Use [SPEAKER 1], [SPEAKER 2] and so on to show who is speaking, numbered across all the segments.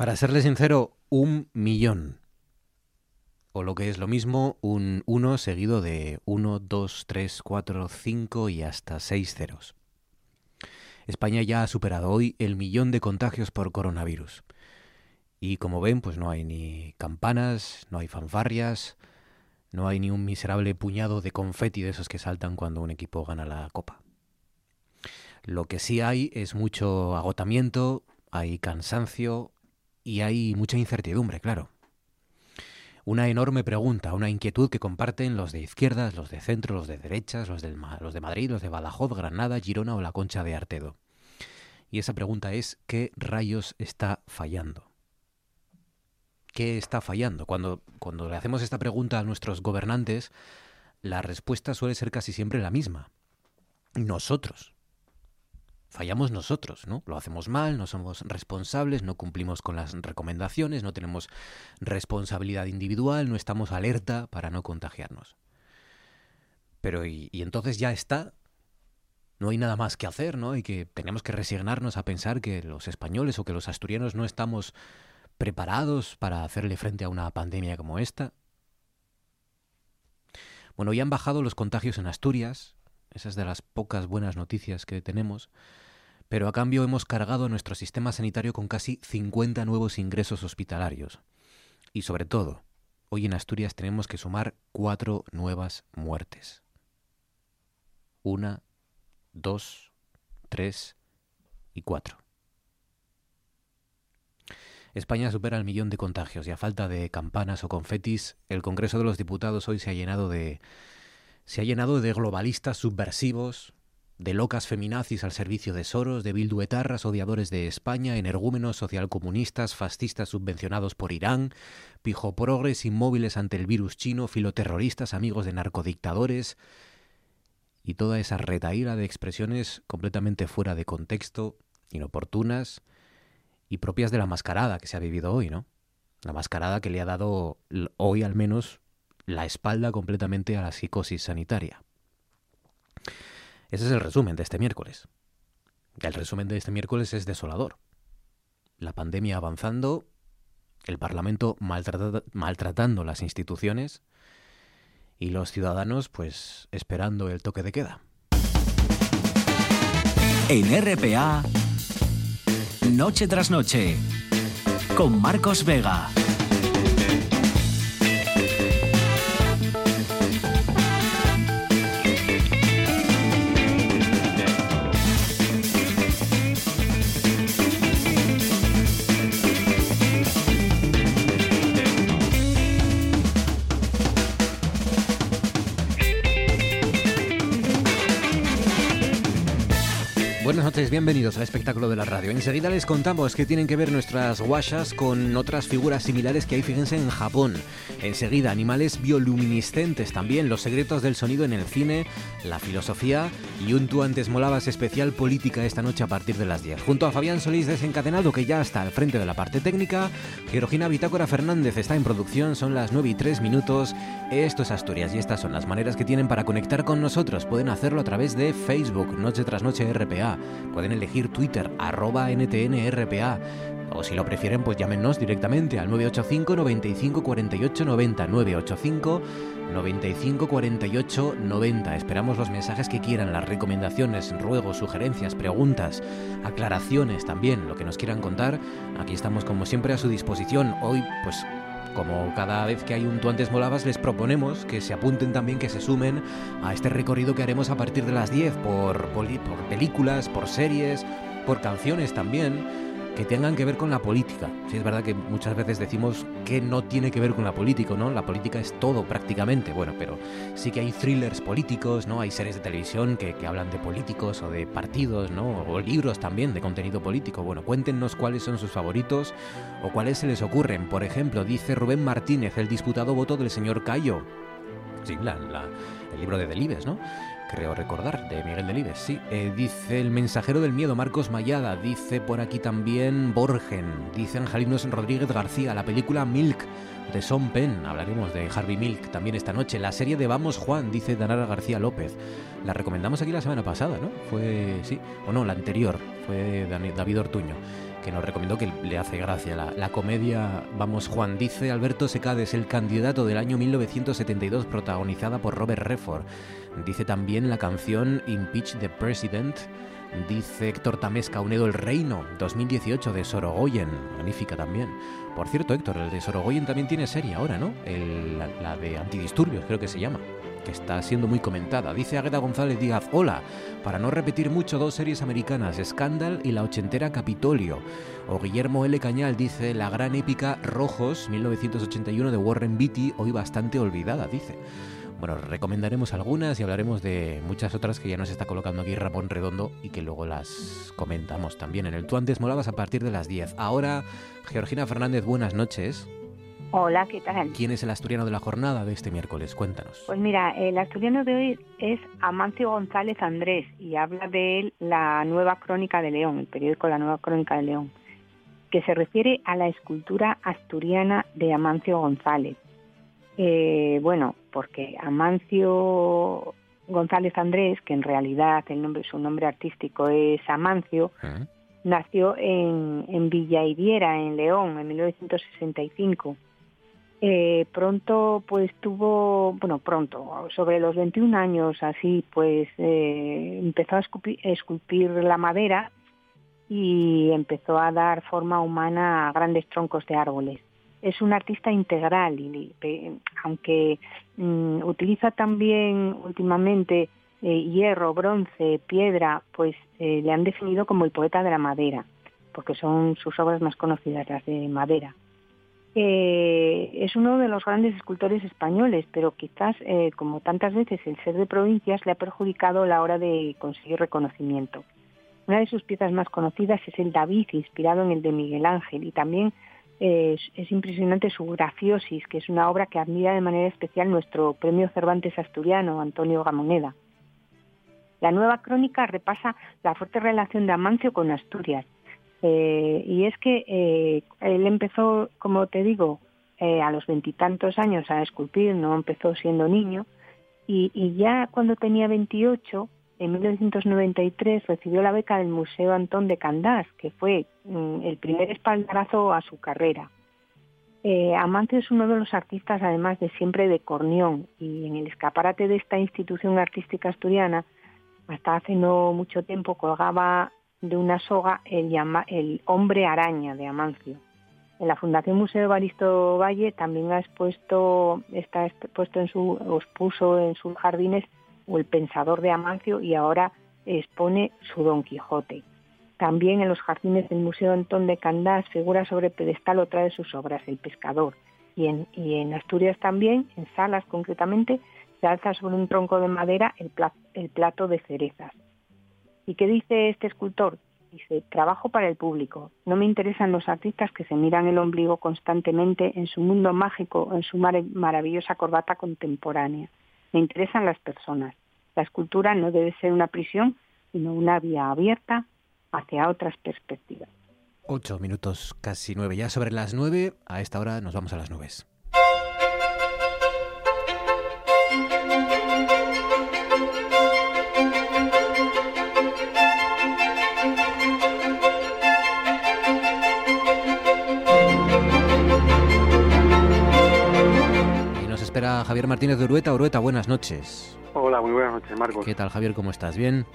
[SPEAKER 1] Para serle sincero, un millón. O lo que es lo mismo, un 1 seguido de 1, 2, 3, 4, 5 y hasta 6 ceros. España ya ha superado hoy el millón de contagios por coronavirus. Y como ven, pues no hay ni campanas, no hay fanfarrias, no hay ni un miserable puñado de confeti de esos que saltan cuando un equipo gana la copa. Lo que sí hay es mucho agotamiento, hay cansancio y hay mucha incertidumbre, claro. Una enorme pregunta, una inquietud que comparten los de izquierdas, los de centro, los de derechas, los, los de Madrid, los de Badajoz, Granada, Girona o la Concha de Artedo. Y esa pregunta es, ¿qué rayos está fallando? ¿Qué está fallando? Cuando, cuando le hacemos esta pregunta a nuestros gobernantes, la respuesta suele ser casi siempre la misma. Nosotros. Fallamos nosotros, ¿no? Lo hacemos mal, no somos responsables, no cumplimos con las recomendaciones, no tenemos responsabilidad individual, no estamos alerta para no contagiarnos. Pero y, entonces ya está, no hay nada más que hacer, ¿no? Y que tenemos que resignarnos a pensar que los españoles o que los asturianos no estamos preparados para hacerle frente a una pandemia como esta. Bueno, ya han bajado los contagios en Asturias, esas de las pocas buenas noticias que tenemos, pero a cambio hemos cargado nuestro sistema sanitario con casi 50 nuevos ingresos hospitalarios. Y sobre todo, hoy en Asturias tenemos que sumar cuatro nuevas muertes. Una, dos, tres y cuatro. España supera el millón de contagios y a falta de campanas o confetis, el Congreso de los Diputados hoy se ha llenado de se ha llenado de globalistas subversivos, de locas feminazis al servicio de Soros, de bilduetarras odiadores de España, energúmenos socialcomunistas, fascistas subvencionados por Irán, pijoprogres inmóviles ante el virus chino, filoterroristas amigos de narcodictadores, y toda esa retaíra de expresiones completamente fuera de contexto, inoportunas y propias de la mascarada que se ha vivido hoy, ¿no? La mascarada que le ha dado hoy al menos la espalda completamente a la psicosis sanitaria. Ese es el resumen de este miércoles. El resumen de este miércoles es desolador. La pandemia avanzando, el Parlamento maltratando las instituciones, y los ciudadanos pues esperando el toque de queda.
[SPEAKER 2] En RPA, Noche tras Noche, con Marcos Vega.
[SPEAKER 1] Buenas noches, bienvenidos al espectáculo de la radio. Enseguida les contamos que tienen que ver nuestras guachas con otras figuras similares que hay, fíjense, en Japón. Enseguida, animales bioluminiscentes también, los secretos del sonido en el cine, la filosofía y un tú antes molabas especial política esta noche a partir de las 10. Junto a Fabián Solís desencadenado, que ya está al frente de la parte técnica, Georgina Bitácora Fernández está en producción, son las 9 y 3 minutos. Esto es Asturias y estas son las maneras que tienen para conectar con nosotros. Pueden hacerlo a través de Facebook, Noche tras Noche RPA Pueden elegir Twitter, NTNRPA. O si lo prefieren, pues llámenos directamente al 985 95 48 90. 985 95 48 90. Esperamos los mensajes que quieran, las recomendaciones, ruegos, sugerencias, preguntas, aclaraciones también, lo que nos quieran contar. Aquí estamos como siempre a su disposición. Hoy, pues como cada vez que hay un Tú antes molabas, les proponemos que se apunten también, que se sumen a este recorrido que haremos a partir de las 10 por, por películas, por series, por canciones también que tengan que ver con la política. Sí, es verdad que muchas veces decimos que no tiene que ver con la política, ¿no? La política es todo prácticamente, bueno, pero sí que hay thrillers políticos, ¿no? Hay series de televisión que, que hablan de políticos o de partidos, ¿no? O libros también de contenido político. Bueno, cuéntenos cuáles son sus favoritos o cuáles se les ocurren. Por ejemplo, dice Rubén Martínez, el disputado voto del señor Cayo. Sí, la, el libro de Delibes, ¿no? Creo recordar, de Miguel Delibes, sí. Eh, dice el mensajero del miedo, Marcos Mayada, dice por aquí también Borgen, dice Angelinos Rodríguez García, la película Milk de Son Penn, hablaremos de Harvey Milk también esta noche, la serie de Vamos Juan, dice Danara García López, la recomendamos aquí la semana pasada, ¿no? Fue, sí, o no, la anterior, fue David Ortuño. Que nos recomendó que le hace gracia la, la comedia Vamos Juan. Dice Alberto Secades, el candidato del año 1972, protagonizada por Robert Redford. Dice también la canción Impeach the President Dice Héctor Tamesca Unedo El Reino, 2018 de Sorogoyen, magnífica también. Por cierto, Héctor, el de Sorogoyen también tiene serie ahora, ¿no? la, de antidisturbios, creo que se llama, que está siendo muy comentada. Dice Agueda González Díaz, hola, para no repetir mucho dos series americanas, Scandal y la ochentera Capitolio. O Guillermo L. Cañal dice, la gran épica Rojos, 1981 de Warren Beatty, hoy bastante olvidada, dice. Bueno, recomendaremos algunas y hablaremos de muchas otras que ya nos está colocando aquí Ramón Redondo y que luego las comentamos también en el Tú antes molabas a partir de las 10. Ahora, Georgina Fernández, buenas noches.
[SPEAKER 3] Hola, ¿qué tal?
[SPEAKER 1] ¿Quién es el asturiano de la jornada de este miércoles? Cuéntanos.
[SPEAKER 3] Pues mira, el asturiano de hoy es Amancio González Andrés y habla de él la Nueva Crónica de León, el periódico La Nueva Crónica de León, que se refiere a la escultura asturiana de Amancio González eh, bueno, porque Amancio González Andrés, que en realidad el nombre, su nombre artístico es Amancio, nació en, en Villa Idiera, en León, en 1965. Eh, pronto pues tuvo, bueno, pronto, sobre los 21 años así, pues eh, empezó a esculpir la madera y empezó a dar forma humana a grandes troncos de árboles es un artista integral y aunque mm, utiliza también últimamente eh, hierro, bronce, piedra, pues eh, le han definido como el poeta de la madera, porque son sus obras más conocidas, las de madera. Eh, es uno de los grandes escultores españoles, pero quizás, como tantas veces, el ser de provincias le ha perjudicado a la hora de conseguir reconocimiento. Una de sus piezas más conocidas es el David, inspirado en el de Miguel Ángel, y también es, impresionante su graciosis, que es una obra que admira de manera especial nuestro premio Cervantes asturiano, Antonio Gamoneda. La nueva crónica repasa la fuerte relación de Amancio con Asturias. Eh, y es que eh, él empezó, como te digo, eh, a los veintitantos años a esculpir, no empezó siendo niño, y, ya cuando tenía 28 en 1993 recibió la beca del Museo Antón de Candás, que fue mm, el primer espaldarazo a su carrera. Amancio es uno de los artistas, además de siempre de Cornión, y en el escaparate de esta institución artística asturiana, hasta hace no mucho tiempo colgaba de una soga el, el hombre araña de Amancio. En la Fundación Museo Baristo Valle también ha expuesto, está expuesto en su, en sus jardines o El pensador de Amancio y ahora expone su Don Quijote. También en los jardines del Museo Antón de Candás figura sobre pedestal otra de sus obras, El pescador. Y en, Asturias también, en Salas concretamente, se alza sobre un tronco de madera el plato de cerezas. ¿Y qué dice este escultor? Dice, trabajo para el público. No me interesan los artistas que se miran el ombligo constantemente en su mundo mágico, en su maravillosa corbata contemporánea. Me interesan las personas. La escultura no debe ser una prisión, sino una vía abierta hacia otras perspectivas.
[SPEAKER 1] Ocho minutos, casi nueve. Ya sobre las nueve, a esta hora nos vamos a las nubes. Javier Martínez de Urueta. Urueta, buenas noches.
[SPEAKER 4] Hola, muy buenas noches, Marcos.
[SPEAKER 1] ¿Qué tal, Javier? ¿Cómo estás? ¿Bien?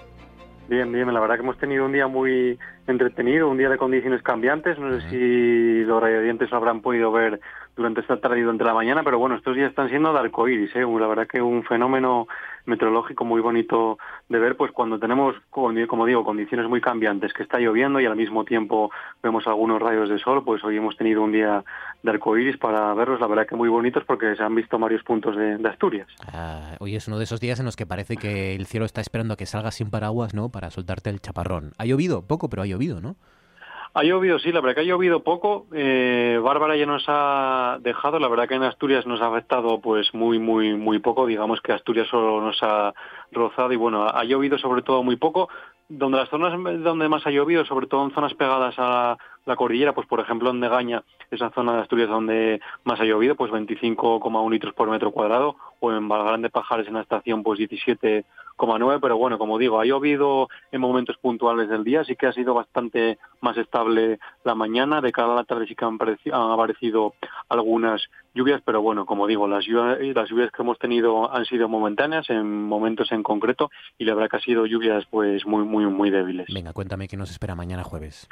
[SPEAKER 4] Bien, bien. La verdad que hemos tenido un día muy entretenido, un día de condiciones cambiantes. No sé si los radiodientes habrán podido ver durante esta tarde y durante la mañana, pero bueno, estos días están siendo de arcoíris, ¿eh? La verdad que un fenómeno meteorológico muy bonito de ver, pues cuando tenemos, como digo, condiciones muy cambiantes, que está lloviendo y al mismo tiempo vemos algunos rayos de sol, pues hoy hemos tenido un día de arcoíris para verlos, la verdad que muy bonitos porque se han visto varios puntos de, Asturias.
[SPEAKER 1] Ah, hoy es uno de esos días en los que parece que el cielo está esperando a que salga sin paraguas, ¿no? Para soltarte el chaparrón. Ha llovido poco, pero ha llovido, ¿no?
[SPEAKER 4] Ha llovido, sí, la verdad que ha llovido poco. Eh, Bárbara ya nos ha dejado, la verdad que en Asturias nos ha afectado pues muy, muy, muy poco. Digamos que Asturias solo nos ha rozado y bueno, ha llovido sobre todo muy poco. Donde las zonas donde más ha llovido, sobre todo en zonas pegadas a la cordillera, pues por ejemplo en Negaña, esa zona de Asturias donde más ha llovido, pues 25,1 litros por metro cuadrado, o en Valgrán de Pajares en la estación pues 17,9, pero bueno, como digo, ha llovido en momentos puntuales del día, sí que ha sido bastante más estable la mañana, de cara a la tarde sí que han, aparecido algunas lluvias, pero bueno, como digo, las lluvias, las lluvias que hemos tenido han sido momentáneas en momentos en concreto y la verdad que ha sido lluvias pues muy muy muy débiles.
[SPEAKER 1] Venga, cuéntame qué nos espera mañana jueves.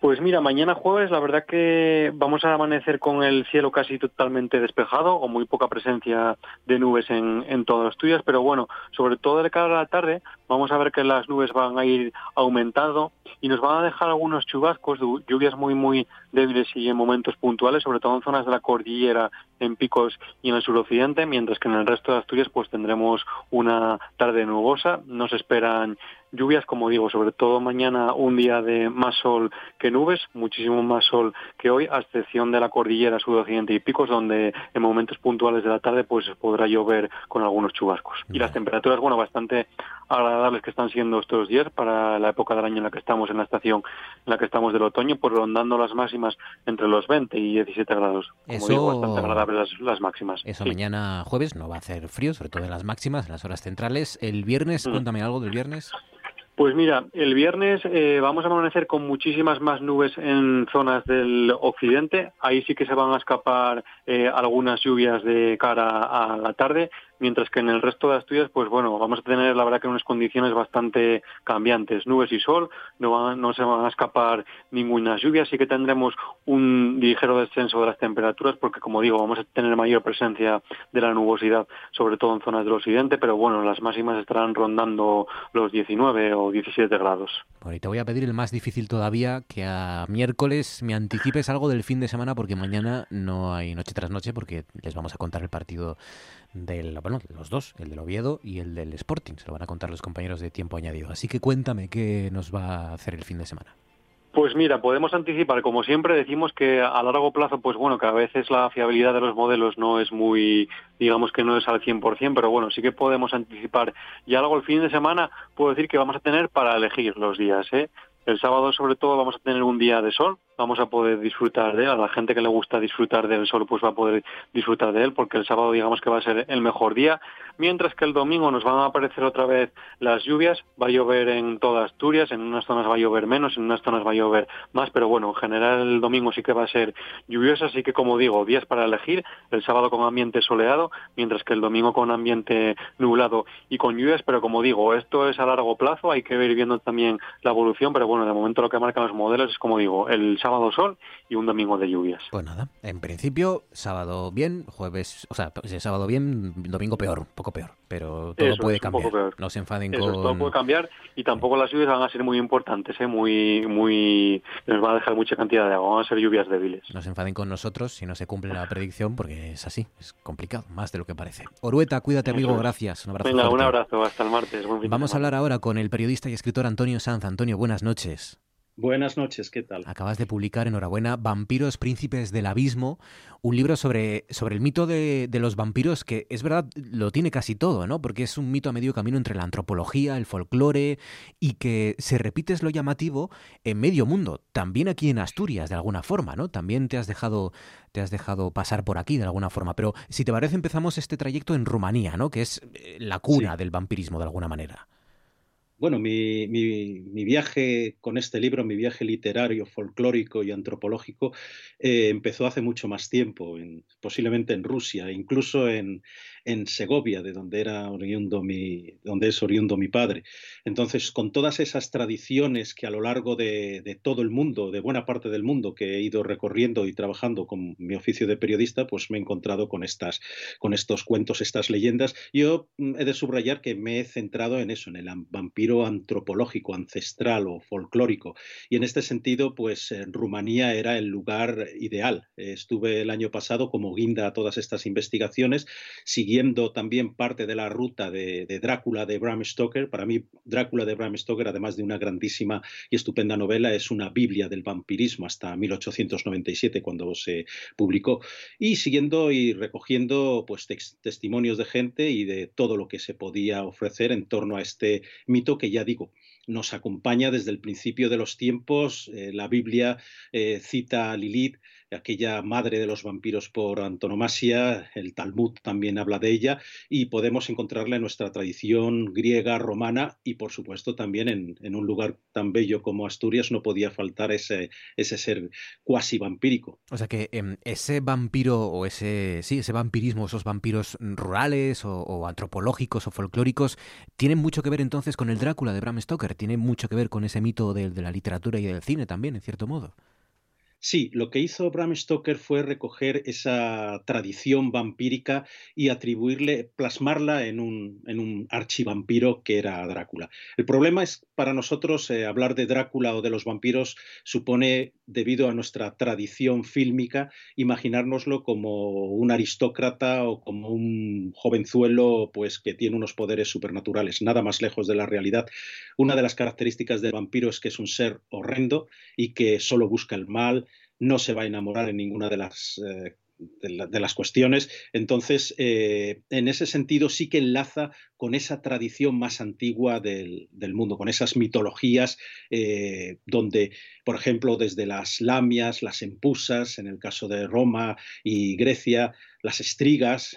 [SPEAKER 4] Pues mira, mañana jueves la verdad que vamos a amanecer con el cielo casi totalmente despejado o muy poca presencia de nubes en, en todas Asturias, pero bueno, sobre todo de cara a la tarde vamos a ver que las nubes van a ir aumentando y nos van a dejar algunos chubascos, lluvias muy muy débiles y en momentos puntuales, sobre todo en zonas de la cordillera, en picos y en el suroccidente, mientras que en el resto de Asturias pues tendremos una tarde nubosa, nos esperan lluvias, como digo, sobre todo mañana un día de más sol que nubes, muchísimo más sol que hoy, a excepción de la cordillera sudoccidente y picos, donde en momentos puntuales de la tarde pues podrá llover con algunos chubascos. Y las temperaturas, bueno, bastante agradables que están siendo estos días para la época del año en la que estamos, en la estación en la que estamos del otoño, pues rondando las máximas entre los 20 y 17 grados. Como digo, bastante agradables las, máximas.
[SPEAKER 1] Eso mañana jueves no va a hacer frío, sobre todo en las máximas, en las horas centrales. El viernes, mm. cuéntame algo del viernes.
[SPEAKER 4] Pues mira, el viernes eh, vamos a amanecer con muchísimas más nubes en zonas del occidente. Ahí sí que se van a escapar eh, algunas lluvias de cara a la tarde mientras que en el resto de Asturias, pues bueno, vamos a tener la verdad que unas condiciones bastante cambiantes, nubes y sol, no, no se van a escapar ninguna lluvia, así que tendremos un ligero descenso de las temperaturas, porque como digo, vamos a tener mayor presencia de la nubosidad, sobre todo en zonas del occidente, pero bueno, las máximas estarán rondando los 19 o 17 grados.
[SPEAKER 1] Bueno, y te voy a pedir el más difícil todavía, que a miércoles me anticipes algo del fin de semana, porque mañana no hay noche tras noche, porque les vamos a contar el partido del, bueno, los dos, el del Oviedo y el del Sporting. Se lo van a contar los compañeros de tiempo añadido. Así que cuéntame qué nos va a hacer el fin de semana.
[SPEAKER 4] Pues mira, podemos anticipar, como siempre decimos que a largo plazo, pues bueno, que a veces la fiabilidad de los modelos no es muy, digamos que no es al 100%, pero bueno, sí que podemos anticipar. Y algo el fin de semana puedo decir que vamos a tener para elegir los días, ¿eh? El sábado sobre todo vamos a tener un día de sol, vamos a poder disfrutar de él. A la gente que le gusta disfrutar del sol, pues va a poder disfrutar de él, porque el sábado digamos que va a ser el mejor día, mientras que el domingo nos van a aparecer otra vez las lluvias, va a llover en toda Asturias, en unas zonas va a llover menos, en unas zonas va a llover más, pero bueno, en general el domingo sí que va a ser lluvioso, así que como digo, días para elegir, el sábado con ambiente soleado, mientras que el domingo con ambiente nublado y con lluvias, pero como digo, esto es a largo plazo, hay que ir viendo también la evolución, pero bueno, de momento lo que marcan los modelos es como digo, el sábado sábado sol y un domingo de lluvias.
[SPEAKER 1] Pues nada, en principio, sábado bien, jueves, o sea, sábado bien, domingo peor, un poco peor, pero todo puede cambiar. No se enfaden con...
[SPEAKER 4] Todo puede cambiar y tampoco las lluvias van a ser muy importantes, ¿eh? muy, muy, nos va a dejar mucha cantidad de agua, van a ser lluvias débiles.
[SPEAKER 1] No se enfaden con nosotros si no se cumple la predicción, porque es así, es complicado, más de lo que parece. Orueta, cuídate amigo, gracias.
[SPEAKER 4] Un abrazo. Venga, un abrazo, hasta el martes.
[SPEAKER 1] Vamos a hablar ahora con el periodista y escritor Antonio Sanz. Antonio, buenas noches.
[SPEAKER 5] Buenas noches, ¿qué tal?
[SPEAKER 1] Acabas de publicar, enhorabuena, Vampiros Príncipes del Abismo, un libro sobre, sobre el mito de, de, los vampiros que es verdad, lo tiene casi todo, ¿no? Porque es un mito a medio camino entre la antropología, el folclore y que se repite es lo llamativo en medio mundo, también aquí en Asturias de alguna forma, ¿no? También te has dejado te has dejado pasar por aquí de alguna forma, pero si te parece empezamos este trayecto en Rumanía, ¿no? Que es eh, la cuna del vampirismo de alguna manera.
[SPEAKER 5] Bueno, mi, mi, viaje con este libro, mi viaje literario, folclórico y antropológico, eh, empezó hace mucho más tiempo, en, posiblemente en Rusia, incluso en, en Segovia, de donde, era oriundo mi, donde es oriundo mi padre. Entonces, con todas esas tradiciones que a lo largo de, todo el mundo, de buena parte del mundo, que he ido recorriendo y trabajando con mi oficio de periodista, pues me he encontrado con, estas, con estos cuentos, estas leyendas. Yo mm, he de subrayar que me he centrado en eso, en el vampiro antropológico, ancestral o folclórico. Y en este sentido, pues en Rumanía era el lugar ideal. Estuve el año pasado como guinda a todas estas investigaciones, siguiendo también parte de la ruta de, Drácula de Bram Stoker. Para mí, Drácula de Bram Stoker, además de una grandísima y estupenda novela, es una Biblia del vampirismo hasta 1897, cuando se publicó. Y siguiendo y recogiendo pues, testimonios de gente y de todo lo que se podía ofrecer en torno a este mito que ya digo, nos acompaña desde el principio de los tiempos. Eh, la Biblia eh, cita a Lilith aquella madre de los vampiros por antonomasia, el Talmud también habla de ella, y podemos encontrarla en nuestra tradición griega, romana, y por supuesto también en, un lugar tan bello como Asturias no podía faltar ese, ese ser cuasi vampírico.
[SPEAKER 1] O sea que em, ese vampiro o ese, sí, ese vampirismo, esos vampiros rurales o, antropológicos o folclóricos, tienen mucho que ver entonces con el Drácula de Bram Stoker, tiene mucho que ver con ese mito de la literatura y del cine también, en cierto modo.
[SPEAKER 5] Sí, lo que hizo Bram Stoker fue recoger esa tradición vampírica y atribuirle, plasmarla en un, en un archivampiro que era Drácula. El problema es para nosotros eh, hablar de Drácula o de los vampiros supone, debido a nuestra tradición fílmica, imaginárnoslo como un aristócrata o como un jovenzuelo pues, que tiene unos poderes supernaturales, nada más lejos de la realidad. Una de las características del vampiro es que es un ser horrendo y que solo busca el mal, no se va a enamorar en ninguna de las, eh, de, las cuestiones. Entonces, eh, en ese sentido sí que enlaza con esa tradición más antigua del, mundo, con esas mitologías eh, donde, por ejemplo, desde las lamias, las empusas, en el caso de Roma y Grecia, las estrigas,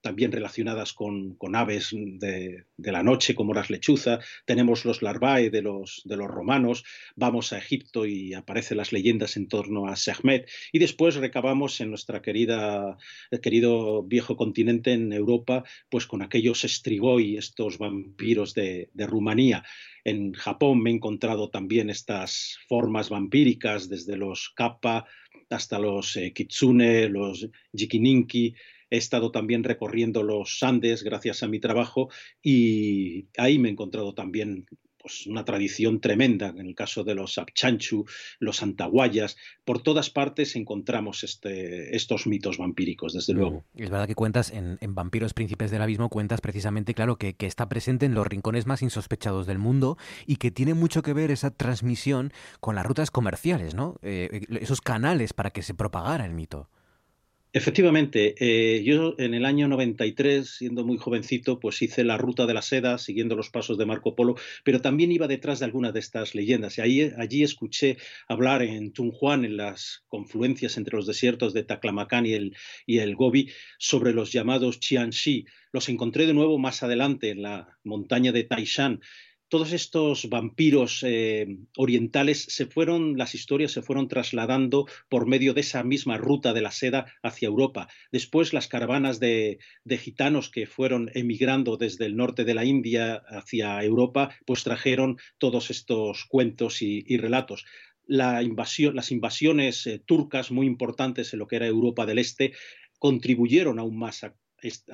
[SPEAKER 5] también relacionadas con, aves de, la noche como las lechuzas, tenemos los larvae de los, de los romanos, vamos a Egipto y aparecen las leyendas en torno a Sekhmet. Y después recabamos en nuestra querida, querido viejo continente en Europa, pues con aquellos estrigoi, estos vampiros de, de Rumanía. En Japón me he encontrado también estas formas vampíricas, desde los kappa hasta los eh, kitsune, los jikininki, He estado también recorriendo los Andes gracias a mi trabajo y ahí me he encontrado también pues, una tradición tremenda, en el caso de los Abchanchu, los Antahuayas, por todas partes encontramos este, estos mitos vampíricos, desde luego.
[SPEAKER 1] Es verdad que cuentas en, Vampiros Príncipes del Abismo, cuentas precisamente, claro, que, está presente en los rincones más insospechados del mundo y que tiene mucho que ver esa transmisión con las rutas comerciales, ¿no? Eh, esos canales para que se propagara el mito.
[SPEAKER 5] Efectivamente, eh, yo en el año 93, siendo muy jovencito, pues hice la ruta de la seda, siguiendo los pasos de Marco Polo, pero también iba detrás de alguna de estas leyendas. Y ahí, allí escuché hablar en Tunjuan, en las confluencias entre los desiertos de Taclamacán y el, y el Gobi, sobre los llamados Qianxi. Los encontré de nuevo más adelante en la montaña de Taishan, todos estos vampiros eh, orientales se fueron, las historias se fueron trasladando por medio de esa misma ruta de la seda hacia Europa. Después las caravanas de, gitanos que fueron emigrando desde el norte de la India hacia Europa, pues trajeron todos estos cuentos y, relatos. Las invasiones eh, turcas muy importantes en lo que era Europa del Este contribuyeron aún más a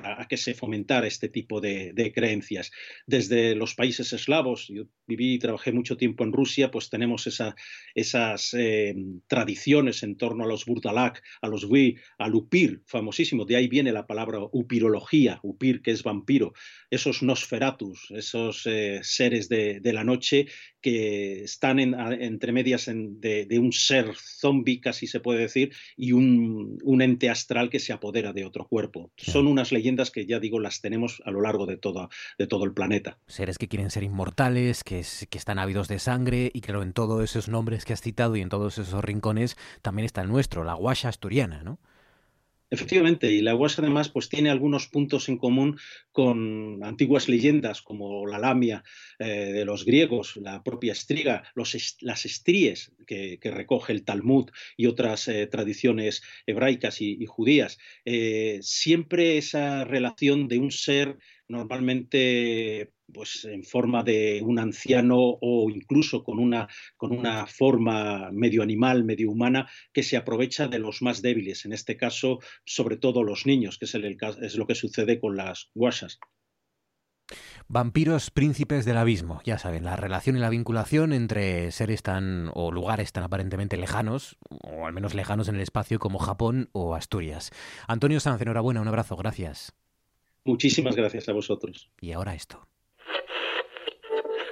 [SPEAKER 5] a que se fomentara este tipo de, creencias. Desde los países eslavos, yo viví y trabajé mucho tiempo en Rusia, pues tenemos esas eh, tradiciones en torno a los burdalak, a los vi, al upir, famosísimo, de ahí viene la palabra upirología, upir que es vampiro, esos nosferatus, esos eh, seres de, la noche que están entre medias de, un ser zombie, casi se puede decir, y un, ente astral que se apodera de otro cuerpo. Son unas leyendas que ya digo las tenemos a lo largo de, de todo el planeta.
[SPEAKER 1] Seres que quieren ser inmortales, que, que están ávidos de sangre y claro, en todos esos nombres que has citado y en todos esos rincones también está el nuestro, la guasha asturiana, ¿no?
[SPEAKER 5] Efectivamente, y la guasa además pues tiene algunos puntos en común con antiguas leyendas como la lamia eh, de los griegos, la propia estriga, las estríes que, recoge el Talmud y otras eh, tradiciones hebraicas y, judías. Eh, siempre esa relación de un ser normalmente pues en forma de un anciano o incluso con una, con una forma medio animal, medio humana, que se aprovecha de los más débiles, en este caso, sobre todo los niños, que es, el, es lo que sucede con las guasas.
[SPEAKER 1] Vampiros príncipes del abismo, ya saben, la relación y la vinculación entre seres tan o lugares tan aparentemente lejanos, o al menos lejanos en el espacio como Japón o Asturias. Antonio Sanz, enhorabuena, un abrazo, gracias.
[SPEAKER 5] Muchísimas gracias a vosotros.
[SPEAKER 1] Y ahora esto.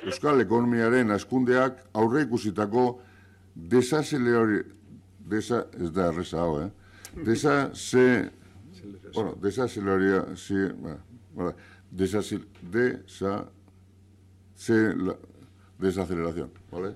[SPEAKER 6] Euskal ekonomiaren askundeak aurre ikusitako desazeleori... Desa, ez da erreza hau, eh? Desa, se... Bueno, desazeleoria... Si, ba, ba, desazil... Desa... Se... La, desaceleración, ¿vale?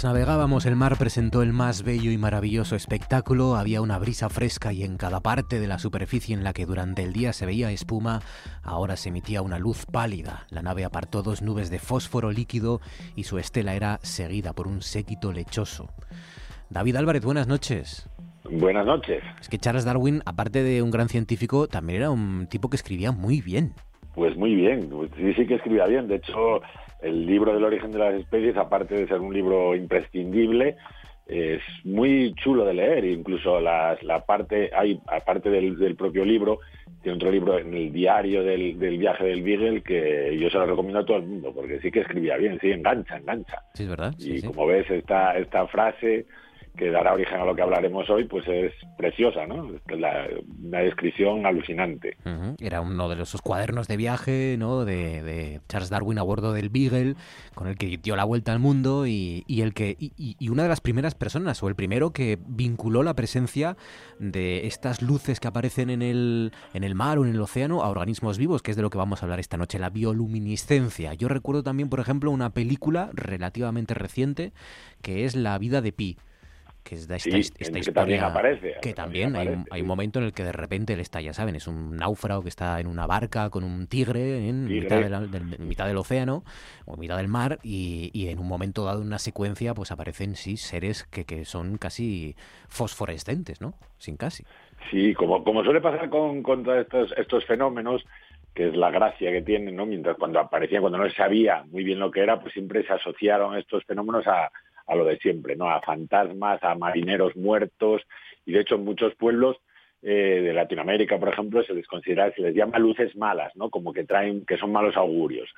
[SPEAKER 1] Mientras navegábamos el mar presentó el más bello y maravilloso espectáculo, había una brisa fresca y en cada parte de la superficie en la que durante el día se veía espuma, ahora se emitía una luz pálida. La nave apartó dos nubes de fósforo líquido y su estela era seguida por un séquito lechoso. David Álvarez, buenas noches.
[SPEAKER 7] Buenas noches.
[SPEAKER 1] Es que Charles Darwin, aparte de un gran científico, también era un tipo que escribía muy bien.
[SPEAKER 7] Pues muy bien, pues sí, sí que escribía bien. De hecho, el libro del origen de las especies, aparte de ser un libro imprescindible, es muy chulo de leer. Incluso las, la parte, hay, aparte del, del, propio libro, tiene otro libro en el diario del, del, viaje del Beagle que yo se lo recomiendo a todo el mundo, porque sí que escribía bien, sí, engancha, engancha.
[SPEAKER 1] Sí, es verdad.
[SPEAKER 7] Y
[SPEAKER 1] sí.
[SPEAKER 7] como ves, esta, esta frase que dará origen a lo que hablaremos hoy, pues es preciosa, ¿no? La- una descripción alucinante.
[SPEAKER 1] Era uno de esos cuadernos de viaje, ¿no? De, de Charles Darwin a bordo del Beagle, con el que dio la vuelta al mundo y, y el que y una de las primeras personas o el primero que vinculó la presencia de estas luces que aparecen en el en el mar o en el océano a organismos vivos, que es de lo que vamos a hablar esta noche, la bioluminiscencia. Yo recuerdo también, por ejemplo, una película relativamente reciente que es La vida de Pi que de
[SPEAKER 7] Sí,
[SPEAKER 1] esta
[SPEAKER 7] que
[SPEAKER 1] historia
[SPEAKER 7] también aparece,
[SPEAKER 1] que
[SPEAKER 7] también
[SPEAKER 1] también hay, un,
[SPEAKER 7] aparece,
[SPEAKER 1] hay un
[SPEAKER 7] sí.
[SPEAKER 1] momento en el que de repente él está, ya saben, es un náufrago que está en una barca con un tigre en
[SPEAKER 7] Tigre.
[SPEAKER 1] mitad, de la- del- en mitad del océano o en mitad del mar y, y en un momento dado en una secuencia pues aparecen sí seres que, que son casi fosforescentes, ¿no? Sin casi.
[SPEAKER 7] Sí, como, como suele pasar con, con todos estos, estos fenómenos, que es la gracia que tienen, ¿no? Mientras cuando aparecían, cuando no se sabía muy bien lo que era, pues siempre se asociaron estos fenómenos a, a lo de siempre, ¿no? A fantasmas, a marineros muertos, y de hecho en muchos pueblos eh, de Latinoamérica, por ejemplo, se les considera, se les llama luces malas, ¿no? Como que traen, que son malos augurios.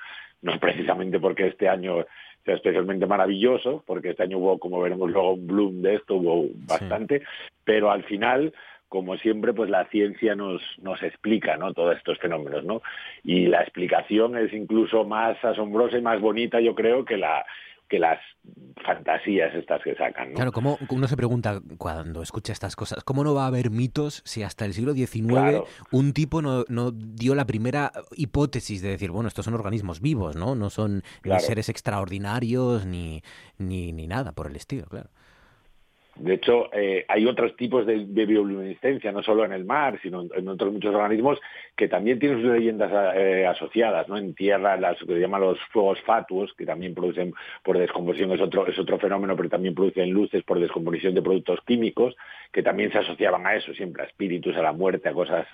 [SPEAKER 7] No precisamente porque este año sea especialmente maravilloso, porque este año hubo, como veremos luego, un bloom de esto, hubo bastante, pero al final como siempre, pues la ciencia nos, nos explica ¿no? todos estos fenómenos, ¿no? Y la explicación es incluso más asombrosa y más bonita, yo creo, que la que las fantasías estas que sacan, ¿no?
[SPEAKER 1] Claro, como uno se pregunta cuando escucha estas cosas, ¿cómo no va a haber mitos si hasta el siglo XIX
[SPEAKER 7] Claro.
[SPEAKER 1] un tipo no, no dio la primera hipótesis de decir, bueno, estos son organismos vivos, ¿no? No son
[SPEAKER 7] Claro.
[SPEAKER 1] ni seres extraordinarios ni, ni, ni nada por el estilo, claro.
[SPEAKER 7] De hecho, eh, hay otros tipos de, de bioluminiscencia, no solo en el mar, sino en, otros muchos organismos que también tienen sus leyendas eh, asociadas, ¿no? En tierra, las que se llaman los fuegos fatuos, que también producen por descomposición, es otro, es otro fenómeno, pero también producen luces por descomposición de productos químicos, que también se asociaban a eso, siempre a espíritus, a la muerte, a cosas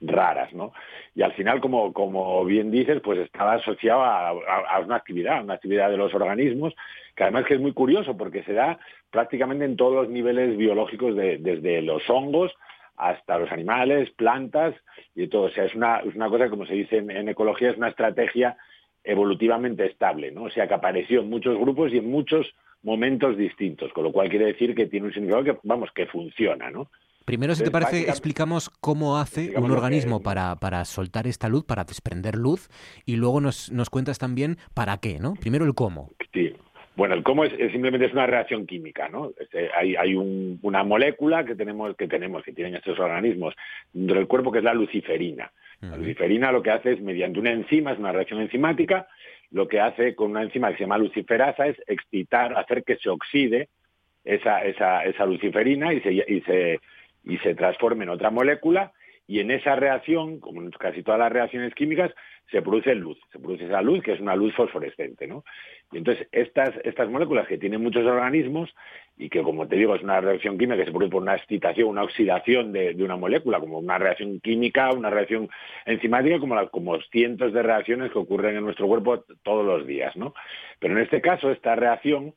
[SPEAKER 7] raras, ¿no? Y al final, como, como bien dices, pues estaba asociado a, una actividad, una actividad de los organismos, que además que es muy curioso porque se da prácticamente en todos los niveles biológicos, de, desde los hongos hasta los animales, plantas y todo. O sea, es una, es una cosa, como se dice en, en ecología, es una estrategia evolutivamente estable, ¿no? O sea, que apareció en muchos grupos y en muchos momentos distintos, con lo cual quiere decir que tiene un significado que, vamos, que funciona, ¿no?
[SPEAKER 1] Primero, si te
[SPEAKER 7] Entonces,
[SPEAKER 1] parece, explicamos cómo hace un organismo para, para soltar esta luz, para desprender luz, y luego nos, nos cuentas también para qué, ¿no? Primero el cómo.
[SPEAKER 7] Sí. Bueno, el cómo es, es simplemente es una reacción química, ¿no? Este, hay hay un- una molécula que tenemos, que tenemos, que tienen estos organismos dentro del cuerpo, que es la luciferina. La luciferina lo que hace es, mediante una enzima, es una reacción enzimática, lo que hace con una enzima que se llama luciferasa es excitar, hacer que se oxide esa, esa, esa luciferina y se, y, se, y se transforme en otra molécula y en esa reacción, como en casi todas las reacciones químicas, se produce luz, se produce esa luz que es una luz fosforescente, ¿no? Y entonces estas, estas moléculas que tienen muchos organismos y que como te digo es una reacción química que se produce por una excitación, una oxidación de, una molécula, como una reacción química, una reacción enzimática, como, como cientos de reacciones que ocurren en nuestro cuerpo todos los días, ¿no? Pero en este caso esta reacción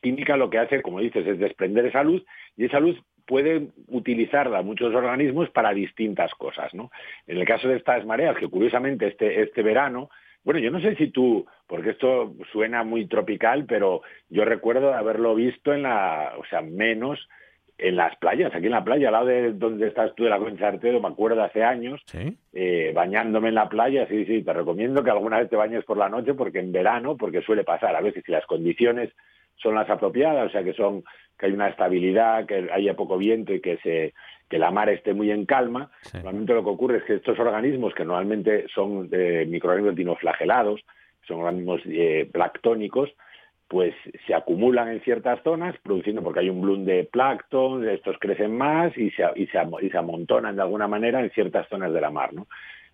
[SPEAKER 7] química lo que hace, como dices, es desprender esa luz Y esa luz puede utilizarla muchos organismos para distintas cosas, ¿no? En el caso de estas mareas, que curiosamente este, este verano, bueno, yo no sé si tú, porque esto suena muy tropical, pero yo recuerdo haberlo visto en la, o sea, menos en las playas, aquí en la playa, al lado de donde estás tú de la Concha Artedo, me acuerdo hace años, eh, bañándome en la playa, sí, sí, te recomiendo que alguna vez te bañes por la noche, porque en verano, porque suele pasar, a veces si las condiciones son las apropiadas, o sea que son que hay una estabilidad, que haya poco viento y que se que la mar esté muy en calma. Normalmente lo que ocurre es que estos organismos, que normalmente son de microorganismos dinoflagelados, son organismos eh, planctónicos, pues se acumulan en ciertas zonas, produciendo, porque hay un bloom de plancton, estos crecen más y se, y se, y se amontonan de alguna manera en ciertas zonas de la mar, ¿no?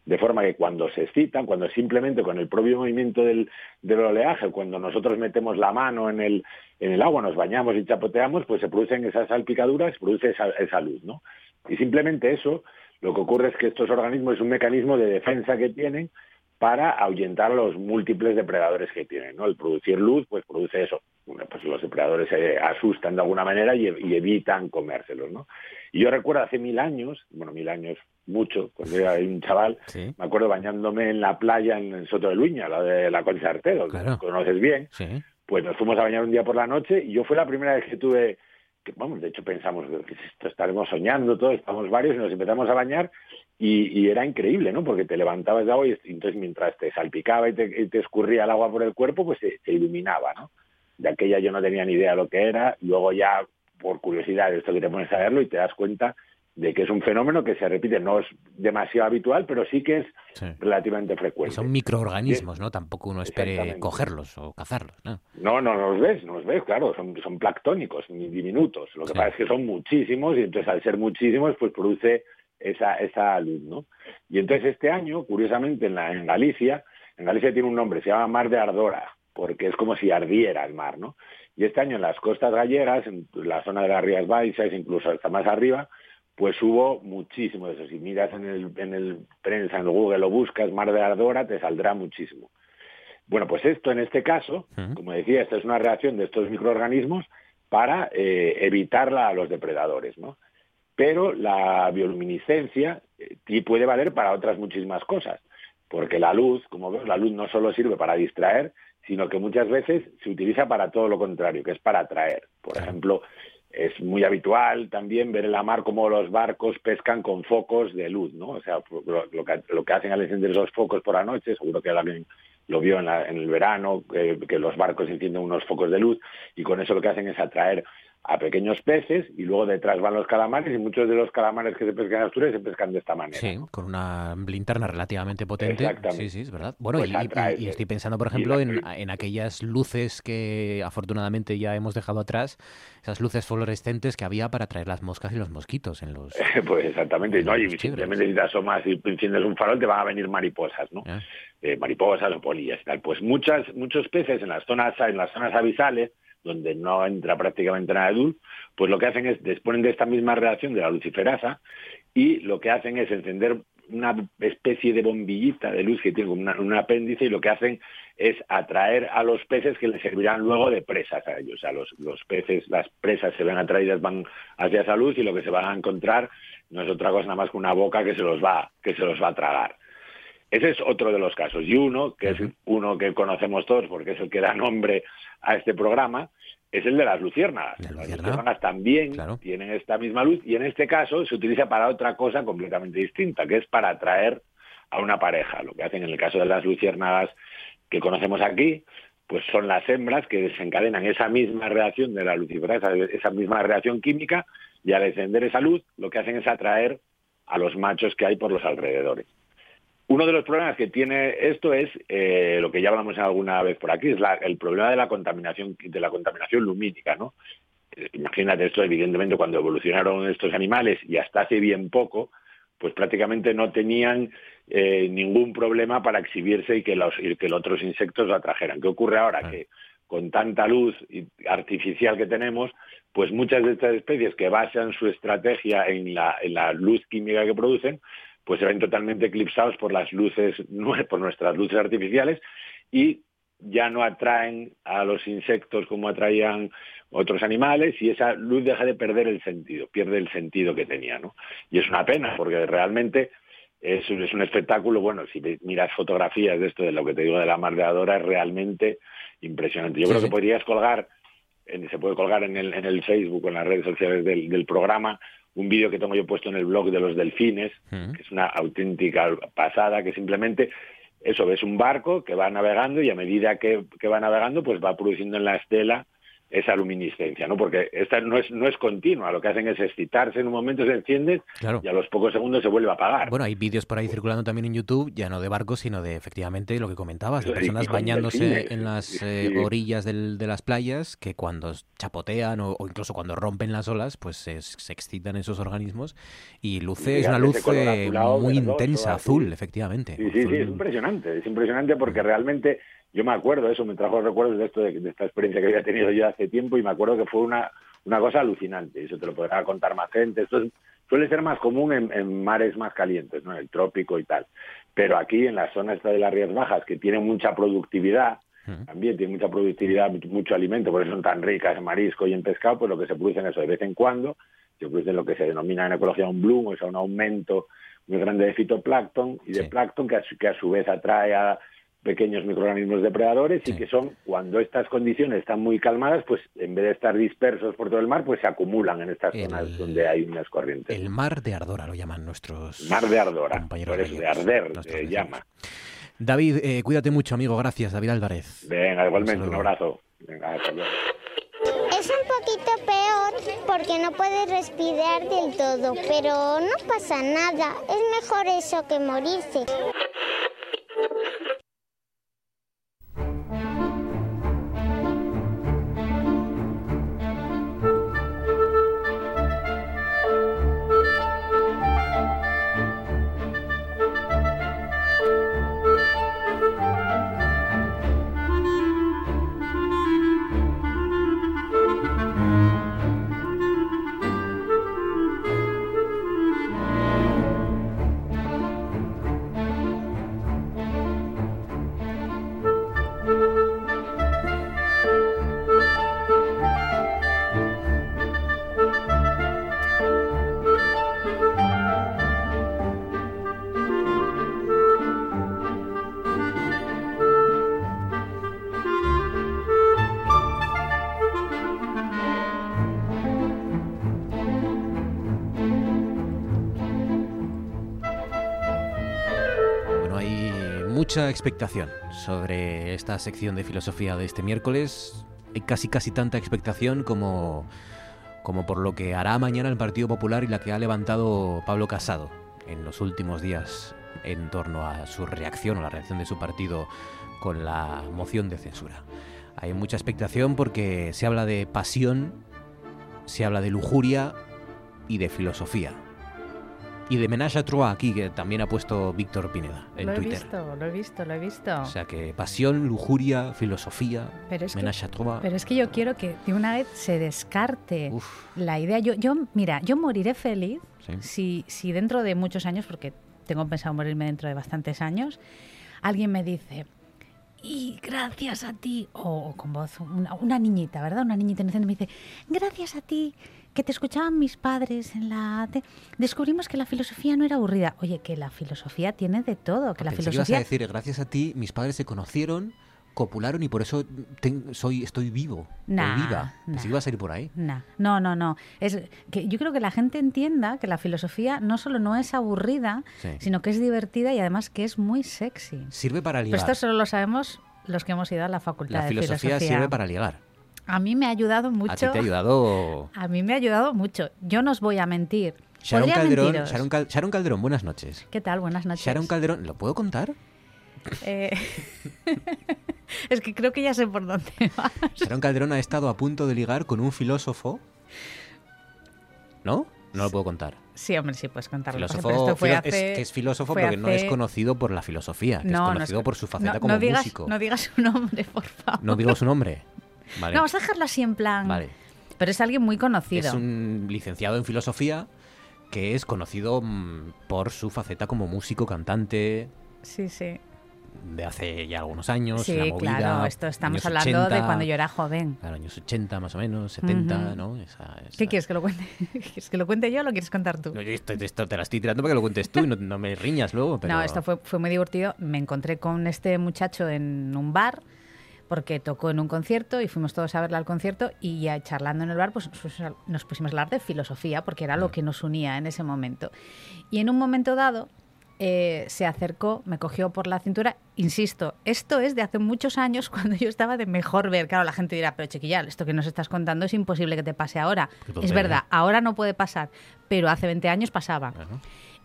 [SPEAKER 7] De forma que cuando se excitan, cuando simplemente con el propio movimiento del, oleaje, cuando nosotros metemos la mano en el, en el agua, nos bañamos y chapoteamos, pues se producen esas salpicaduras, se produce esa, esa luz, ¿no? Y simplemente eso, lo que ocurre es que estos organismos es un mecanismo de defensa que tienen para ahuyentar los múltiples depredadores que tienen, ¿no? El producir luz, pues produce eso. pues los depredadores se asustan de alguna manera y, y evitan comérselos, ¿no? Y yo recuerdo hace mil años, bueno, mil años, mucho, cuando era un chaval, me acuerdo bañándome en la playa en Soto de Luña, la de la Concha Artero, que conoces bien, pues nos fuimos a bañar un día por la noche y yo fue la primera vez que tuve, que vamos, de hecho pensamos que esto estaremos soñando todos, estamos varios y nos empezamos a bañar y, era increíble, ¿no? Porque te levantabas de agua y entonces mientras te salpicaba y te, escurría el agua por el cuerpo, pues se, se, iluminaba, ¿no? De aquella yo no tenía ni idea de lo que era, luego ya por curiosidad esto que te pones a verlo y te das cuenta de que es un fenómeno que se repite, no es demasiado habitual, pero sí que es relativamente frecuente.
[SPEAKER 1] son microorganismos, ¿no? Tampoco uno espere cogerlos o cazarlos, ¿no?
[SPEAKER 7] No, no, no los ves, no los ves, claro, son, son planctónicos, diminutos. Lo que pasa es que son muchísimos y entonces al ser muchísimos, pues produce esa, esa luz, ¿no? Y entonces este año, curiosamente, en, la, en Galicia, en Galicia tiene un nombre, se llama Mar de Ardora, porque es como si ardiera el mar, ¿no? Y este año en las costas gallegas, en la zona de las Rías Baixas, incluso hasta más arriba, pues hubo muchísimo de eso. Si miras en el, en el prensa, en Google, lo buscas, Mar de Ardora, te saldrá muchísimo. Bueno, pues esto en este caso, como decía, esta es una reacción de estos microorganismos para eh, evitarla a los depredadores, ¿no? Pero la bioluminiscencia eh, puede valer para otras muchísimas cosas, porque la luz, como vemos, la luz no solo sirve para distraer, sino que muchas veces se utiliza para todo lo contrario, que es para atraer. Por ejemplo, es muy habitual también ver en la mar cómo los barcos pescan con focos de luz, ¿no? O sea, lo, que, lo que, hacen al encender esos focos por la noche, seguro que alguien lo vio en, en el verano, que los barcos encienden unos focos de luz y con eso lo que hacen es atraer a pequeños peces y luego detrás van los calamares y muchos de los calamares que se pescan en Asturias se pescan de esta manera.
[SPEAKER 1] Sí, con una linterna relativamente potente. Sí, sí, es verdad. Bueno, pues y, estoy pensando, por ejemplo, en, en, aquellas luces que afortunadamente ya hemos dejado atrás, esas luces fluorescentes que había para traer las moscas y los mosquitos en los...
[SPEAKER 7] pues exactamente, ¿no? Y simplemente si te asomas y enciendes un farol te van a venir mariposas, ¿no? Eh, mariposas o polillas y tal. Pues muchas, muchos peces en las zonas, en las zonas abisales donde no entra prácticamente nada de luz, pues lo que hacen es, disponen de esta misma reacción de la luciferasa y lo que hacen es encender una especie de bombillita de luz que tiene un apéndice y lo que hacen es atraer a los peces que les servirán luego de presas a ellos. O sea, los, los peces, las presas se ven atraídas, van hacia esa luz y lo que se van a encontrar no es otra cosa nada más que una boca que se los va, que se los va a tragar. Ese es otro de los casos. Y uno, que es uno que conocemos todos porque es el que da nombre a este programa, es el de las luciérnagas. Las luciérnagas también tienen esta misma luz y en este caso se utiliza para otra cosa completamente distinta, que es para atraer a una pareja. Lo que hacen en el caso de las luciérnagas que conocemos aquí, pues son las hembras que desencadenan esa misma reacción de la luciferasa, esa misma reacción química, y al encender esa luz, lo que hacen es atraer a los machos que hay por los alrededores. Uno de los problemas que tiene esto es eh, lo que ya hablamos alguna vez por aquí, es el problema de la contaminación, de la contaminación lumínica, ¿no? Eh, imagínate esto, evidentemente, cuando evolucionaron estos animales y hasta hace bien poco, pues prácticamente no tenían eh, ningún problema para exhibirse y que los, y que los otros insectos lo atrajeran. ¿Qué ocurre ahora? Que con tanta luz artificial que tenemos, pues muchas de estas especies que basan su estrategia en la, en la luz química que producen, pues se ven totalmente eclipsados por las luces, por nuestras luces artificiales y ya no atraen a los insectos como atraían otros animales y esa luz deja de perder el sentido, pierde el sentido que tenía, ¿no? Y es una pena porque realmente es, es un espectáculo, bueno, si miras fotografías de esto, de lo que te digo de la Mar de Adora, es realmente impresionante. Yo creo que podrías colgar, se puede colgar en el, en el Facebook, en las redes sociales del, del programa, un vídeo que tengo yo puesto en el blog de los delfines, que es una auténtica pasada, que simplemente eso, ves un barco que va navegando y a medida que, que va navegando, pues va produciendo en la estela esa luminiscencia, ¿no? Porque esta no es, no es continua, lo que hacen es excitarse en un momento, se enciende y a los pocos segundos se vuelve a apagar.
[SPEAKER 1] Bueno, hay vídeos por ahí circulando también en YouTube, ya no de barcos, sino de efectivamente lo que comentabas, de personas bañándose en las eh, orillas de las playas que cuando chapotean o, incluso cuando rompen las olas, pues se, excitan esos organismos y luce, es una luz eh, muy intensa, azul, efectivamente.
[SPEAKER 7] Sí, sí, sí, es impresionante, es impresionante porque realmente yo me acuerdo, eso me trajo recuerdos de esto, de, esta experiencia que había tenido yo hace tiempo y me acuerdo que fue una, una cosa alucinante. Eso te lo podrá contar más gente. Esto suele ser más común en, mares más calientes, ¿no? En el trópico y tal. Pero aquí, en la zona esta de las Rías Bajas, que tiene mucha productividad, también tiene mucha productividad, mucho, alimento, por eso son tan ricas en marisco y en pescado, pues lo que se produce en eso de vez en cuando, se produce lo que se denomina en ecología un bloom, o sea, un aumento muy grande de fitoplancton y de plancton que que a su vez atrae a pequeños microorganismos depredadores y que son, cuando estas condiciones están muy calmadas, pues en vez de estar dispersos por todo el mar, pues se acumulan en estas zonas donde hay unas corrientes.
[SPEAKER 1] El mar de Ardora lo llaman nuestros
[SPEAKER 7] Mar de Ardora, por eso de arder se llama.
[SPEAKER 1] David, eh, cuídate mucho, amigo. Gracias, David Álvarez.
[SPEAKER 7] Venga, igualmente, un, abrazo. Venga, hasta luego.
[SPEAKER 8] Es un poquito peor porque no puedes respirar del todo, pero no pasa nada. Es mejor eso que morirse.
[SPEAKER 1] Mucha expectación sobre esta sección de filosofía de este miércoles. Hay casi casi tanta expectación como, como por lo que hará mañana el Partido Popular y la que ha levantado Pablo Casado en los últimos días en torno a su reacción o la reacción de su partido con la moción de censura. Hay mucha expectación porque se habla de pasión, se habla de lujuria y de filosofía y de Menage a Trois aquí, que también ha puesto Víctor Pineda en
[SPEAKER 9] lo
[SPEAKER 1] Twitter.
[SPEAKER 9] Lo he visto, lo he visto, lo he visto.
[SPEAKER 1] O sea que pasión, lujuria, filosofía, pero Menage a Trois.
[SPEAKER 9] Pero es que yo quiero que de una vez se descarte la idea. Yo, yo, mira, yo moriré feliz si, si dentro de muchos años, porque tengo pensado morirme dentro de bastantes años, alguien me dice, y gracias a ti, o, con voz, una, una, niñita, ¿verdad? Una niñita inocente me dice, gracias a ti que te escuchaban mis padres en la descubrimos que la filosofía no era aburrida. Oye, que la filosofía tiene de todo, que la filosofía...
[SPEAKER 1] a decir, gracias a ti mis padres se conocieron, copularon y por eso soy estoy vivo, nah, viva. Nah, ibas a ir por ahí.
[SPEAKER 9] no, no, no. Es que yo creo que la gente entienda que la filosofía no solo no es aburrida, sino que es divertida y además que es muy sexy.
[SPEAKER 1] Sirve para ligar.
[SPEAKER 9] Pero esto solo lo sabemos los que hemos ido a la facultad
[SPEAKER 1] la
[SPEAKER 9] de
[SPEAKER 1] filosofía.
[SPEAKER 9] filosofía
[SPEAKER 1] sirve para ligar.
[SPEAKER 9] A mí me ha ayudado mucho.
[SPEAKER 1] A ti te ha ayudado.
[SPEAKER 9] A mí me ha ayudado mucho. Yo no os voy a mentir.
[SPEAKER 1] Sharon Calderón, Sharon, Calderón, buenas noches.
[SPEAKER 9] ¿Qué tal? Buenas noches.
[SPEAKER 1] Sharon Calderón, ¿lo puedo contar?
[SPEAKER 9] Eh, es que creo que ya sé por dónde vas.
[SPEAKER 1] Sharon Calderón ha estado a punto de ligar con un filósofo. ¿No? No lo puedo contar.
[SPEAKER 9] Sí, hombre, sí puedes contarlo.
[SPEAKER 1] Filósofo, es, que es filósofo porque no es conocido por la filosofía, es conocido por su faceta como músico.
[SPEAKER 9] No digas su nombre, por favor.
[SPEAKER 1] No digo su nombre.
[SPEAKER 9] No, vamos a dejarlo así en plan. Vale. Pero es alguien muy conocido.
[SPEAKER 1] Es un licenciado en filosofía que es conocido mm, por su faceta como músico, cantante.
[SPEAKER 9] Sí, sí.
[SPEAKER 1] de hace ya algunos años.
[SPEAKER 9] Sí,
[SPEAKER 1] la movida,
[SPEAKER 9] claro, esto estamos hablando
[SPEAKER 1] 80,
[SPEAKER 9] de cuando yo era joven.
[SPEAKER 1] Claro, años 80 más o menos, 70,
[SPEAKER 9] Ujú.
[SPEAKER 1] ¿no? Esa- esa-
[SPEAKER 9] ¿Qué quieres que lo cuente? ¿Quieres que lo cuente yo o lo quieres contar tú?
[SPEAKER 1] No, yo esto, esto te la estoy tirando para que lo cuentes tú y no, no me riñas luego. Pero...
[SPEAKER 9] No, esto fue, fue muy divertido. Me encontré con este muchacho en un bar porque tocó en un concierto y fuimos todos a verle al concierto y ya charlando en el bar pues nos pusimos a hablar de filosofía porque era
[SPEAKER 1] Mm.
[SPEAKER 9] lo que nos unía en ese momento. Y en un momento dado eh, se acercó, me cogió por la cintura, insisto, esto es de hace muchos años cuando yo estaba de mejor ver. Claro, la gente dirá, pero chiquilla, esto que nos estás contando es imposible que te pase ahora. Es verdad, ahora no puede pasar, pero hace 20 años pasaba.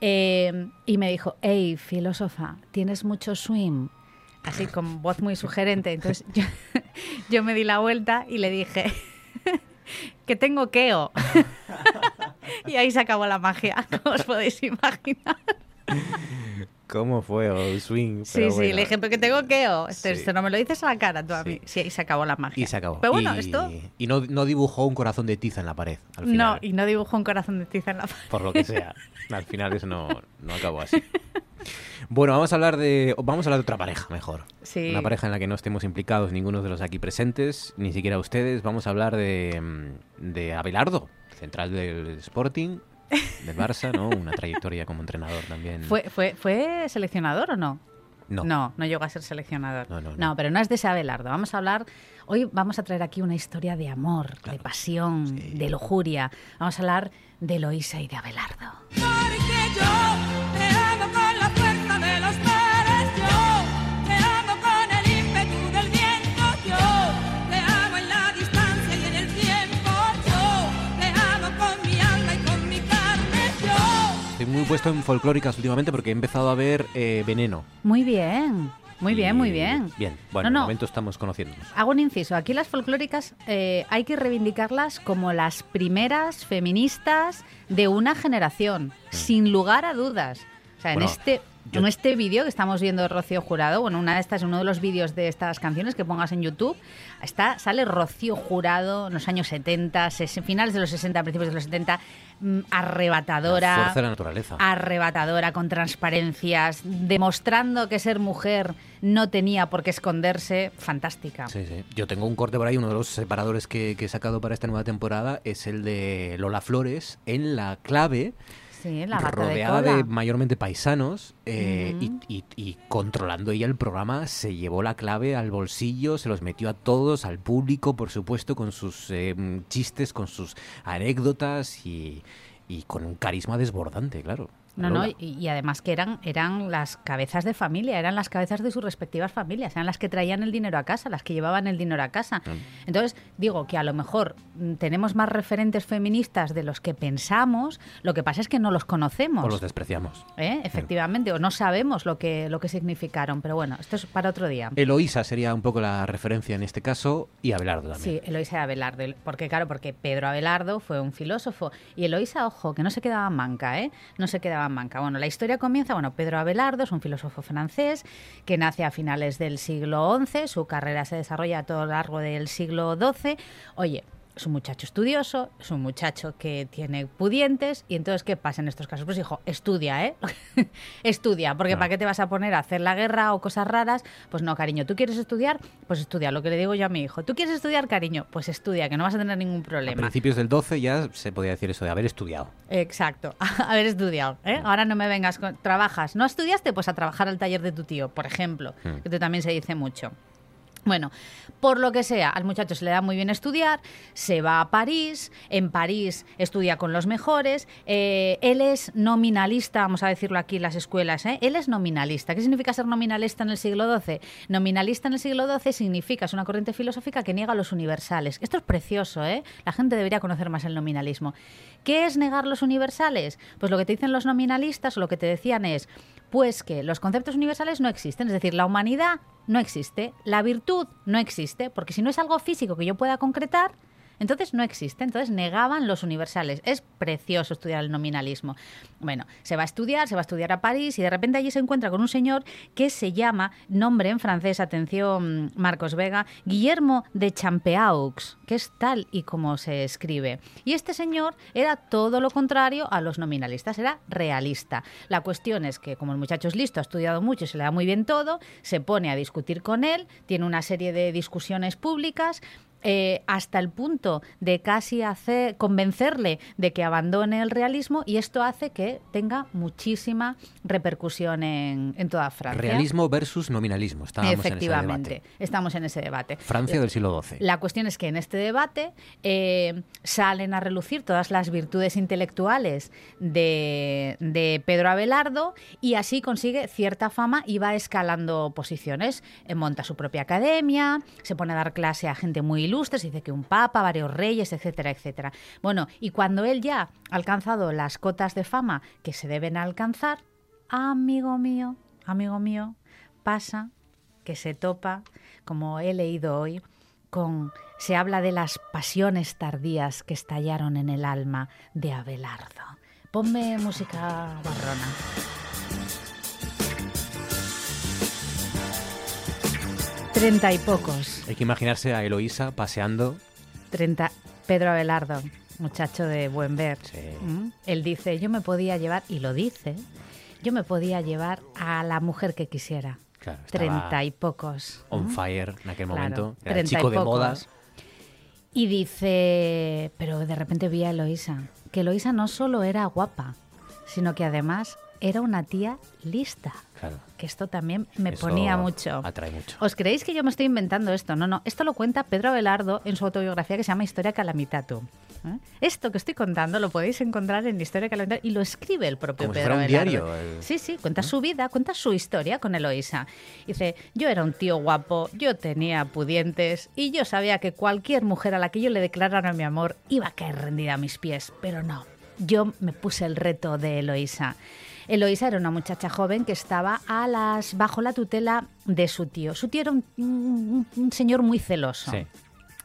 [SPEAKER 9] Eh, y me dijo, hey, filósofa, tienes mucho swing. Así con voz muy sugerente. Entonces yo, yo me di la vuelta y le dije que tengo keo. y ahí se acabó la magia, como os podéis imaginar.
[SPEAKER 1] ¿Cómo fue? O swing.
[SPEAKER 9] Sí,
[SPEAKER 1] pero
[SPEAKER 9] sí,
[SPEAKER 1] bueno.
[SPEAKER 9] le dije, pero que tengo keo. Esto,
[SPEAKER 1] Sí.
[SPEAKER 9] esto no me lo dices a la cara tú a mí. Sí, ahí se acabó la magia.
[SPEAKER 1] Y se acabó.
[SPEAKER 9] Pero bueno,
[SPEAKER 1] y,
[SPEAKER 9] esto...
[SPEAKER 1] Y no, no dibujó un corazón de tiza en la pared. Al
[SPEAKER 9] No, y no dibujó un corazón de tiza en la
[SPEAKER 1] Por lo que sea. Al final eso no, no acabó así. Bueno, vamos a hablar de vamos a hablar de otra pareja mejor.
[SPEAKER 9] Sí.
[SPEAKER 1] Una pareja en la que no estemos implicados ninguno de los aquí presentes, ni siquiera ustedes. Vamos a hablar de, mm, de Abelardo, central del Sporting, del Barça, ¿no? Una trayectoria como entrenador también.
[SPEAKER 9] ¿Fue, fue, ¿Fue seleccionador o no?
[SPEAKER 1] No.
[SPEAKER 9] No, no llegó a ser seleccionador.
[SPEAKER 1] No, no, no.
[SPEAKER 9] pero no es de ese Abelardo. Vamos a hablar, hoy vamos a traer aquí una historia de amor, de pasión, de lujuria. Vamos a hablar de Eloísa y de Abelardo.
[SPEAKER 10] Porque yo te amo con
[SPEAKER 1] muy puesto en folclóricas últimamente porque he empezado a ver eh, Veneno.
[SPEAKER 9] Muy bien, muy bien, muy bien.
[SPEAKER 1] Bien, bueno,
[SPEAKER 9] No, no.
[SPEAKER 1] de momento estamos conociéndonos.
[SPEAKER 9] Hago un inciso. Aquí las folclóricas eh, hay que reivindicarlas como las primeras feministas de una generación, sin lugar a dudas. O sea,
[SPEAKER 1] Bueno,
[SPEAKER 9] en este,
[SPEAKER 1] yo-
[SPEAKER 9] en este vídeo que estamos viendo de Rocío Jurado, bueno, una de estas, uno de los vídeos de estas canciones que pongas en YouTube, está, sale Rocío Jurado en los años 70, ses- finales de los 60, principios de los 70, mm, arrebatadora.
[SPEAKER 1] La fuerza de la naturaleza.
[SPEAKER 9] arrebatadora, con transparencias, demostrando que ser mujer no tenía por qué esconderse. Fantástica.
[SPEAKER 1] Sí, sí. Yo tengo un corte por ahí, uno de los separadores que, que he sacado para esta nueva temporada es el de Lola Flores en la clave,
[SPEAKER 9] Sí, la de
[SPEAKER 1] rodeada de, mayormente paisanos eh,
[SPEAKER 9] Ujú.
[SPEAKER 1] y, y- y controlando ella el programa, se llevó la clave al bolsillo, se los metió a todos, al público, por supuesto, con sus eh, chistes, con sus anécdotas y, y con un carisma desbordante, claro.
[SPEAKER 9] No, no, y, y además que eran, eran las cabezas de familia, eran las cabezas de sus respectivas familias, eran las que traían el dinero a casa, las que llevaban el dinero a casa.
[SPEAKER 1] Mm.
[SPEAKER 9] Entonces, digo que a lo mejor mm, tenemos más referentes feministas de los que pensamos, lo que pasa es que no los conocemos.
[SPEAKER 1] O los despreciamos.
[SPEAKER 9] ¿eh? Efectivamente, o no sabemos lo que, lo que significaron, pero bueno, esto es para otro día.
[SPEAKER 1] Eloísa sería un poco la referencia en este caso y Abelardo también.
[SPEAKER 9] Sí, Eloisa Abelardo, el- porque claro, porque Pedro Abelardo fue un filósofo y Eloisa, ojo, que no se quedaba manca, ¿eh? No se quedaba manca. Bueno, la historia comienza, bueno, Pedro Abelardo es un filósofo francés que nace a finales del siglo XI, su carrera se desarrolla a todo lo largo del siglo XII. Oye, es un muchacho estudioso, es un muchacho que tiene pudientes y entonces, ¿qué pasa en estos casos? Pues hijo, estudia, ¿eh? estudia, porque. ¿para qué te vas a poner a hacer la guerra o cosas raras? Pues no, cariño, ¿tú quieres estudiar? Pues estudia, lo que le digo yo a mi hijo. ¿Tú quieres estudiar, cariño? Pues estudia, que no vas a tener ningún
[SPEAKER 1] A
[SPEAKER 9] problema.
[SPEAKER 1] principios del 12 ya se podía decir eso de haber estudiado.
[SPEAKER 9] Exacto, haber estudiado. ¿eh? Ahora no me vengas con... ¿Trabajas? ¿No estudiaste? Pues a trabajar al taller de tu tío, por ejemplo,
[SPEAKER 1] Hmm.
[SPEAKER 9] que también se dice mucho. Bueno, por lo que sea, al muchacho se le da muy bien estudiar, se va a París, en París estudia con los mejores, eh, él es nominalista, vamos a decirlo aquí en las escuelas, ¿eh? él es nominalista. ¿Qué significa ser nominalista en el siglo XII? Nominalista en el siglo XII significa, es una corriente filosófica que niega los universales. Esto es precioso, ¿eh? la gente debería conocer más el nominalismo. ¿Qué es negar los universales? Pues lo que te dicen los nominalistas lo que te decían es, pues que los conceptos universales no existen, es decir, la humanidad no existe, la virtud no existe, porque si no es algo físico que yo pueda concretar, Entonces no existe, entonces negaban los universales. Es precioso estudiar el nominalismo. Bueno, se va a estudiar, se va a estudiar a París y de repente allí se encuentra con un señor que se llama, nombre en francés, atención Marcos Vega, Guillermo de Champeaux, que es tal y como se escribe. Y este señor era todo lo contrario a los nominalistas, era realista. La cuestión es que como el muchacho es listo, ha estudiado mucho, se le da muy bien todo, se pone a discutir con él, tiene una serie de discusiones públicas, eh, hasta el punto de casi hacer, convencerle de que abandone el realismo y esto hace que tenga muchísima repercusión en, en toda Francia.
[SPEAKER 1] Realismo versus nominalismo. Estábamos
[SPEAKER 9] Efectivamente,
[SPEAKER 1] en ese debate.
[SPEAKER 9] estamos en ese debate.
[SPEAKER 1] Francia del siglo XII.
[SPEAKER 9] La cuestión es que en este debate eh, salen a relucir todas las virtudes intelectuales de, de Pedro Abelardo y así consigue cierta fama y va escalando posiciones. Eh, monta su propia academia, se pone a dar clase a gente muy ilustre, se dice que un papa, varios reyes, etcétera, etcétera. Bueno, y cuando él ya ha alcanzado las cotas de fama que se deben alcanzar, amigo mío, amigo mío, pasa que se topa, como he leído hoy, con se habla de las pasiones tardías que estallaron en el alma de Abelardo. Ponme música barrona. Treinta y pocos.
[SPEAKER 1] Hay que imaginarse a Eloísa paseando.
[SPEAKER 9] Treinta. Pedro Abelardo, muchacho de buen ver. ¿Mm? Él dice, yo me podía llevar, y lo dice, yo me podía llevar a la mujer que quisiera.
[SPEAKER 1] Claro,
[SPEAKER 9] Treinta y pocos.
[SPEAKER 1] On
[SPEAKER 9] ¿Mm?
[SPEAKER 1] fire en aquel
[SPEAKER 9] Claro,
[SPEAKER 1] momento. Era
[SPEAKER 9] y
[SPEAKER 1] chico de modas.
[SPEAKER 9] Y dice, pero de repente vi a Eloísa, que Eloísa no solo era guapa, sino que además era una tía lista.
[SPEAKER 1] Claro.
[SPEAKER 9] Que esto también me
[SPEAKER 1] Eso
[SPEAKER 9] ponía mucho.
[SPEAKER 1] Atrae mucho.
[SPEAKER 9] ¿Os creéis que yo me estoy inventando esto? No, no. Esto lo cuenta Pedro Abelardo en su autobiografía que se llama Historia Calamitatum. ¿eh? Esto que estoy contando lo podéis encontrar en Historia Calamitatum y lo escribe el propio
[SPEAKER 1] Como si
[SPEAKER 9] Pedro
[SPEAKER 1] fuera un
[SPEAKER 9] Abelardo.
[SPEAKER 1] diario, el-
[SPEAKER 9] Sí, sí, cuenta su vida, cuenta su historia con Eloísa. Dice, yo era un tío guapo, yo tenía pudientes y yo sabía que cualquier mujer a la que yo le declarara mi amor iba a caer rendida a mis pies, pero no. Yo me puse el reto de Eloísa. Eloísa era una muchacha joven que estaba a las, bajo la tutela de su tío. Su tío era un, un- un señor muy celoso
[SPEAKER 1] Sí.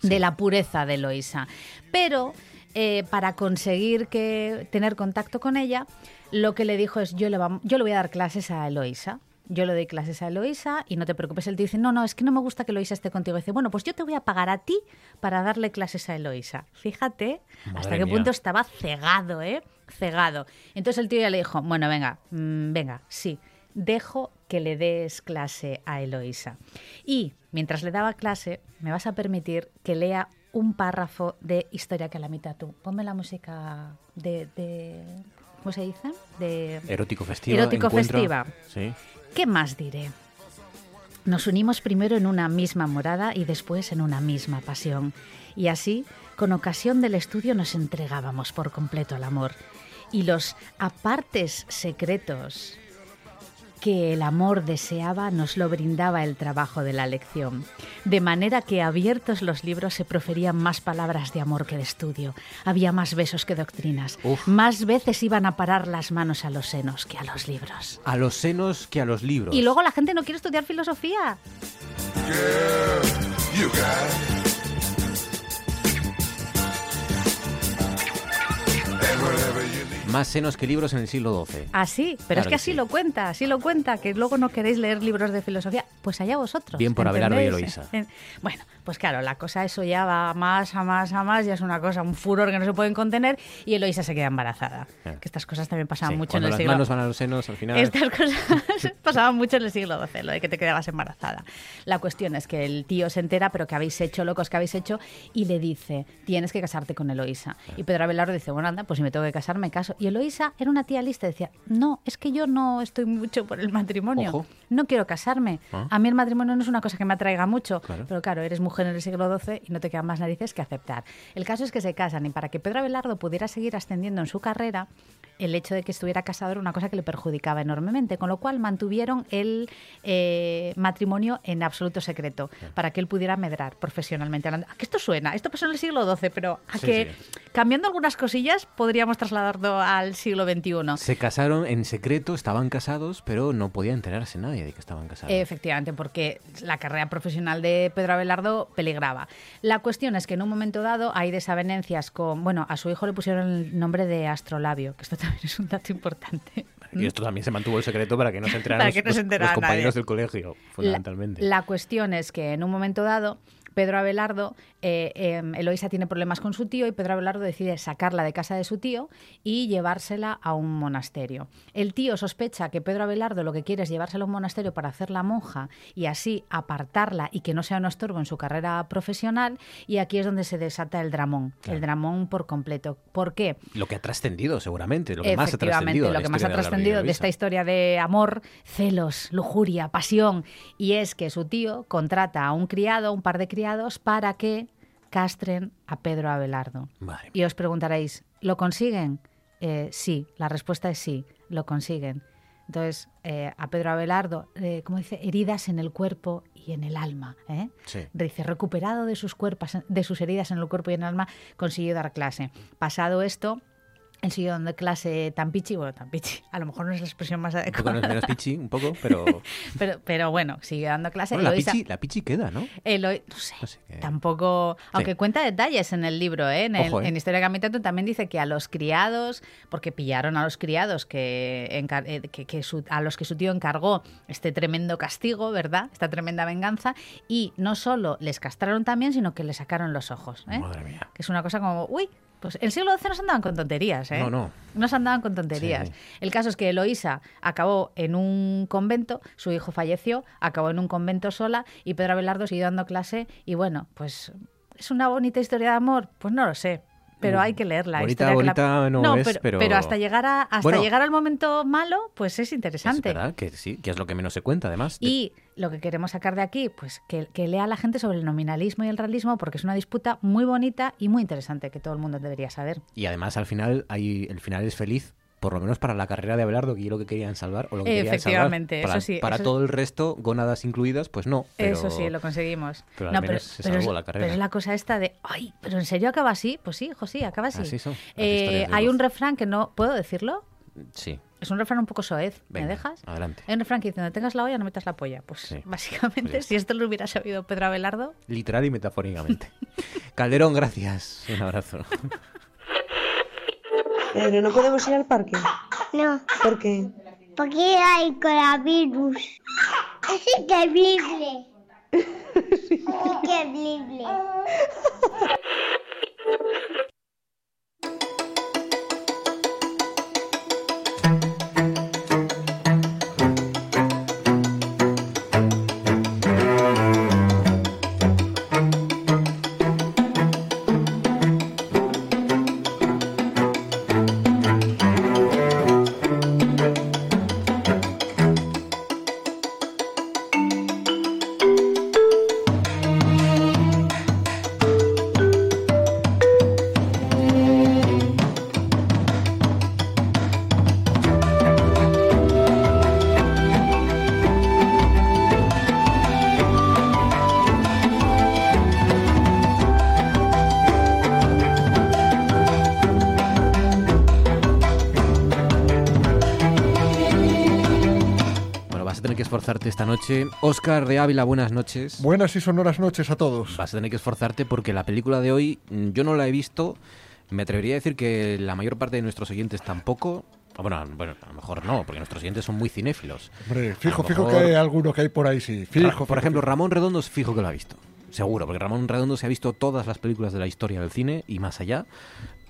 [SPEAKER 9] de la pureza de Eloísa. Pero eh, para conseguir que, tener contacto con ella, lo que le dijo es, yo le, yo le voy a dar clases a Eloísa. Yo le doy clases a Eloísa y no te preocupes. Él te dice, no, no, es que no me gusta que Eloísa esté contigo. dice, bueno, pues yo te voy a pagar a ti para darle clases a Eloísa. Fíjate hasta qué
[SPEAKER 1] mía.
[SPEAKER 9] punto estaba cegado, ¿eh? Cegado. Entonces el tío ya le dijo, bueno, venga, mm, venga, sí, dejo que le des clase a Eloísa. Y mientras le daba clase, me vas a permitir que lea un párrafo de Historia que a la mitad tú. Ponme la música de... de- ¿Cómo se dice? De...
[SPEAKER 1] Erótico festiva.
[SPEAKER 9] Erótico
[SPEAKER 1] encuentro.
[SPEAKER 9] festiva.
[SPEAKER 1] Sí.
[SPEAKER 9] ¿Qué más diré? Nos unimos primero en una misma morada y después en una misma pasión. Y así, con ocasión del estudio, nos entregábamos por completo al amor. Y los apartes secretos que el amor deseaba nos lo brindaba el trabajo de la lección. De manera que abiertos los libros se proferían más palabras de amor que de estudio. Había más besos que doctrinas.
[SPEAKER 1] Uf.
[SPEAKER 9] Más veces iban a parar las manos a los senos que a los libros.
[SPEAKER 1] A los senos que a los libros.
[SPEAKER 9] Y luego la gente no quiere estudiar filosofía.
[SPEAKER 1] Más senos que libros en el siglo XII.
[SPEAKER 9] Así, pero
[SPEAKER 1] Claro
[SPEAKER 9] es que
[SPEAKER 1] que
[SPEAKER 9] así
[SPEAKER 1] sí.
[SPEAKER 9] lo cuenta, así lo cuenta, que luego no queréis leer libros de filosofía, pues allá vosotros.
[SPEAKER 1] Bien por Abelardo y. Eloísa.
[SPEAKER 9] Bueno, pues claro, la cosa eso ya va más, a más, a más, ya es una cosa, un furor que no se pueden contener y Eloísa se queda embarazada. Que estas cosas también pasaban
[SPEAKER 1] Sí,
[SPEAKER 9] mucho en el
[SPEAKER 1] las
[SPEAKER 9] siglo
[SPEAKER 1] manos van a los senos, al final.
[SPEAKER 9] Estas cosas pasaban mucho en el siglo XII, lo de que te quedabas embarazada. La cuestión es que el tío se entera, pero que habéis hecho, locos que habéis hecho, y le dice, tienes que casarte con Eloísa. Y Pedro Abelardo dice, bueno, anda, pues si me tengo que casar, me caso. Y Eloísa era una tía lista, decía, no, es que yo no estoy mucho por el matrimonio.
[SPEAKER 1] Ojo.
[SPEAKER 9] No quiero casarme.
[SPEAKER 1] Ah.
[SPEAKER 9] A mí el matrimonio no es una cosa que me atraiga mucho.
[SPEAKER 1] Claro.
[SPEAKER 9] Pero claro, eres mujer en el siglo XII y no te quedan más narices que aceptar. El caso es que se casan y para que Pedro Abelardo pudiera seguir ascendiendo en su carrera, el hecho de que estuviera casado era una cosa que le perjudicaba enormemente, con lo cual mantuvieron el eh, matrimonio en absoluto secreto para que él pudiera medrar profesionalmente hablando. ¿A qué esto suena? Esto pasó en el siglo XII, pero a
[SPEAKER 1] Sí,
[SPEAKER 9] que
[SPEAKER 1] sí.
[SPEAKER 9] cambiando algunas cosillas, podríamos trasladarlo al siglo XXI.
[SPEAKER 1] Se casaron en secreto, estaban casados, pero no podía enterarse nadie de que estaban casados.
[SPEAKER 9] Efectivamente, porque la carrera profesional de Pedro Abelardo peligraba. La cuestión es que en un momento dado hay desavenencias con, bueno, a su hijo le pusieron el nombre de Astrolabio, que esto también es un dato importante.
[SPEAKER 1] Y esto también se mantuvo el secreto para que no se enteraran los,
[SPEAKER 9] no
[SPEAKER 1] compañeros
[SPEAKER 9] nadie.
[SPEAKER 1] del colegio, fundamentalmente.
[SPEAKER 9] La, la cuestión es que en un momento dado, Pedro Abelardo, eh, eh, Eloísa tiene problemas con su tío y Pedro Abelardo decide sacarla de casa de su tío y llevársela a un monasterio. El tío sospecha que Pedro Abelardo lo que quiere es llevársela a un monasterio para hacerla monja y así apartarla y que no sea un estorbo en su carrera profesional y aquí es donde se desata el dramón,
[SPEAKER 1] Claro.
[SPEAKER 9] el dramón por completo. ¿Por qué?
[SPEAKER 1] Lo que ha trascendido, seguramente, lo que más ha trascendido. De
[SPEAKER 9] lo que más ha
[SPEAKER 1] de
[SPEAKER 9] trascendido de
[SPEAKER 1] Bella
[SPEAKER 9] esta historia de amor, celos, lujuria, pasión, y es que su tío contrata a un criado, un par de criados, para que castren a Pedro Abelardo. Y os preguntaréis, ¿lo consiguen? Eh, sí, la respuesta es sí, lo consiguen. Entonces, eh, a Pedro Abelardo, eh, como dice, heridas en el cuerpo y en el alma. ¿eh?
[SPEAKER 1] Sí.
[SPEAKER 9] Dice, recuperado de sus, cuerpos, de sus heridas en el cuerpo y en el alma, consiguió dar clase. Pasado esto, él siguió dando clase tan pichi, bueno, tan pichi, a lo mejor no es la expresión más
[SPEAKER 1] Un poco
[SPEAKER 9] adecuada.
[SPEAKER 1] menos pichi, un poco, pero...
[SPEAKER 9] pero, pero bueno, siguió dando clase.
[SPEAKER 1] Bueno, la, pichi, la pichi queda, ¿no?
[SPEAKER 9] No sé,
[SPEAKER 1] No sé qué-
[SPEAKER 9] tampoco, aunque cuenta detalles en el libro, ¿eh? en, el-
[SPEAKER 1] ¿eh?
[SPEAKER 9] en Historia de Gamitato también dice que a los criados, porque pillaron a los criados que, encar- eh, que- que su- a los que su tío encargó este tremendo castigo, ¿verdad? Esta tremenda venganza, y no solo les castraron también, sino que le sacaron los ojos. ¿eh?
[SPEAKER 1] Madre mía.
[SPEAKER 9] Que es una cosa como, uy, pues el siglo XII no se andaban con tonterías, ¿eh?
[SPEAKER 1] No, no.
[SPEAKER 9] No se andaban con tonterías.
[SPEAKER 1] Sí.
[SPEAKER 9] El caso es que Eloísa acabó en un convento, su hijo falleció, acabó en un convento sola y Pedro Abelardo siguió dando clase y bueno, pues ¿es una bonita historia de amor? Pues no lo sé. Pero hay que leerla.
[SPEAKER 1] Mm, Bonita,
[SPEAKER 9] que la-
[SPEAKER 1] bonita no es, pero-
[SPEAKER 9] hasta llegar a hasta
[SPEAKER 1] Bueno.
[SPEAKER 9] llegar al momento malo, pues es
[SPEAKER 1] Es
[SPEAKER 9] interesante.
[SPEAKER 1] verdad que sí, que es lo que menos se cuenta, además. De-
[SPEAKER 9] Y lo que queremos sacar de aquí, pues que, que lea a la gente sobre el nominalismo y el realismo, porque es una disputa muy bonita y muy interesante que todo el mundo debería saber.
[SPEAKER 1] Y además al final hay, el final es feliz, por lo menos para la carrera de Abelardo, que es lo que querían salvar, o lo que querían salvar.
[SPEAKER 9] Efectivamente,
[SPEAKER 1] Para,
[SPEAKER 9] eso sí,
[SPEAKER 1] para
[SPEAKER 9] eso-
[SPEAKER 1] todo el resto, gónadas incluidas, pues no. pero-
[SPEAKER 9] Eso sí, lo conseguimos.
[SPEAKER 1] pero al menos se
[SPEAKER 9] pero
[SPEAKER 1] salvó
[SPEAKER 9] es,
[SPEAKER 1] la carrera.
[SPEAKER 9] pero es la cosa esta de, ay, pero ¿en serio acaba así? Pues sí, hijo, sí, acaba así.
[SPEAKER 1] Así son
[SPEAKER 9] Eh, hay un refrán que no, ¿puedo decirlo?
[SPEAKER 1] Sí,
[SPEAKER 9] Es un refrán un poco soez, ¿me dejas?
[SPEAKER 1] adelante.
[SPEAKER 9] Hay un refrán que dice, donde tengas la olla no metas la polla. Pues
[SPEAKER 1] Sí.
[SPEAKER 9] básicamente,
[SPEAKER 1] Pues
[SPEAKER 9] si esto lo hubiera sabido Pedro Abelardo,
[SPEAKER 1] literal y metafóricamente. Calderón, gracias. Un abrazo.
[SPEAKER 11] Pero no podemos ir al parque.
[SPEAKER 8] No,
[SPEAKER 11] ¿Por qué?
[SPEAKER 8] porque hay coronavirus. Es increíble. Increíble.
[SPEAKER 1] Esforzarte esta noche. Oscar de Ávila, buenas noches.
[SPEAKER 12] Buenas y sonoras noches a todos.
[SPEAKER 1] Vas a tener que esforzarte porque la película de hoy mm, yo no la he visto. Me atrevería a decir que la mayor parte de nuestros oyentes tampoco. Ah, Bueno, bueno, a lo mejor no, porque nuestros oyentes son muy cinéfilos.
[SPEAKER 12] Hombre, fijo, fijo que hay alguno que hay por ahí, sí.
[SPEAKER 1] Ra-
[SPEAKER 12] Fijo,
[SPEAKER 1] por
[SPEAKER 12] fijo,
[SPEAKER 1] ejemplo. Ramón Redondo es fijo que lo ha visto. Seguro, porque Ramón Redondo se ha visto todas las películas de la historia del cine y más allá.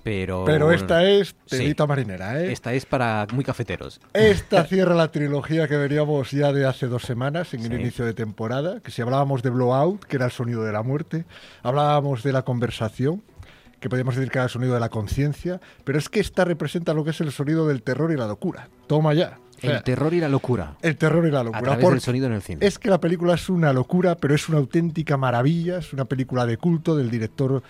[SPEAKER 1] Pero,
[SPEAKER 12] Pero esta es
[SPEAKER 1] Sí.
[SPEAKER 12] telita marinera, ¿eh?
[SPEAKER 1] Esta es para muy cafeteros.
[SPEAKER 12] Esta cierra la trilogía que veníamos ya de hace dos semanas, en el
[SPEAKER 1] Sí.
[SPEAKER 12] inicio de temporada, que si hablábamos de Blowout, que era el sonido de la muerte, hablábamos de la conversación, que podríamos decir que era el sonido de la conciencia, pero es que esta representa lo que es el sonido del terror y la locura. Toma ya. O sea,
[SPEAKER 1] El terror y la locura.
[SPEAKER 12] el terror y la
[SPEAKER 1] A
[SPEAKER 12] locura.
[SPEAKER 1] través
[SPEAKER 12] porque
[SPEAKER 1] del sonido en el cine.
[SPEAKER 12] Es que la película es una locura, pero es una auténtica maravilla. Es una película de culto del director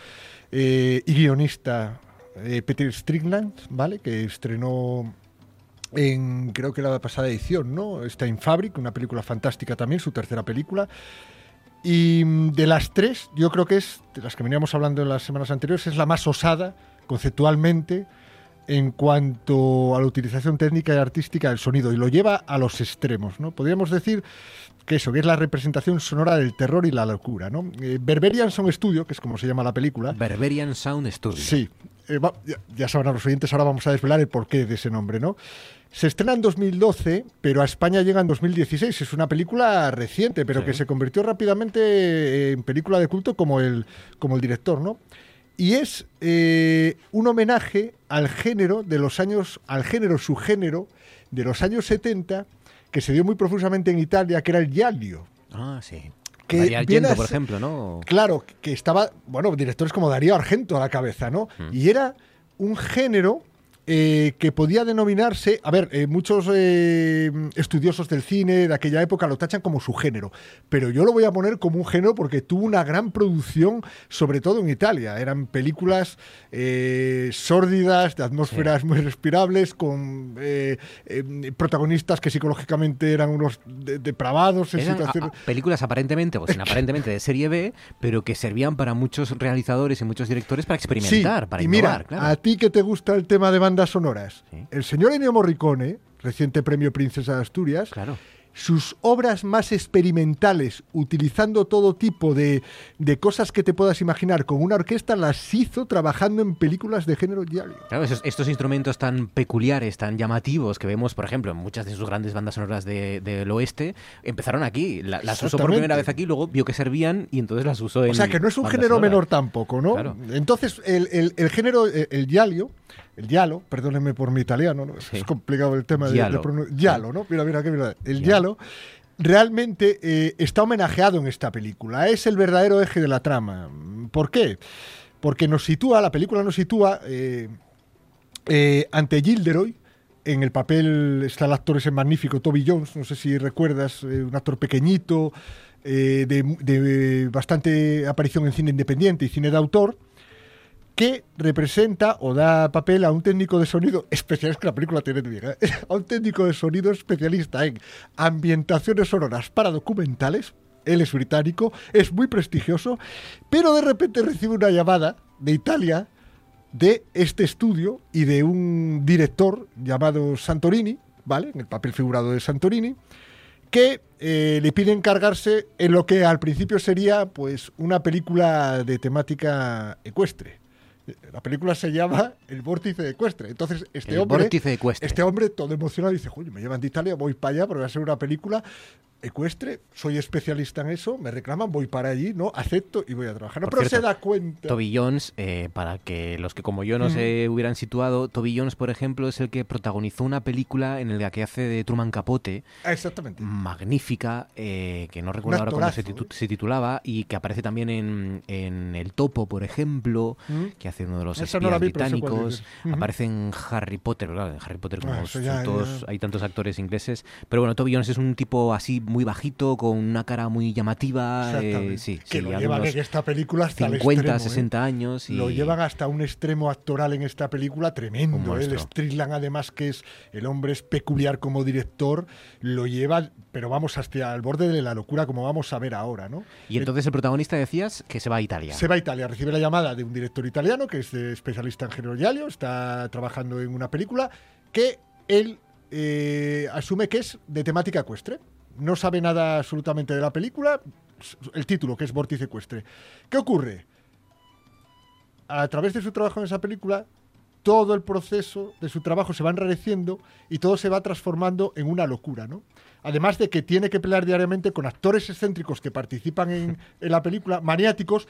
[SPEAKER 12] eh, y guionista eh, Peter Strickland, ¿vale? Que estrenó en, creo que la pasada edición, ¿no? Está en Fabric, una película fantástica también, su tercera película. Y mm, de las tres, yo creo que es, de las que veníamos hablando en las semanas anteriores, es la más osada conceptualmente en cuanto a la utilización técnica y artística del sonido y lo lleva a los extremos, ¿no? Podríamos decir que eso, que es la representación sonora del terror y la locura, ¿no? Eh, Berberian Sound Studio, que es como se llama la película.
[SPEAKER 1] Berberian Sound Studio.
[SPEAKER 12] Sí. Eh, va- ya, ya sabrán los oyentes, ahora vamos a desvelar el porqué de ese nombre, ¿no? Se estrena en 2012, pero a España llega en 2016. Es una película reciente, pero
[SPEAKER 1] Sí.
[SPEAKER 12] que se convirtió rápidamente en película de culto como el, como el director, ¿no? Y es eh, un homenaje al género de los años, al género, subgénero de los años 70, que se dio muy profusamente en Italia, que era el giallo.
[SPEAKER 1] Ah, sí.
[SPEAKER 12] Que
[SPEAKER 1] Darío Argento, por ejemplo, ¿no?
[SPEAKER 12] Claro, que estaba, bueno, directores como Darío Argento a la cabeza, ¿no?
[SPEAKER 1] Mm.
[SPEAKER 12] Y era un género eh, que podía denominarse, a ver, eh, muchos eh, estudiosos del cine de aquella época lo tachan como su género, pero yo lo voy a poner como un género porque tuvo una gran producción, sobre todo en Italia. Eran películas eh, sórdidas, de atmósferas muy respirables, con eh, protagonistas que psicológicamente eran unos de- depravados en
[SPEAKER 1] Eran a-
[SPEAKER 12] situaciones...
[SPEAKER 1] a- películas aparentemente, o sin aparentemente de serie B, pero que servían para muchos realizadores y muchos directores para experimentar,
[SPEAKER 12] Sí,
[SPEAKER 1] para
[SPEAKER 12] y
[SPEAKER 1] innovar,
[SPEAKER 12] mira,
[SPEAKER 1] claro.
[SPEAKER 12] a ti que te gusta el tema de bandas sonoras,
[SPEAKER 1] Sí.
[SPEAKER 12] el señor Ennio Morricone, reciente premio Princesa de Asturias,
[SPEAKER 1] Claro.
[SPEAKER 12] sus obras más experimentales, utilizando todo tipo de, de cosas que te puedas imaginar con una orquesta, las hizo trabajando en películas de género diario.
[SPEAKER 1] Claro, esos- estos instrumentos tan peculiares, tan llamativos que vemos, por ejemplo, en muchas de sus grandes bandas sonoras de- del oeste, empezaron aquí. La- las usó por primera vez aquí, luego vio que servían y entonces las usó en.
[SPEAKER 12] O sea, que no es un género
[SPEAKER 1] sonoras.
[SPEAKER 12] menor tampoco, ¿no?
[SPEAKER 1] Claro.
[SPEAKER 12] Entonces, el, el- el género, el, el giallo, el giallo, perdónenme por mi italiano, ¿no?
[SPEAKER 1] Sí.
[SPEAKER 12] es complicado el tema de- de, pronunciar. Giallo, ¿no? Mira, mira, qué mira. El
[SPEAKER 1] giallo
[SPEAKER 12] realmente eh, está homenajeado en esta película. Es el verdadero eje de la trama. ¿Por qué? Porque nos sitúa, la película nos sitúa eh, eh, ante Gilderoy. En el papel está el actor ese magnífico Toby Jones, no sé si recuerdas, un actor pequeñito, de, de bastante aparición en cine independiente y cine de autor, que representa o da papel a un técnico de sonido especial, es que la película tiene bien, ¿eh? a un técnico de sonido especialista en ambientaciones sonoras para documentales. Él es británico, es muy prestigioso, pero de repente recibe una llamada de Italia de este estudio y de un director llamado Santorini, ¿vale? En el papel figurado de Santorini, que eh, le pide encargarse en lo que al principio sería pues una película de temática ecuestre. La película se llama El vórtice ecuestre. Entonces, este
[SPEAKER 1] El
[SPEAKER 12] hombre,
[SPEAKER 1] vórtice ecuestre.
[SPEAKER 12] este hombre todo emocionado dice, "Joder, me llevan de Italia, voy para allá porque va a ser una película ecuestre, soy especialista en eso, me reclaman, voy para allí, no, acepto y voy a trabajar. No, pero
[SPEAKER 1] cierto,
[SPEAKER 12] se da cuenta.
[SPEAKER 1] Toby Jones, eh, para que los que como yo no
[SPEAKER 12] Mm.
[SPEAKER 1] se hubieran situado, Toby Jones, por ejemplo, es el que protagonizó una película en la que hace de Truman Capote,
[SPEAKER 12] Ah, Exactamente.
[SPEAKER 1] magnífica, eh, que no recuerdo ahora cómo se, titu- se titulaba, y que aparece también en, en El Topo, por ejemplo,
[SPEAKER 12] Mm.
[SPEAKER 1] que hace uno de los
[SPEAKER 12] no
[SPEAKER 1] espías
[SPEAKER 12] vi,
[SPEAKER 1] británicos. Aparece en Harry Potter, claro, en Harry Potter como
[SPEAKER 12] Ah, ya-
[SPEAKER 1] todos,
[SPEAKER 12] ya-
[SPEAKER 1] hay tantos actores ingleses. Pero bueno, Toby Jones es un tipo así muy bajito, con una cara muy llamativa. eh, sí,
[SPEAKER 12] que
[SPEAKER 1] sí,
[SPEAKER 12] lo llevan en esta película hasta el
[SPEAKER 1] 50,
[SPEAKER 12] extremo, ¿eh?
[SPEAKER 1] 60 años. Y...
[SPEAKER 12] Lo llevan hasta un extremo actoral en esta película tremendo. ¿eh? El. Strickland, además, que es el hombre es peculiar como director, lo lleva, pero vamos hasta el borde de la locura, como vamos a ver ahora, ¿no?
[SPEAKER 1] Y entonces el protagonista decías que se va a Italia.
[SPEAKER 12] Se va a Italia, recibe la llamada de un director italiano que es eh, especialista en género giallo, está trabajando en una película que él eh, asume que es de temática ecuestre. No sabe nada absolutamente de la película, el título, que es Vórtice Ecuestre. ¿Qué ocurre? A través de su trabajo en esa película, todo el proceso de su trabajo se va enrareciendo y todo se va transformando en una locura, ¿no? Además de que tiene que pelear diariamente con actores excéntricos que participan en, en la película, maniáticos,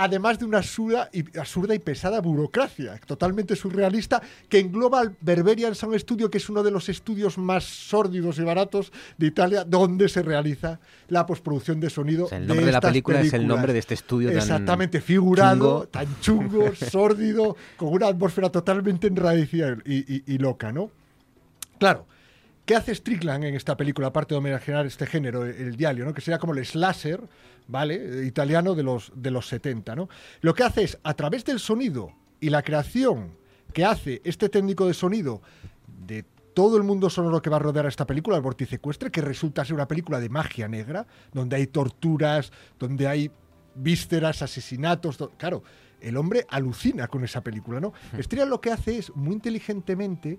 [SPEAKER 12] además de una absurda y, absurda y pesada burocracia, totalmente surrealista, que engloba al Berberian Sound Studio, que es uno de los estudios más sórdidos y baratos de Italia, donde se realiza la postproducción de sonido.
[SPEAKER 1] O sea, el nombre de, la película es el nombre de este estudio tan
[SPEAKER 12] Exactamente, figurado,
[SPEAKER 1] chungo.
[SPEAKER 12] tan chungo, sórdido, con una atmósfera totalmente enrarecida y, y- y loca, ¿no? Claro, ¿qué hace Strickland en esta película, aparte de homenajear este género, el, el diario, ¿no? que sería como el slasher, ¿vale? Italiano de los, de los 70, ¿no? Lo que hace es, a través del sonido y la creación que hace este técnico de sonido de todo el mundo sonoro que va a rodear a esta película, el Vórtice Ecuestre, que resulta ser una película de magia negra, donde hay torturas, donde hay vísceras, asesinatos. to- Claro, el hombre alucina con esa película, ¿no? Strickland lo que hace es muy inteligentemente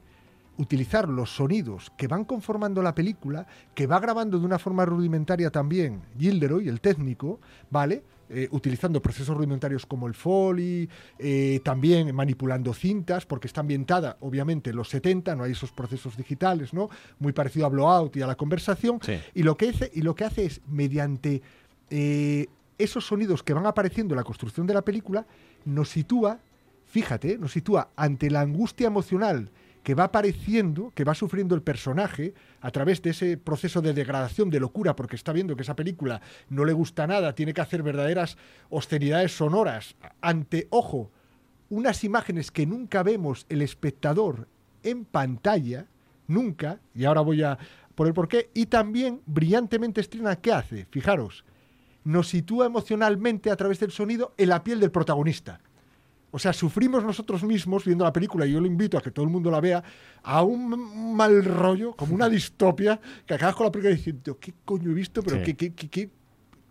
[SPEAKER 12] utilizar los sonidos que van conformando la película, que va grabando de una forma rudimentaria también Gilderoy, el técnico, ¿vale? Eh, utilizando procesos rudimentarios como el Foley, eh, también manipulando cintas, porque está ambientada, obviamente, en los 70, no hay esos procesos digitales, ¿no? Muy parecido a Blowout y a la conversación.
[SPEAKER 1] Sí.
[SPEAKER 12] Y, lo que hace, y lo que hace es, mediante eh, esos sonidos que van apareciendo en la construcción de la película, nos sitúa, fíjate, nos sitúa ante la angustia emocional que va apareciendo, que va sufriendo el personaje a través de ese proceso de degradación, de locura, porque está viendo que esa película no le gusta nada, tiene que hacer verdaderas austeridades sonoras ante, ojo, unas imágenes que nunca vemos el espectador en pantalla, nunca, y ahora voy a poner por qué, y también brillantemente estrena, ¿qué hace? Fijaros, nos sitúa emocionalmente a través del sonido en la piel del protagonista. O sea, sufrimos nosotros mismos viendo la película, y yo lo invito a que todo el mundo la vea, a un mal rollo, como una distopia, que acabas con la película diciendo, ¿qué coño he visto? Pero
[SPEAKER 1] Sí.
[SPEAKER 12] qué, qué- qué- qué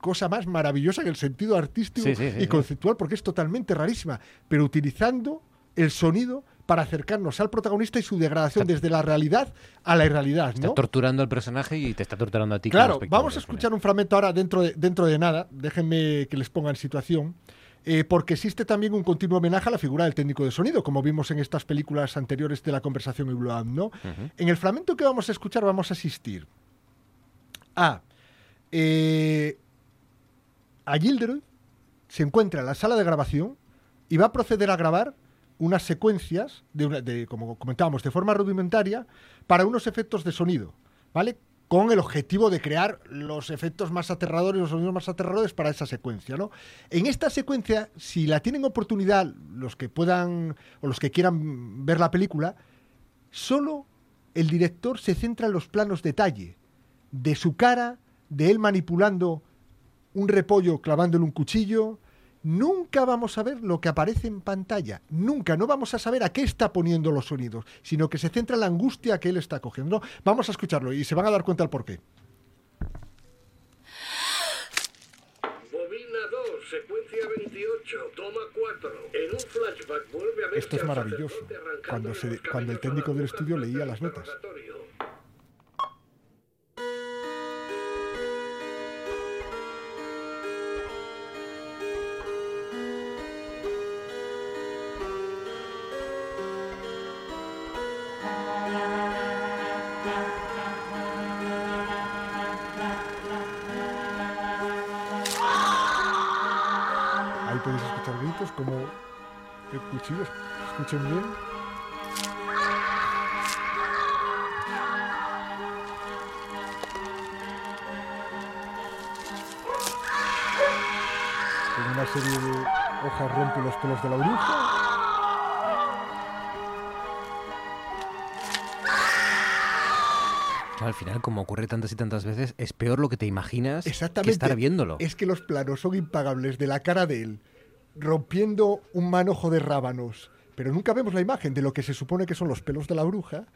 [SPEAKER 12] cosa más maravillosa en el sentido artístico
[SPEAKER 1] Sí, sí, sí,
[SPEAKER 12] y conceptual, porque es totalmente rarísima, pero utilizando el sonido para acercarnos al protagonista y su degradación desde la realidad a la irrealidad,
[SPEAKER 1] Está
[SPEAKER 12] ¿no?
[SPEAKER 1] torturando al personaje y te está torturando a ti.
[SPEAKER 12] Claro, vamos a escuchar un fragmento ahora dentro de, dentro de nada. Déjenme que les ponga en situación. Eh, porque existe también un continuo homenaje a la figura del técnico de sonido, como vimos en estas películas anteriores de la conversación y Blood, ¿no?
[SPEAKER 1] Ujú.
[SPEAKER 12] En el fragmento que vamos a escuchar vamos a asistir a, eh, a Gilderoy, se encuentra en la sala de grabación y va a proceder a grabar unas secuencias, de, una- de, como comentábamos, de forma rudimentaria, para unos efectos de sonido, ¿vale? Con el objetivo de crear los efectos más aterradores, los sonidos más aterradores para esa secuencia, ¿no? En esta secuencia, si la tienen oportunidad, los que puedan o los que quieran ver la película, solo el director se centra en los planos detalle de su cara, de él manipulando un repollo clavándole un cuchillo. Nunca vamos a ver lo que aparece en pantalla. Nunca. No vamos a saber a qué está poniendo los sonidos, sino que se centra en la angustia que él está cogiendo. Vamos a escucharlo y se van a dar cuenta el porqué.
[SPEAKER 13] Bobina 2, secuencia 28, toma 4. En un flashback vuelve a ver
[SPEAKER 12] Esto es maravilloso. Cuando, se- cuando el técnico del estudio leía las notas.
[SPEAKER 1] Tantas y tantas veces, es peor lo que te imaginas que
[SPEAKER 12] Exactamente.
[SPEAKER 1] estar viéndolo.
[SPEAKER 12] Es que los planos son impagables de la cara de él, rompiendo un manojo de rábanos. Pero nunca vemos la imagen de lo que se supone que son los pelos de la bruja,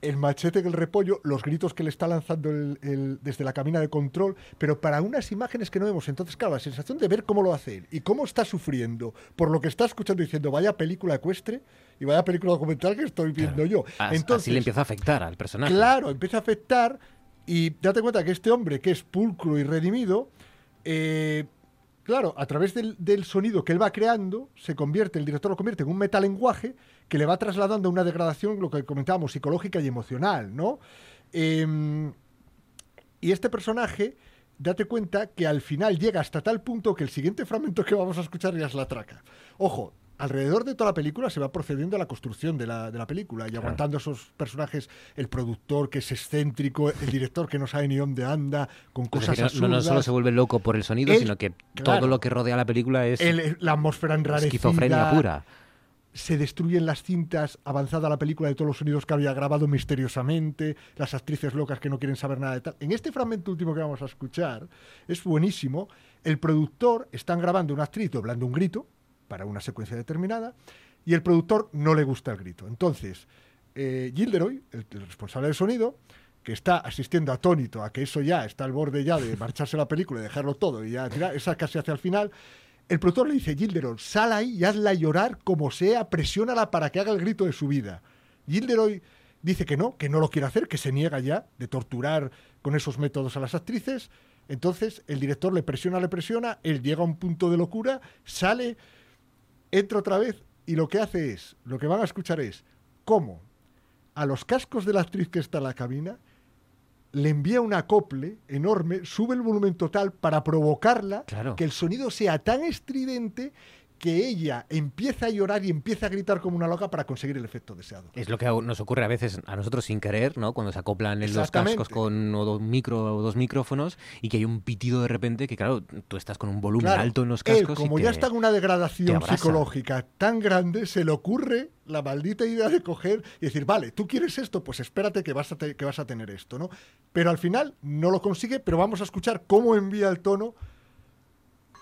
[SPEAKER 12] el machete del repollo, los gritos que le está lanzando el- el- desde la cabina de control, pero para unas imágenes que no vemos. Entonces, claro, la sensación de ver cómo lo hace él y cómo está sufriendo por lo que está escuchando diciendo, vaya película ecuestre y vaya película documental que estoy viendo yo. Entonces,
[SPEAKER 1] así le empieza a afectar al personaje.
[SPEAKER 12] Claro, empieza a afectar y date cuenta que este hombre que es pulcro y redimido, eh, claro, a través del, del sonido que él va creando, se convierte, el director lo convierte en un metalenguaje que le va trasladando una degradación, lo que comentábamos, psicológica y emocional, ¿no? Em, y este personaje, date cuenta que al final llega hasta tal punto que el siguiente fragmento que vamos a escuchar ya es la traca. Ojo, alrededor de toda la película se va procediendo a la construcción de la, de la película y aguantando esos personajes, el productor que es excéntrico, el director que no sabe ni dónde anda, con
[SPEAKER 1] Es
[SPEAKER 12] cosas
[SPEAKER 1] no- no, no solo se vuelve loco por el sonido, sino que
[SPEAKER 12] claro.
[SPEAKER 1] todo lo que rodea la película es
[SPEAKER 12] El- la atmósfera enrarecida.
[SPEAKER 1] esquizofrenia pura.
[SPEAKER 12] Se destruyen las cintas avanzada la película de todos los sonidos que había grabado misteriosamente, las actrices locas que no quieren saber nada de tal. En este fragmento último que vamos a escuchar, es buenísimo. El productor están grabando una actriz doblando un grito para una secuencia determinada y el productor no le gusta el grito. Entonces, eh, Gilderoy, el, responsable del sonido, que está asistiendo atónito a que eso ya está al borde ya de marcharse la película y dejarlo todo y ya tirar, esa casi hacia el final, el productor le dice, Gilderoy, sal ahí y hazla llorar como sea, presiónala para que haga el grito de su vida. Gilderoy dice que no, que no lo quiere hacer, que se niega ya de torturar con esos métodos a las actrices. Entonces el director le presiona, le presiona, él llega a un punto de locura, sale, entra otra vez y lo que hace es, lo que van a escuchar es cómo a los cascos de la actriz que está en la cabina le envía un acople enorme, sube el volumen total para provocarla,
[SPEAKER 1] Claro.
[SPEAKER 12] que el sonido sea tan estridente que ella empieza a llorar y empieza a gritar como una loca para conseguir el efecto deseado.
[SPEAKER 1] Es lo que nos ocurre a veces a nosotros sin querer, ¿no? Cuando se acoplan en los cascos con o dos micro o dos micrófonos y que hay un pitido de repente que claro, tú estás con un volumen
[SPEAKER 12] Claro,
[SPEAKER 1] alto en los
[SPEAKER 12] él,
[SPEAKER 1] cascos
[SPEAKER 12] como
[SPEAKER 1] y
[SPEAKER 12] ya
[SPEAKER 1] te-
[SPEAKER 12] está en una degradación psicológica tan grande, se le ocurre la maldita idea de coger y decir, vale, tú quieres esto, pues espérate que vas a, te- que vas a tener esto, ¿no? Pero al final no lo consigue, pero vamos a escuchar cómo envía el tono.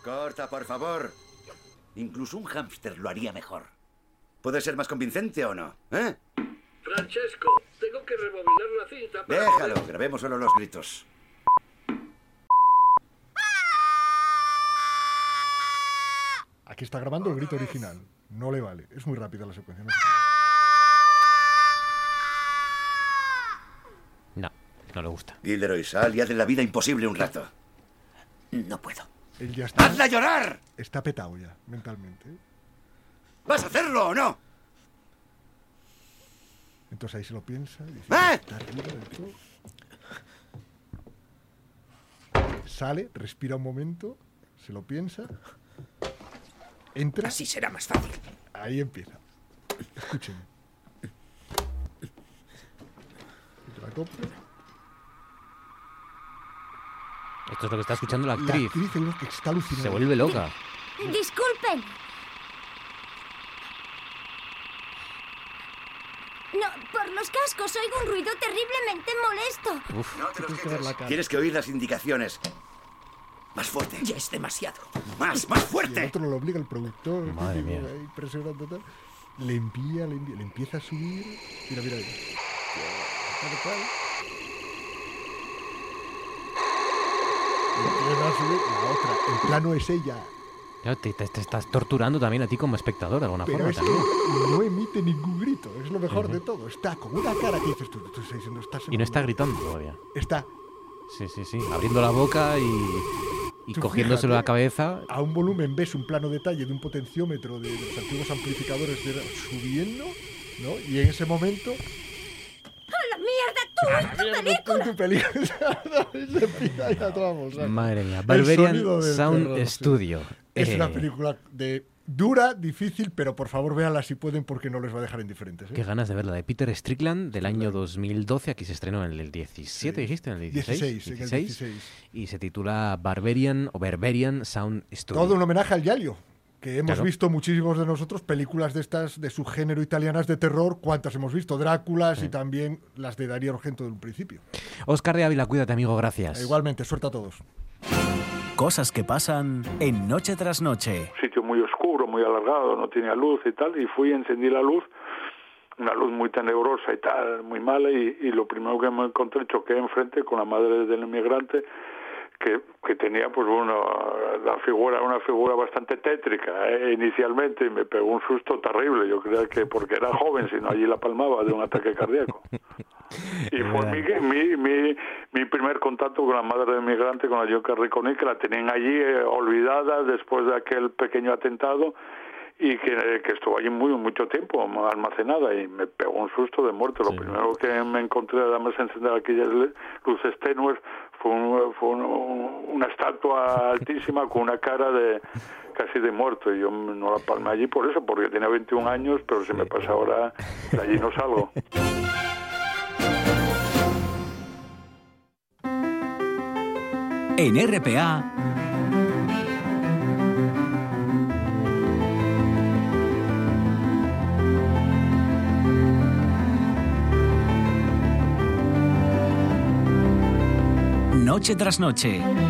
[SPEAKER 14] Corta, por favor. Incluso un hámster lo haría mejor. ¿Puede ser más convincente o no? ¿Eh?
[SPEAKER 13] Francesco, tengo que rebobinar la cinta para
[SPEAKER 14] Déjalo, grabemos solo los gritos.
[SPEAKER 12] Aquí está grabando el grito original. No le vale. Es muy rápida la secuencia. no
[SPEAKER 1] no le gusta.
[SPEAKER 14] Gilderoy, sal y hazle la vida imposible un rato. No puedo.
[SPEAKER 12] Él ya está.
[SPEAKER 14] ¡Hazla llorar!
[SPEAKER 12] Está petado ya, mentalmente.
[SPEAKER 14] ¿Vas a hacerlo o no?
[SPEAKER 12] Entonces ahí se lo piensa. y dice,
[SPEAKER 14] ¡Eh!
[SPEAKER 12] "Está arriba del todo". Sale, respira un momento, se lo piensa. Entra.
[SPEAKER 14] Así será más fácil.
[SPEAKER 12] Ahí empieza. Escuchen. Copla.
[SPEAKER 1] Esto es lo que está escuchando la
[SPEAKER 12] La
[SPEAKER 1] actriz.
[SPEAKER 12] actriz es lo que está alucinando.
[SPEAKER 1] Se vuelve loca.
[SPEAKER 8] Disculpen. No, por los cascos oigo un ruido terriblemente molesto.
[SPEAKER 1] Uf.
[SPEAKER 14] No te los
[SPEAKER 12] Tienes que la.
[SPEAKER 14] Tienes que oír las indicaciones. Más fuerte. Ya es demasiado. Más, más
[SPEAKER 12] Y el
[SPEAKER 14] fuerte.
[SPEAKER 12] otro lo obliga el productor.
[SPEAKER 1] Madre mía.
[SPEAKER 12] ahí presionando tal. Le envía, le envía, le empieza a subir. Mira, mira ahí. Tal, tal. Le empieza a subir. La otra, el plano es ella.
[SPEAKER 1] Claro, te, te- te estás torturando también a ti como espectador de alguna
[SPEAKER 12] Pero
[SPEAKER 1] forma
[SPEAKER 12] es
[SPEAKER 1] también.
[SPEAKER 12] que no emite ningún grito. Es lo mejor de todo. Está con una cara que dices tú. tú estás diciendo, estás
[SPEAKER 1] Y no está gritando todavía.
[SPEAKER 12] Está.
[SPEAKER 1] Sí, sí, sí. Abriendo la boca y, y cogiéndoselo a la cabeza.
[SPEAKER 12] A un volumen ves un plano detalle de un potenciómetro de los antiguos amplificadores de- subiendo, ¿no? Y en ese momento
[SPEAKER 8] ¡A la mierda, tú y tu película!
[SPEAKER 12] tu película se empieza ya toda a mostrar.
[SPEAKER 1] Madre mía.
[SPEAKER 12] El
[SPEAKER 1] Barbarian Sound
[SPEAKER 12] terror, sí.
[SPEAKER 1] Studio.
[SPEAKER 12] Es una
[SPEAKER 1] Eh,
[SPEAKER 12] película de dura, difícil, pero por favor véanla si pueden porque no les va a dejar indiferentes. ¿eh?
[SPEAKER 1] Qué ganas de verla. De Peter Strickland del año 2012. Aquí se estrenó en el 17, dijiste, en el 16.
[SPEAKER 12] 16, en el 16.
[SPEAKER 1] Y se titula Barbarian o Berberian Sound Studio.
[SPEAKER 12] Todo un homenaje al Yalio, que hemos
[SPEAKER 1] Claro.
[SPEAKER 12] visto muchísimos de nosotros películas de estas de subgénero italianas de terror, cuántas hemos visto, Dráculas y también las de Darío Argento de un principio.
[SPEAKER 1] Oscar de Ávila, cuídate, amigo, gracias.
[SPEAKER 12] Igualmente, suerte a todos.
[SPEAKER 2] Cosas que pasan en Noche tras Noche.
[SPEAKER 15] sitio muy oscuro, muy alargado, no tenía luz y tal, y fui, encendí la luz, una luz muy tenebrosa y tal, muy mala, y, y lo primero que me encontré, choqué enfrente con la madre del inmigrante, que, que tenía pues bueno, la figura, una figura bastante tétrica ¿eh? inicialmente, y me pegó un susto terrible, yo creía que porque era joven, sino allí la palmaba de un ataque cardíaco. Y fue mi, mi, mi, mi primer contacto con la madre del migrante, con la Yonka Riconi, que la tenían allí eh, olvidada después de aquel pequeño atentado y que, que estuvo allí muy mucho tiempo almacenada y me pegó un susto de muerte. Lo primero que me encontré, además de encender aquellas luces tenues, fue, un- fue un- una estatua altísima con una cara de casi de muerto y yo no la palmé allí por eso, porque tenía 21 años, pero si me pasa ahora, de allí no salgo.
[SPEAKER 2] En RPA, Noche tras noche.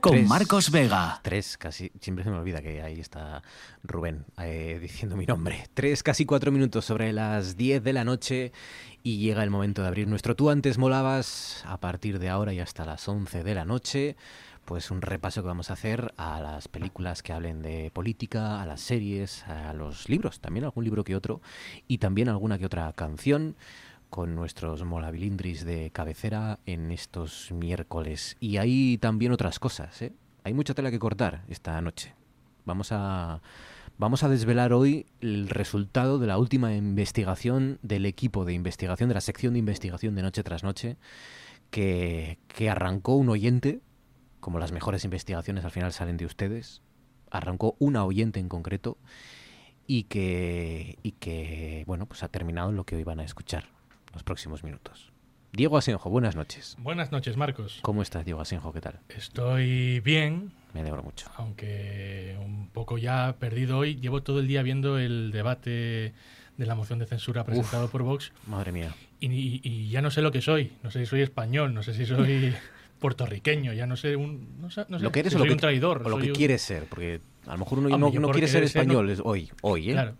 [SPEAKER 2] Con
[SPEAKER 1] Tres.
[SPEAKER 2] Marcos Vega.
[SPEAKER 1] Tres, casi. Siempre se me olvida que ahí está Rubén eh, diciendo mi nombre. Tres, casi cuatro minutos sobre las 10 de la noche y llega el momento de abrir nuestro Tú antes molabas a partir de ahora y hasta las 11 de la noche. Pues un repaso que vamos a hacer a las películas que hablen de política, a las series, a los libros, también algún libro que otro y también alguna que otra canción con nuestros molabilindris de cabecera en estos miércoles. Y hay también otras cosas, ¿eh? Hay mucha tela que cortar esta noche. Vamos a, vamos a desvelar hoy el resultado de la última investigación del equipo de investigación, de la sección de investigación de Noche tras Noche, que, que arrancó un oyente, como las mejores investigaciones al final salen de ustedes, arrancó una oyente en concreto y que, y que bueno, pues ha terminado en lo que hoy van a escuchar los próximos minutos. Diego Asenjo, buenas noches.
[SPEAKER 16] Buenas noches, Marcos.
[SPEAKER 1] ¿Cómo estás, Diego Asenjo? ¿Qué tal?
[SPEAKER 16] Estoy bien.
[SPEAKER 1] Me alegro mucho.
[SPEAKER 16] Aunque un poco ya perdido hoy. Llevo todo el día viendo el debate de la moción de censura presentado
[SPEAKER 1] Uf,
[SPEAKER 16] por Vox.
[SPEAKER 1] Madre mía.
[SPEAKER 16] Y, y- y ya no sé lo que soy. No sé si soy español, no sé si soy puertorriqueño, ya no sé, un, no sé, no sé
[SPEAKER 1] lo que eres
[SPEAKER 16] si
[SPEAKER 1] o lo que,
[SPEAKER 16] un traidor.
[SPEAKER 1] o lo que
[SPEAKER 16] un-
[SPEAKER 1] quieres ser, porque a lo mejor uno
[SPEAKER 16] Hombre,
[SPEAKER 1] no, quiere ser
[SPEAKER 16] ser,
[SPEAKER 1] español es hoy, hoy, ¿eh?
[SPEAKER 16] Claro.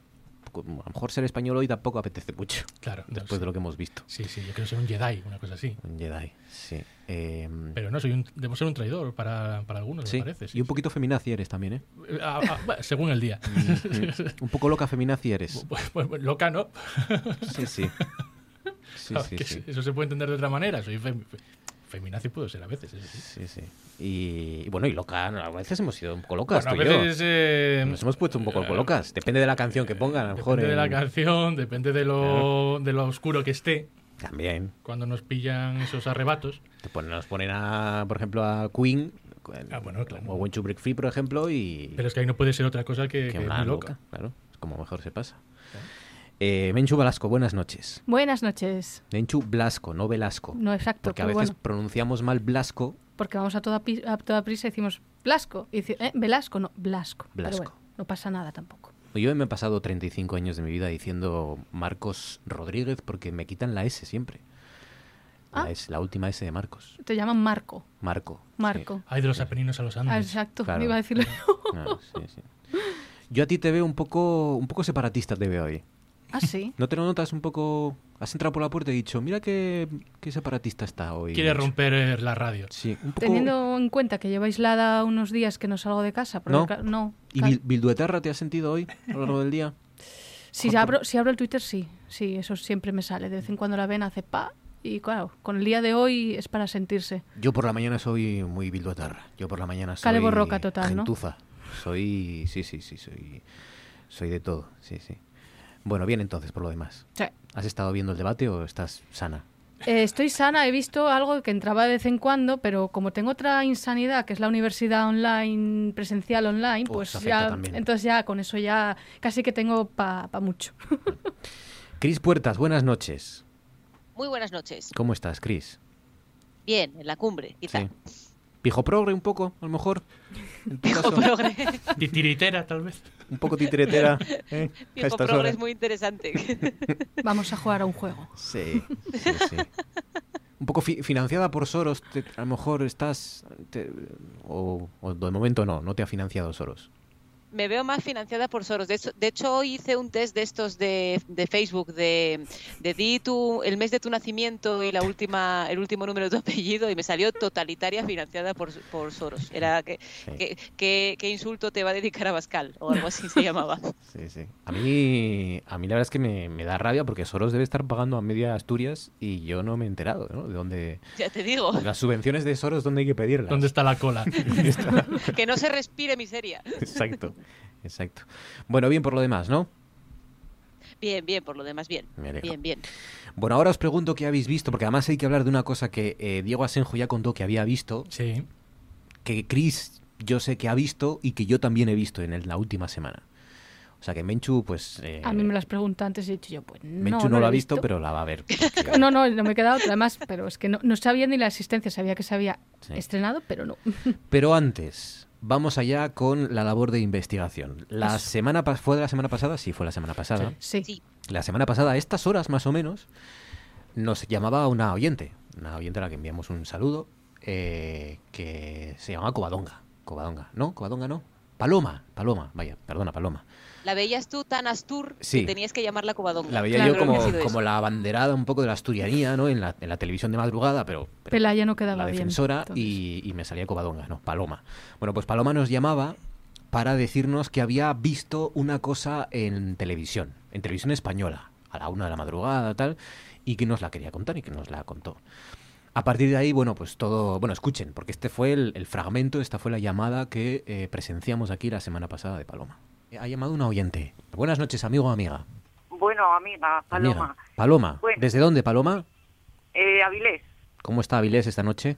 [SPEAKER 1] A lo mejor ser español hoy tampoco apetece mucho.
[SPEAKER 16] Claro,
[SPEAKER 1] Después de lo que hemos visto.
[SPEAKER 16] Sí, sí, yo quiero ser un Jedi, una cosa así.
[SPEAKER 1] Un Jedi, sí. Eh,
[SPEAKER 16] Pero no, soy un, debo ser un traidor para, para algunos,
[SPEAKER 1] sí.
[SPEAKER 16] me parece. sí,
[SPEAKER 1] y un poquito feminazi eres también, ¿eh?
[SPEAKER 16] sí. Ah, ah, según el día.
[SPEAKER 1] un poco loca feminazi eres.
[SPEAKER 16] Loca, ¿no?
[SPEAKER 1] Sí, sí. Sí, sí.
[SPEAKER 16] Eso se puede entender de otra manera. Soy feminazi puedo ser a veces. sí.
[SPEAKER 1] Sí. Y, y bueno, y loca, a veces hemos sido un poco locas,
[SPEAKER 16] Bueno, a
[SPEAKER 1] tú y yo.
[SPEAKER 16] veces, eh,
[SPEAKER 1] Nos hemos puesto un poco locas. Depende de la canción que pongan, a lo mejor.
[SPEAKER 16] Depende de la canción, depende de lo, de lo oscuro que esté.
[SPEAKER 1] También.
[SPEAKER 16] Cuando nos pillan esos arrebatos.
[SPEAKER 1] Te ponen, nos ponen a, por ejemplo, a Queen.
[SPEAKER 16] Ah, bueno, claro.
[SPEAKER 1] O When to Break Free, por ejemplo, y.
[SPEAKER 16] Pero es que ahí no puede ser otra cosa que,
[SPEAKER 1] que
[SPEAKER 16] que
[SPEAKER 1] una
[SPEAKER 16] muy
[SPEAKER 1] loca.
[SPEAKER 16] loca.
[SPEAKER 1] Claro, es como mejor se pasa. Eh, Menchu Velasco, buenas noches.
[SPEAKER 9] Buenas noches.
[SPEAKER 1] Menchu Blasco, no Velasco.
[SPEAKER 9] No, exacto.
[SPEAKER 1] Porque a veces
[SPEAKER 9] bueno,
[SPEAKER 1] pronunciamos mal Blasco.
[SPEAKER 9] porque vamos a toda, pi- a toda prisa y decimos Blasco. Y dice, ¿eh? Velasco, no, Blasco. Pero
[SPEAKER 1] Blasco.
[SPEAKER 9] bueno, no pasa nada tampoco.
[SPEAKER 1] Yo me he pasado 35 años de mi vida diciendo Marcos Rodríguez porque me quitan la S siempre. La,
[SPEAKER 9] Ah.
[SPEAKER 1] S, la última S de Marcos.
[SPEAKER 9] Te llaman Marco.
[SPEAKER 1] Marco.
[SPEAKER 9] Marco.
[SPEAKER 16] Hay de los Apeninos a los Andes.
[SPEAKER 9] Ah, exacto,
[SPEAKER 1] Claro.
[SPEAKER 9] iba a decirlo.
[SPEAKER 1] Ah, sí, sí. Yo a ti te veo un poco, un poco separatista, te veo hoy.
[SPEAKER 9] Ah, sí.
[SPEAKER 1] ¿No te lo notas un poco? Has entrado por la puerta y dicho, mira qué, qué separatista está hoy.
[SPEAKER 16] Quiere
[SPEAKER 1] Menchu".
[SPEAKER 16] romper eh, la radio.
[SPEAKER 1] Sí, un poco...
[SPEAKER 9] Teniendo en cuenta que llevo aislada unos días que no salgo de casa. porque
[SPEAKER 1] ¿No?
[SPEAKER 9] ca- no.
[SPEAKER 1] ¿Y
[SPEAKER 9] ca-
[SPEAKER 1] Bil- Bilduetarra te has sentido hoy a lo largo del día?
[SPEAKER 9] Si abro, si abro el Twitter, sí. Sí, eso siempre me sale. De vez en cuando la ven, hace pa. Y claro, con el día de hoy es para sentirse.
[SPEAKER 1] Yo por la mañana soy muy Bilduetarra. Yo por la mañana soy...
[SPEAKER 9] Cale borroca total, ¿no?
[SPEAKER 1] gentuza. Soy... Sí, sí, sí, soy... Soy de todo, sí, sí. Bueno, bien entonces, por lo demás.
[SPEAKER 9] Sí.
[SPEAKER 1] ¿Has estado viendo el debate o estás sana?
[SPEAKER 9] Eh, estoy sana, he visto algo que entraba de vez en cuando, pero como tengo otra insanidad, que es la universidad online, presencial online,
[SPEAKER 1] Oh,
[SPEAKER 9] pues ya,
[SPEAKER 1] también.
[SPEAKER 9] entonces ya con eso ya casi que tengo para mucho.
[SPEAKER 1] Cris Puertas, buenas noches.
[SPEAKER 17] Muy buenas noches.
[SPEAKER 1] ¿Cómo estás, Cris?
[SPEAKER 17] Bien, en la cumbre, quizá.
[SPEAKER 1] Sí. Pijo progre un poco, a lo mejor.
[SPEAKER 17] Pijo progre.
[SPEAKER 16] Titiritera, tal vez.
[SPEAKER 1] Un poco titiretera. ¿eh?
[SPEAKER 17] Pijo progre
[SPEAKER 1] horas.
[SPEAKER 17] es muy interesante.
[SPEAKER 9] Vamos a jugar a un juego.
[SPEAKER 1] Sí, sí, sí. Un poco fi- financiada por Soros, te- a lo mejor estás... te- o, o de momento no, no te ha financiado Soros.
[SPEAKER 17] Me veo más financiada por Soros. De hecho, de hecho hoy hice un test de estos de, de Facebook de, de di tu, el mes de tu nacimiento y la última, el último número de tu apellido y me salió totalitaria financiada por, por Soros. Era que, que, que- qué insulto te va a dedicar a Bascal o algo así se llamaba.
[SPEAKER 1] Sí, sí. A mí, a mí la verdad es que me, me da rabia porque Soros debe estar pagando a media Asturias y yo no me he enterado, ¿no? De dónde...
[SPEAKER 17] Ya te digo.
[SPEAKER 1] Las subvenciones de Soros, ¿dónde hay que pedirlas?
[SPEAKER 16] ¿Dónde está la cola?
[SPEAKER 17] Que no se respire miseria.
[SPEAKER 1] Exacto, exacto. Bueno, bien por lo demás, ¿no?
[SPEAKER 17] Bien, bien, por lo demás, bien. Bien, bien.
[SPEAKER 1] Bueno, ahora os pregunto qué habéis visto, porque además hay que hablar de una cosa que eh, Diego Asenjo ya contó que había visto.
[SPEAKER 16] Sí.
[SPEAKER 1] Que Chris yo sé que ha visto y que yo también he visto en el- la última semana. O sea que Menchu, pues... eh,
[SPEAKER 9] A mí me las preguntan antes y he dicho yo, pues no,
[SPEAKER 1] Menchu no,
[SPEAKER 9] no
[SPEAKER 1] lo
[SPEAKER 9] la
[SPEAKER 1] ha visto, pero la va a ver.
[SPEAKER 9] No, no, no me he quedado otra más, pero es que no, no sabía ni la existencia, sabía que se había
[SPEAKER 1] Sí.
[SPEAKER 9] estrenado, pero no.
[SPEAKER 1] Pero antes, vamos allá con la labor de investigación. La
[SPEAKER 9] Eso.
[SPEAKER 1] semana fue de la semana pasada, sí, fue la semana pasada.
[SPEAKER 9] Sí.
[SPEAKER 1] La semana pasada, a estas horas más o menos, nos llamaba una oyente, una oyente a la que enviamos un saludo, eh, que se llamaba Covadonga. Covadonga, ¿no? Covadonga no. Paloma, Paloma, vaya, perdona, Paloma.
[SPEAKER 17] La veías tú tan astur
[SPEAKER 1] Sí.
[SPEAKER 17] que tenías que llamarla Covadonga.
[SPEAKER 1] La veía
[SPEAKER 17] Claro,
[SPEAKER 1] yo como, la abanderada un poco de la asturianía, ¿no? En la, en la televisión de madrugada, pero, pero
[SPEAKER 18] Pelaya no quedaba
[SPEAKER 1] la
[SPEAKER 18] bien.
[SPEAKER 1] defensora y, y me salía Covadonga, no, Paloma. Bueno, pues Paloma nos llamaba para decirnos que había visto una cosa en televisión, en televisión española, a la una de la madrugada, tal, y que nos la quería contar y que nos la contó. A partir de ahí, bueno, pues todo, bueno, escuchen, porque este fue el, el fragmento, esta fue la llamada que eh, presenciamos aquí la semana pasada de Paloma. Ha llamado una oyente. Buenas noches, amigo o amiga.
[SPEAKER 19] Bueno, amiga, Paloma.
[SPEAKER 1] Amiga. Paloma.
[SPEAKER 19] Bueno.
[SPEAKER 1] ¿Desde dónde, Paloma?
[SPEAKER 19] Eh, Avilés,
[SPEAKER 1] ¿Cómo está Avilés esta noche?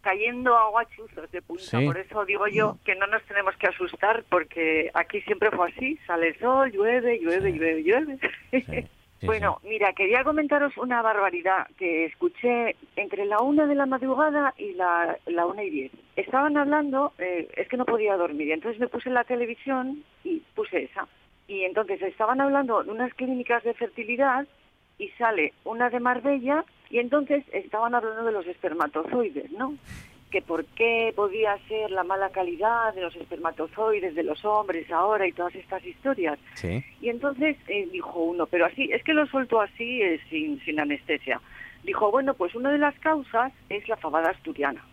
[SPEAKER 19] cayendo agua chuzos de punta.
[SPEAKER 1] Sí.
[SPEAKER 19] Por eso digo yo que no nos tenemos que asustar porque aquí siempre fue así. Sale el sol, llueve, llueve, llueve, llueve. bueno, mira, quería comentaros una barbaridad que escuché entre la una de la madrugada y la, la una y diez. Estaban hablando, eh, es que no podía dormir, y entonces me puse la televisión y puse esa. Y entonces estaban hablando de unas clínicas de fertilidad y sale una de Marbella y entonces estaban hablando de los espermatozoides, ¿no? Que por qué podía ser la mala calidad de los espermatozoides de los hombres ahora y todas estas historias.
[SPEAKER 1] Sí.
[SPEAKER 19] Y entonces eh, dijo uno, pero así, es que lo suelto así eh, sin, sin anestesia. Dijo, bueno, pues una de las causas es la fabada asturiana.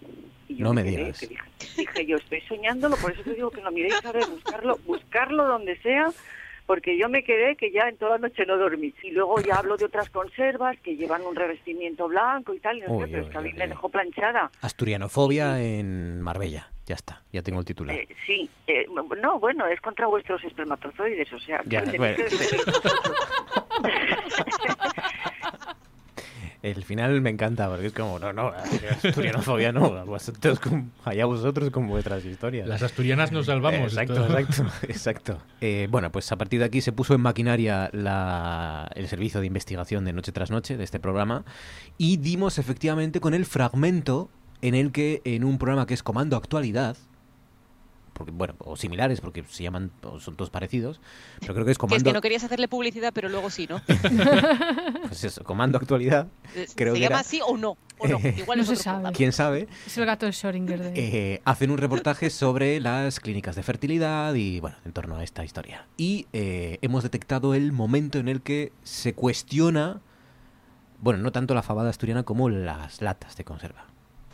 [SPEAKER 19] Y yo
[SPEAKER 1] No me digas.
[SPEAKER 19] dije, dije, yo estoy soñándolo, por eso te digo que lo miréis a ver, buscarlo, buscarlo donde sea, porque yo me quedé que ya en toda la noche no dormí. Y luego ya hablo de otras conservas que llevan un revestimiento blanco y tal, y no sé,
[SPEAKER 1] Uy,
[SPEAKER 19] pero es que a mí me dejó planchada.
[SPEAKER 1] Asturianofobia en Marbella. Ya está, ya tengo el titular.
[SPEAKER 19] Eh, sí, eh, no, bueno, es contra vuestros espermatozoides, o sea,
[SPEAKER 1] Ya, bueno. El final me encanta porque es como, no, no, asturianofobia no, vosotros con- allá vosotros con vuestras historias.
[SPEAKER 16] Las asturianas nos salvamos.
[SPEAKER 1] Exacto, exacto, exacto. Eh, bueno, pues a partir de aquí se puso en maquinaria la- el servicio de investigación de Noche tras Noche de este programa y dimos efectivamente con el fragmento en el que en un programa que es Comando Actualidad, porque, bueno, o similares porque se llaman, o son todos parecidos, pero creo que es
[SPEAKER 17] Que es
[SPEAKER 1] Comando,
[SPEAKER 17] que no querías hacerle publicidad, pero luego sí, ¿no?
[SPEAKER 1] pues eso, Comando Actualidad.
[SPEAKER 17] Eh,
[SPEAKER 1] Creo
[SPEAKER 17] ¿Se
[SPEAKER 1] que
[SPEAKER 17] llama
[SPEAKER 1] era-
[SPEAKER 17] así o no? O no. Igual
[SPEAKER 18] No
[SPEAKER 17] es
[SPEAKER 18] se sabe.
[SPEAKER 1] ¿Quién sabe?
[SPEAKER 18] Es el gato de Schrödinger de...
[SPEAKER 1] eh, hacen un reportaje sobre las clínicas de fertilidad y, bueno, en torno a esta historia. Y eh, hemos detectado el momento en el que se cuestiona, bueno, no tanto la fabada asturiana como las latas de conserva.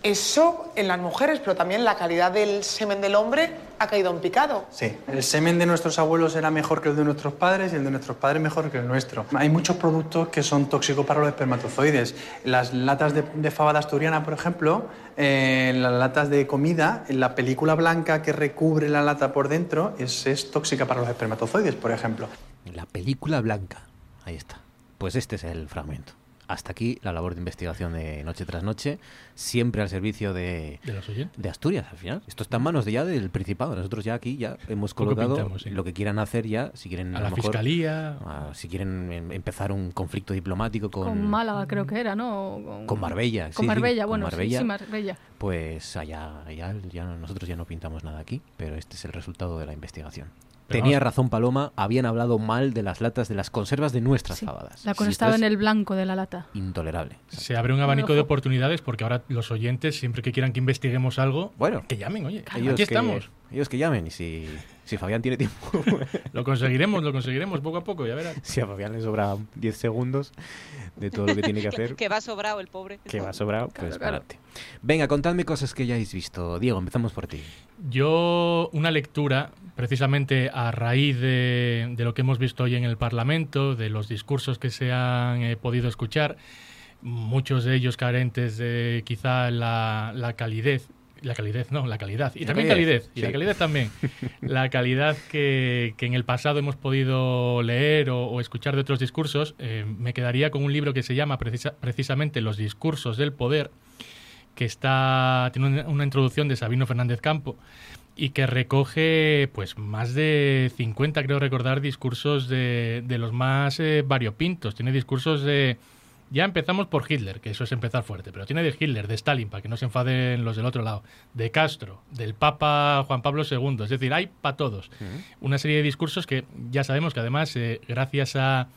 [SPEAKER 20] Eso en las mujeres, pero también la calidad del semen del hombre ha caído en picado.
[SPEAKER 21] Sí, el semen de nuestros abuelos era mejor que el de nuestros padres y el de nuestros padres mejor que el nuestro. Hay muchos productos que son tóxicos para los espermatozoides. Las latas de, de fabada asturiana, por ejemplo, eh, las latas de comida, la película blanca que recubre la lata por dentro es, es tóxica para los espermatozoides, por ejemplo.
[SPEAKER 1] La película blanca. Ahí está. Pues este es el fragmento. Hasta aquí la labor de investigación de Noche tras Noche, siempre al servicio de,
[SPEAKER 16] De los oyentes.
[SPEAKER 1] de Asturias al final. Esto está en manos de ya del Principado. Nosotros ya aquí ya hemos colocado
[SPEAKER 16] pintamos, sí.
[SPEAKER 1] lo que quieran hacer ya, si quieren
[SPEAKER 16] A la
[SPEAKER 1] mejor,
[SPEAKER 16] fiscalía.
[SPEAKER 1] si quieren em- empezar un conflicto diplomático con,
[SPEAKER 18] Con Málaga creo que era, ¿no? Con,
[SPEAKER 1] con Marbella.
[SPEAKER 18] Con
[SPEAKER 1] sí, sí,
[SPEAKER 18] Marbella,
[SPEAKER 1] con
[SPEAKER 18] bueno, sí,
[SPEAKER 1] Marbella,
[SPEAKER 18] sí, Marbella.
[SPEAKER 1] Pues allá, allá ya nosotros ya no pintamos nada aquí, pero este es el resultado de la investigación. Tenía
[SPEAKER 16] vamos-
[SPEAKER 1] razón Paloma, habían hablado mal de las latas de las conservas de nuestras fabadas.
[SPEAKER 18] La estaba
[SPEAKER 1] es
[SPEAKER 18] en el blanco de la lata.
[SPEAKER 1] Intolerable.
[SPEAKER 16] Se abre un abanico de oportunidades porque ahora los oyentes, siempre que quieran que investiguemos algo,
[SPEAKER 1] bueno,
[SPEAKER 16] que llamen, oye,
[SPEAKER 1] Ellos
[SPEAKER 16] aquí
[SPEAKER 1] que-
[SPEAKER 16] estamos.
[SPEAKER 1] Ellos que llamen y si, si Fabián tiene tiempo.
[SPEAKER 16] Lo conseguiremos, lo conseguiremos poco a poco, ya verás.
[SPEAKER 1] si a Fabián le sobra 10 segundos de todo lo que tiene que hacer,
[SPEAKER 17] que va sobrado el pobre.
[SPEAKER 1] que va sobrado, pues
[SPEAKER 17] Claro,
[SPEAKER 1] para
[SPEAKER 17] claro.
[SPEAKER 1] Venga, contadme cosas que ya hayáis visto. Diego, empezamos por ti.
[SPEAKER 16] Yo, una lectura, precisamente a raíz de, de lo que hemos visto hoy en el Parlamento, de los discursos que se han eh, podido escuchar, muchos de ellos carentes de quizá la, la calidez. La calidez, no, la calidad. Y
[SPEAKER 1] La
[SPEAKER 16] también
[SPEAKER 1] calidez,
[SPEAKER 16] calidez. Y
[SPEAKER 1] sí.
[SPEAKER 16] la calidez también. la calidad que, que en el pasado hemos podido leer o, o escuchar de otros discursos, eh, me quedaría con un libro que se llama precisa- precisamente Los discursos del poder, que está tiene una, una introducción de Sabino Fernández Campo y que recoge pues más de 50 creo recordar discursos de, de los más eh, variopintos tiene discursos de ya empezamos por Hitler que eso es empezar fuerte pero tiene de Hitler de Stalin para que no se enfaden los del otro lado de Castro del Papa Juan Pablo II es decir hay para todos. Una serie de discursos que ya sabemos que además eh, gracias a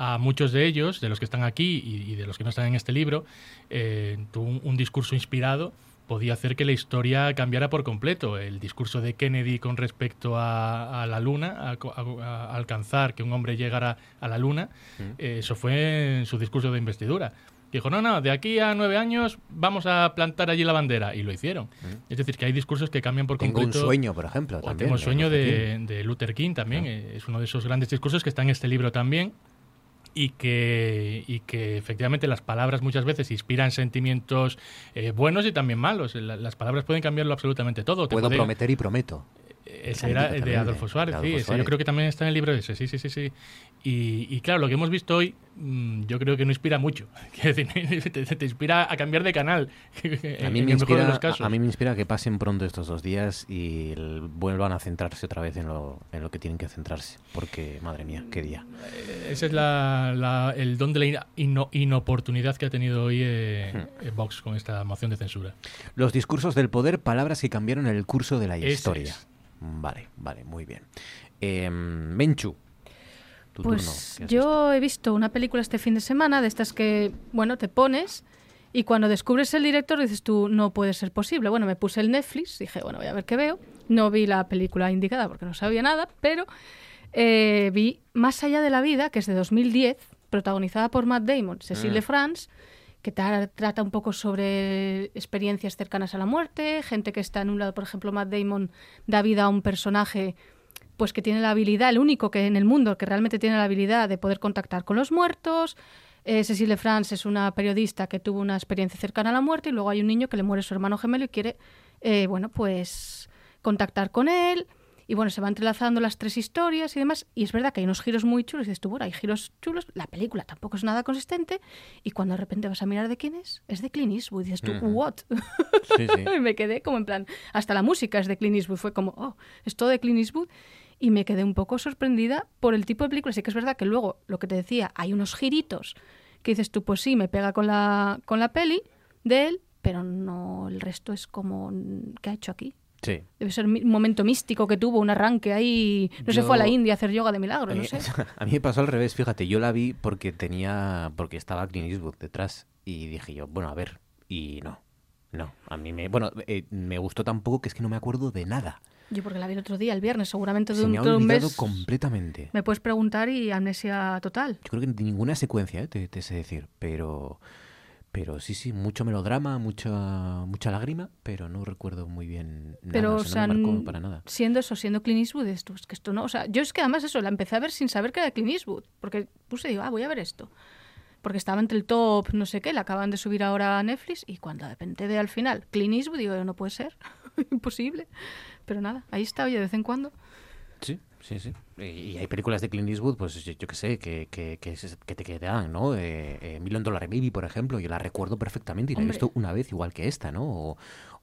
[SPEAKER 16] a muchos de ellos, de los que están aquí y, y de los que no están en este libro, eh, tuvo un, un discurso inspirado podía hacer que la historia cambiara por completo. El discurso de Kennedy con respecto a, a la Luna, a, alcanzar que un hombre llegara a la Luna,
[SPEAKER 1] Mm.
[SPEAKER 16] eh, eso fue en su discurso de investidura. Dijo, no, no, de aquí a nueve años vamos a plantar allí la bandera. Y lo hicieron. Es decir, que hay discursos que cambian por
[SPEAKER 1] Mm. Tengo un
[SPEAKER 16] completo.
[SPEAKER 1] sueño, por ejemplo,
[SPEAKER 16] O
[SPEAKER 1] también,
[SPEAKER 16] tengo
[SPEAKER 1] de
[SPEAKER 16] sueño de, de Luther King también. eh, Es uno de esos grandes discursos que está en este libro también. Y que, y que efectivamente las palabras muchas veces inspiran sentimientos eh, buenos y también malos. La- Las palabras pueden cambiarlo absolutamente todo. Te
[SPEAKER 1] Puedo
[SPEAKER 16] pueden-
[SPEAKER 1] prometer y prometo.
[SPEAKER 16] Ese era de Adolfo Suárez,
[SPEAKER 1] de
[SPEAKER 16] sí. Ese yo creo que también está en el libro ese, sí, sí, sí, sí. Y, y claro, lo que hemos visto hoy, mm, yo creo que no inspira mucho. Decir, te, te inspira a cambiar de canal.
[SPEAKER 1] A mí, me
[SPEAKER 16] de
[SPEAKER 1] inspira,
[SPEAKER 16] los casos.
[SPEAKER 1] a mí me inspira que pasen pronto estos dos días y el- vuelvan a centrarse otra vez en lo, en lo que tienen que centrarse. Porque, madre mía, qué día.
[SPEAKER 16] Ese es la- la- el don de la ino- inoportunidad que ha tenido hoy eh,
[SPEAKER 1] Hmm.
[SPEAKER 16] eh, Vox con esta moción de censura.
[SPEAKER 1] Los discursos del poder, palabras que cambiaron el curso de la
[SPEAKER 16] Ese
[SPEAKER 1] historia.
[SPEAKER 16] es.
[SPEAKER 1] Vale, vale, muy bien. Eh, Menchu, tu.
[SPEAKER 18] Pues
[SPEAKER 1] ¿qué has
[SPEAKER 18] yo he visto una película este fin de semana de estas que, bueno, te pones y cuando descubres el director dices tú, no puede ser posible. Bueno, me puse el Netflix, dije, bueno, voy a ver qué veo. No vi la película indicada porque no sabía nada, pero eh, vi Más allá de la vida, que es de 2010, protagonizada por Matt Damon, Cecile
[SPEAKER 22] Mm.
[SPEAKER 18] de France, que tra- trata un poco sobre experiencias cercanas a la muerte, gente que está en un lado, por ejemplo, Matt Damon da vida a un personaje pues que tiene la habilidad, el único que en el mundo que realmente tiene la habilidad de poder contactar con los muertos. Eh, Cecile France es una periodista que tuvo una experiencia cercana a la muerte y luego hay un niño que le muere su hermano gemelo y quiere, eh, bueno, pues contactar con él. Y bueno, se van entrelazando las tres historias y demás. Y es verdad que hay unos giros muy chulos. Y dices tú, bueno, hay giros chulos. La película tampoco es nada consistente. Y cuando de repente vas a mirar de quién es, es de Clint Eastwood. Y dices tú. ¿what?
[SPEAKER 1] Sí, sí.
[SPEAKER 18] y me quedé como en plan, hasta la música es de Clint Eastwood. Fue como, oh, es todo de Clint Eastwood. Y me quedé un poco sorprendida por el tipo de película. Sí que es verdad que luego, lo que te decía, hay unos giritos que dices tú, pues sí, me pega con la, con la peli de él, pero no, el resto es como, ¿qué ha hecho aquí?
[SPEAKER 1] Sí.
[SPEAKER 18] Debe ser un momento místico que tuvo, un arranque ahí. No se fue a la India a hacer yoga de milagro, no
[SPEAKER 1] Eh,
[SPEAKER 18] sé.
[SPEAKER 1] A mí me pasó al revés, fíjate, yo la vi porque tenía, porque estaba Clint Eastwood detrás y dije yo, bueno, a ver, y no, no, a mí me, bueno, eh, me gustó tampoco que es que no me acuerdo de nada,
[SPEAKER 18] Yo porque la vi el otro día, el viernes, seguramente
[SPEAKER 1] se me ha
[SPEAKER 18] de un
[SPEAKER 1] olvidado
[SPEAKER 18] mes.
[SPEAKER 1] completamente.
[SPEAKER 18] Me puedes preguntar y amnesia total.
[SPEAKER 1] Yo creo que de ninguna secuencia, eh, te, te sé decir, pero, pero sí, sí, mucho melodrama, mucha, mucha lágrima, pero no recuerdo muy bien nada,
[SPEAKER 18] Pero,
[SPEAKER 1] o
[SPEAKER 18] o
[SPEAKER 1] sea,
[SPEAKER 18] sea,
[SPEAKER 1] no me marcó
[SPEAKER 18] n-
[SPEAKER 1] para nada.
[SPEAKER 18] siendo eso, siendo Clint Eastwood, esto, es que esto no. O sea, yo es que además eso, la empecé a ver sin saber que era Clint Eastwood. Porque puse digo, ah, voy a ver esto. Porque estaba entre el top, no sé qué, la acaban de subir ahora a Netflix. Y cuando de repente ve al final Clint Eastwood, digo, no puede ser. Imposible. Pero nada, ahí está, oye, de vez en cuando.
[SPEAKER 1] Sí, sí, sí. Y hay películas de Clint Eastwood, pues yo, yo qué sé, que, que, que, te quedan, ¿no? Eh, eh, Million Dollar Baby, por ejemplo, yo la recuerdo perfectamente y la he visto una vez igual que esta, ¿no? O,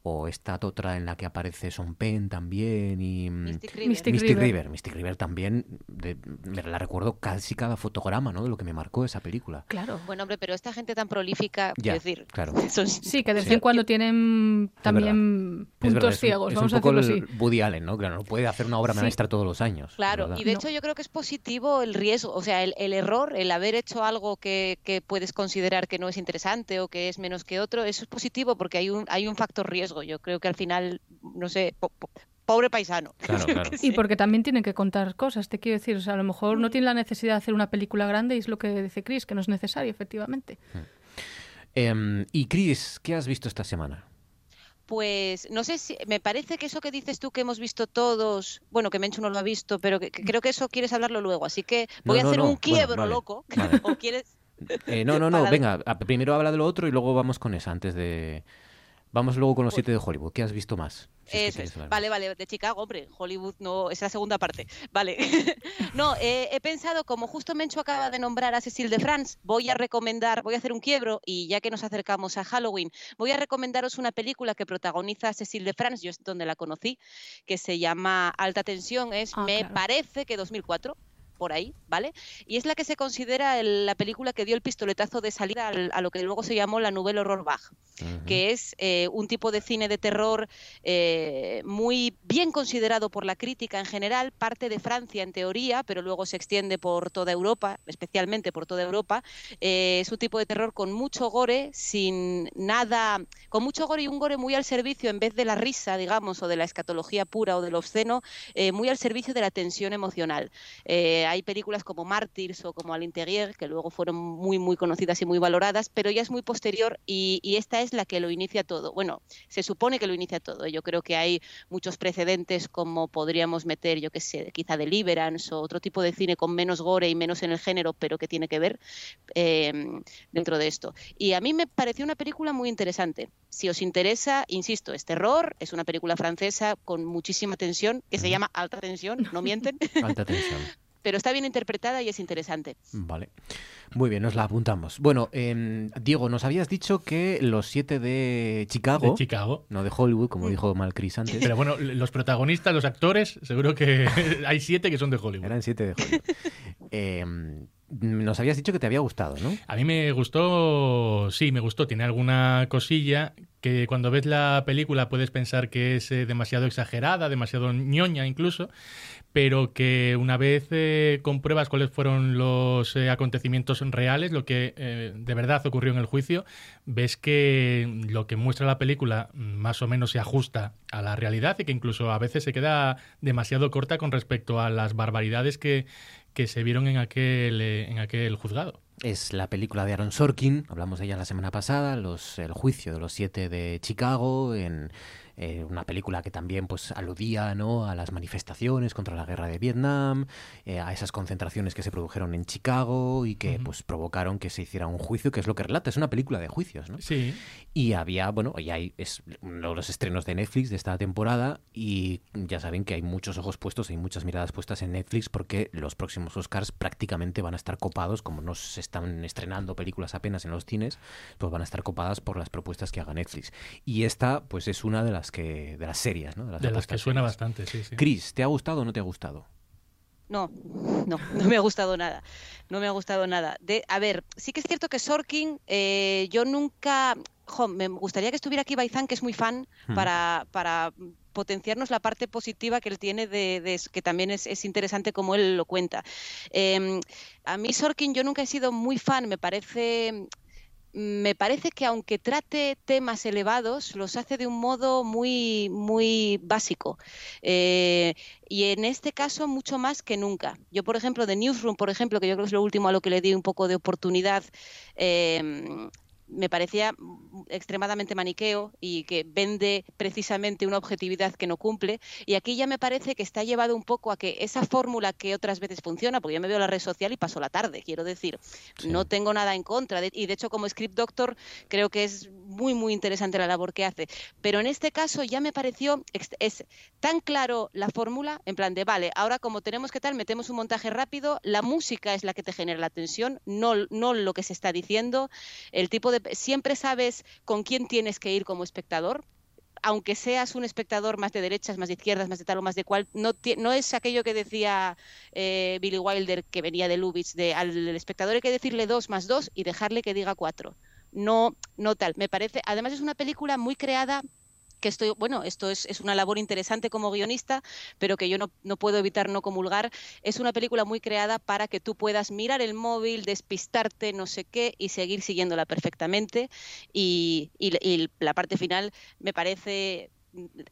[SPEAKER 1] o esta otra en la que aparece Son Penn también y... mm,
[SPEAKER 17] Mystic River.
[SPEAKER 18] Mystic
[SPEAKER 1] Mystic
[SPEAKER 18] River.
[SPEAKER 1] River. Mystic River también, de- me la recuerdo casi cada fotograma, ¿no? De lo que me marcó esa película.
[SPEAKER 18] Claro.
[SPEAKER 17] Bueno, hombre, pero esta gente tan prolífica,
[SPEAKER 1] Ya,
[SPEAKER 17] quiero decir,
[SPEAKER 1] claro.
[SPEAKER 17] son-
[SPEAKER 18] Sí, que de vez
[SPEAKER 1] Sí.
[SPEAKER 18] en cuando tienen también
[SPEAKER 1] Es
[SPEAKER 18] puntos
[SPEAKER 1] verdad, es un-
[SPEAKER 18] ciegos,
[SPEAKER 1] es
[SPEAKER 18] vamos
[SPEAKER 1] un
[SPEAKER 18] a
[SPEAKER 1] poco
[SPEAKER 18] decirlo
[SPEAKER 1] el
[SPEAKER 18] así.
[SPEAKER 1] Woody Allen, ¿no? Claro, no puede hacer una obra
[SPEAKER 18] Sí.
[SPEAKER 1] maestra todos los años.
[SPEAKER 17] Claro, y de hecho yo creo que es positivo el riesgo, o sea, el, el error, el haber hecho algo que, que puedes considerar que no es interesante o que es menos que otro, eso es positivo porque hay un, hay un factor riesgo. Yo creo que al final, no sé, po- po- pobre paisano.
[SPEAKER 1] Claro, claro.
[SPEAKER 18] Y porque también tienen que contar cosas, te quiero decir. O sea, a lo mejor no tienen la necesidad de hacer una película grande y es lo que dice Chris, que no es necesario, efectivamente.
[SPEAKER 1] Em, y Chris, ¿qué has visto esta semana?
[SPEAKER 17] Pues no sé si me parece que eso que dices tú que hemos visto todos, bueno, que Menchu no lo ha visto, pero que, que creo que eso quieres hablarlo luego, así que voy
[SPEAKER 1] No,
[SPEAKER 17] a
[SPEAKER 1] no,
[SPEAKER 17] hacer
[SPEAKER 1] no.
[SPEAKER 17] un
[SPEAKER 1] Bueno,
[SPEAKER 17] quiebro
[SPEAKER 1] vale,
[SPEAKER 17] loco.
[SPEAKER 1] vale.
[SPEAKER 17] ¿O quieres?
[SPEAKER 1] Eh, no, no, no, venga, primero habla de lo otro y luego vamos con esa, antes de... Vamos luego con los siete de Hollywood. ¿Qué has visto más? Si es
[SPEAKER 17] es.
[SPEAKER 1] hablar
[SPEAKER 17] Vale, vale, de Chicago, hombre, Hollywood no, es la segunda parte. Vale. no, eh, he pensado, como justo Mencho acaba de nombrar a Cecil de France, voy a recomendar, voy a hacer un quiebro y ya que nos acercamos a Halloween, voy a recomendaros una película que protagoniza Cecil de France, yo es donde la conocí, que se llama Alta Tensión, es,
[SPEAKER 18] Ah,
[SPEAKER 17] me
[SPEAKER 18] claro.
[SPEAKER 17] parece que 2004. Por ahí, ¿vale? Y es la que se considera el- la película que dio el pistoletazo de salida al- a lo que luego se llamó la Nouvelle Horror Vague, que es eh, un tipo de cine de terror eh, muy bien considerado por la crítica en general, parte de Francia en teoría, pero luego se extiende por toda Europa, especialmente por toda Europa. Eh, es un tipo de terror con mucho gore, sin nada, con mucho gore y un gore muy al servicio, en vez de la risa, digamos, o de la escatología pura o del obsceno, eh, muy al servicio de la tensión emocional. Eh, hay películas como Mártires o como Al Interieur, que luego fueron muy, muy conocidas y muy valoradas, pero ya es muy posterior y, y esta es la que lo inicia todo. Bueno, se supone que lo inicia todo. Yo creo que hay muchos precedentes como podríamos meter, yo qué sé, quizá Deliverance o otro tipo de cine con menos gore y menos en el género, pero que tiene que ver eh, dentro de esto. Y a mí me pareció una película muy interesante. Si os interesa, insisto, es terror, es una película francesa con muchísima tensión, que se llama Alta Tensión, no mienten,
[SPEAKER 1] Alta tensión.
[SPEAKER 17] Pero está bien interpretada y es interesante.
[SPEAKER 1] Vale. Muy bien, nos la apuntamos. Bueno, em, Diego, nos habías dicho que los siete de Chicago.
[SPEAKER 16] De Chicago.
[SPEAKER 1] No de Hollywood, como dijo mal Chris antes.
[SPEAKER 16] Pero bueno, los protagonistas, los actores, seguro que hay siete que son de Hollywood.
[SPEAKER 1] Eran siete de Hollywood. Em, nos habías dicho que te había gustado, ¿no?
[SPEAKER 16] A mí me gustó, sí, me gustó. Tiene alguna cosilla que cuando ves la película puedes pensar que es eh, demasiado exagerada, demasiado ñoña incluso, pero que una vez eh, compruebas cuáles fueron los eh, acontecimientos reales, lo que de verdad ocurrió en el juicio, ves que lo que muestra la película más o menos se ajusta a la realidad y que incluso a veces se queda demasiado corta con respecto a las barbaridades que, que se vieron en aquel, en aquel juzgado.
[SPEAKER 1] Es la película de Aaron Sorkin, hablamos de ella la semana pasada, los, el juicio de los siete de Chicago, en eh, una película que también pues aludía ¿no? a las manifestaciones contra la guerra de Vietnam, eh, a esas concentraciones que se produjeron en Chicago y que pues provocaron que se hiciera un juicio, que es lo que relata, es una película de juicios, ¿no?
[SPEAKER 16] Sí.
[SPEAKER 1] Y había, bueno, y hay, es uno de los estrenos de Netflix de esta temporada y ya saben que hay muchos ojos puestos, hay muchas miradas puestas en Netflix porque los próximos Oscars prácticamente van a estar copados, como no se están estrenando películas apenas en los cines, pues van a estar copadas por las propuestas que haga Netflix. Y esta, pues es una de las que, de las series, ¿no?
[SPEAKER 16] De las que suena bastante, sí, sí.
[SPEAKER 1] Chris, ¿te ha gustado o no te ha gustado?
[SPEAKER 17] No, no, no me ha gustado nada. No me ha gustado nada. De, a ver, sí que es cierto que Sorkin, eh, yo nunca. jo, me gustaría que estuviera aquí Baizán, que es muy fan,
[SPEAKER 22] Hmm.
[SPEAKER 17] para, para potenciarnos la parte positiva que él tiene, de, de- que también es, es interesante como él lo cuenta. Eh, a mí Sorkin yo nunca he sido muy fan, me parece me parece que aunque trate temas elevados, los hace de un modo muy, muy básico. Eh, y en este caso, mucho más que nunca. Yo, por ejemplo, de Newsroom, por ejemplo, que yo creo que es lo último a lo que le di un poco de oportunidad, eh, me parecía extremadamente maniqueo y que vende precisamente una objetividad que no cumple. Y aquí ya me parece que está llevado un poco a que esa fórmula que otras veces funciona, porque yo me veo la red social y paso la tarde, quiero decir, no tengo nada en contra. de- y de hecho, como script doctor, creo que es muy, muy interesante la labor que hace. Pero en este caso ya me pareció, es tan claro la fórmula, en plan de, vale, ahora como tenemos que tal, metemos un montaje rápido, la música es la que te genera la tensión, no, no lo que se está diciendo, el tipo de... Siempre sabes con quién tienes que ir como espectador, aunque seas un espectador más de derechas, más de izquierdas, más de tal o más de cual, no, no es aquello que decía eh, Billy Wilder, que venía de Lubitsch, de al espectador hay que decirle dos más dos y dejarle que diga cuatro. No, no tal. Me parece, además es una película muy creada que estoy, bueno, esto es, es una labor interesante como guionista, pero que yo no, no puedo evitar no comulgar. Es una película muy creada para que tú puedas mirar el móvil, despistarte, no sé qué, y seguir siguiéndola perfectamente. Y, y- y la parte final me parece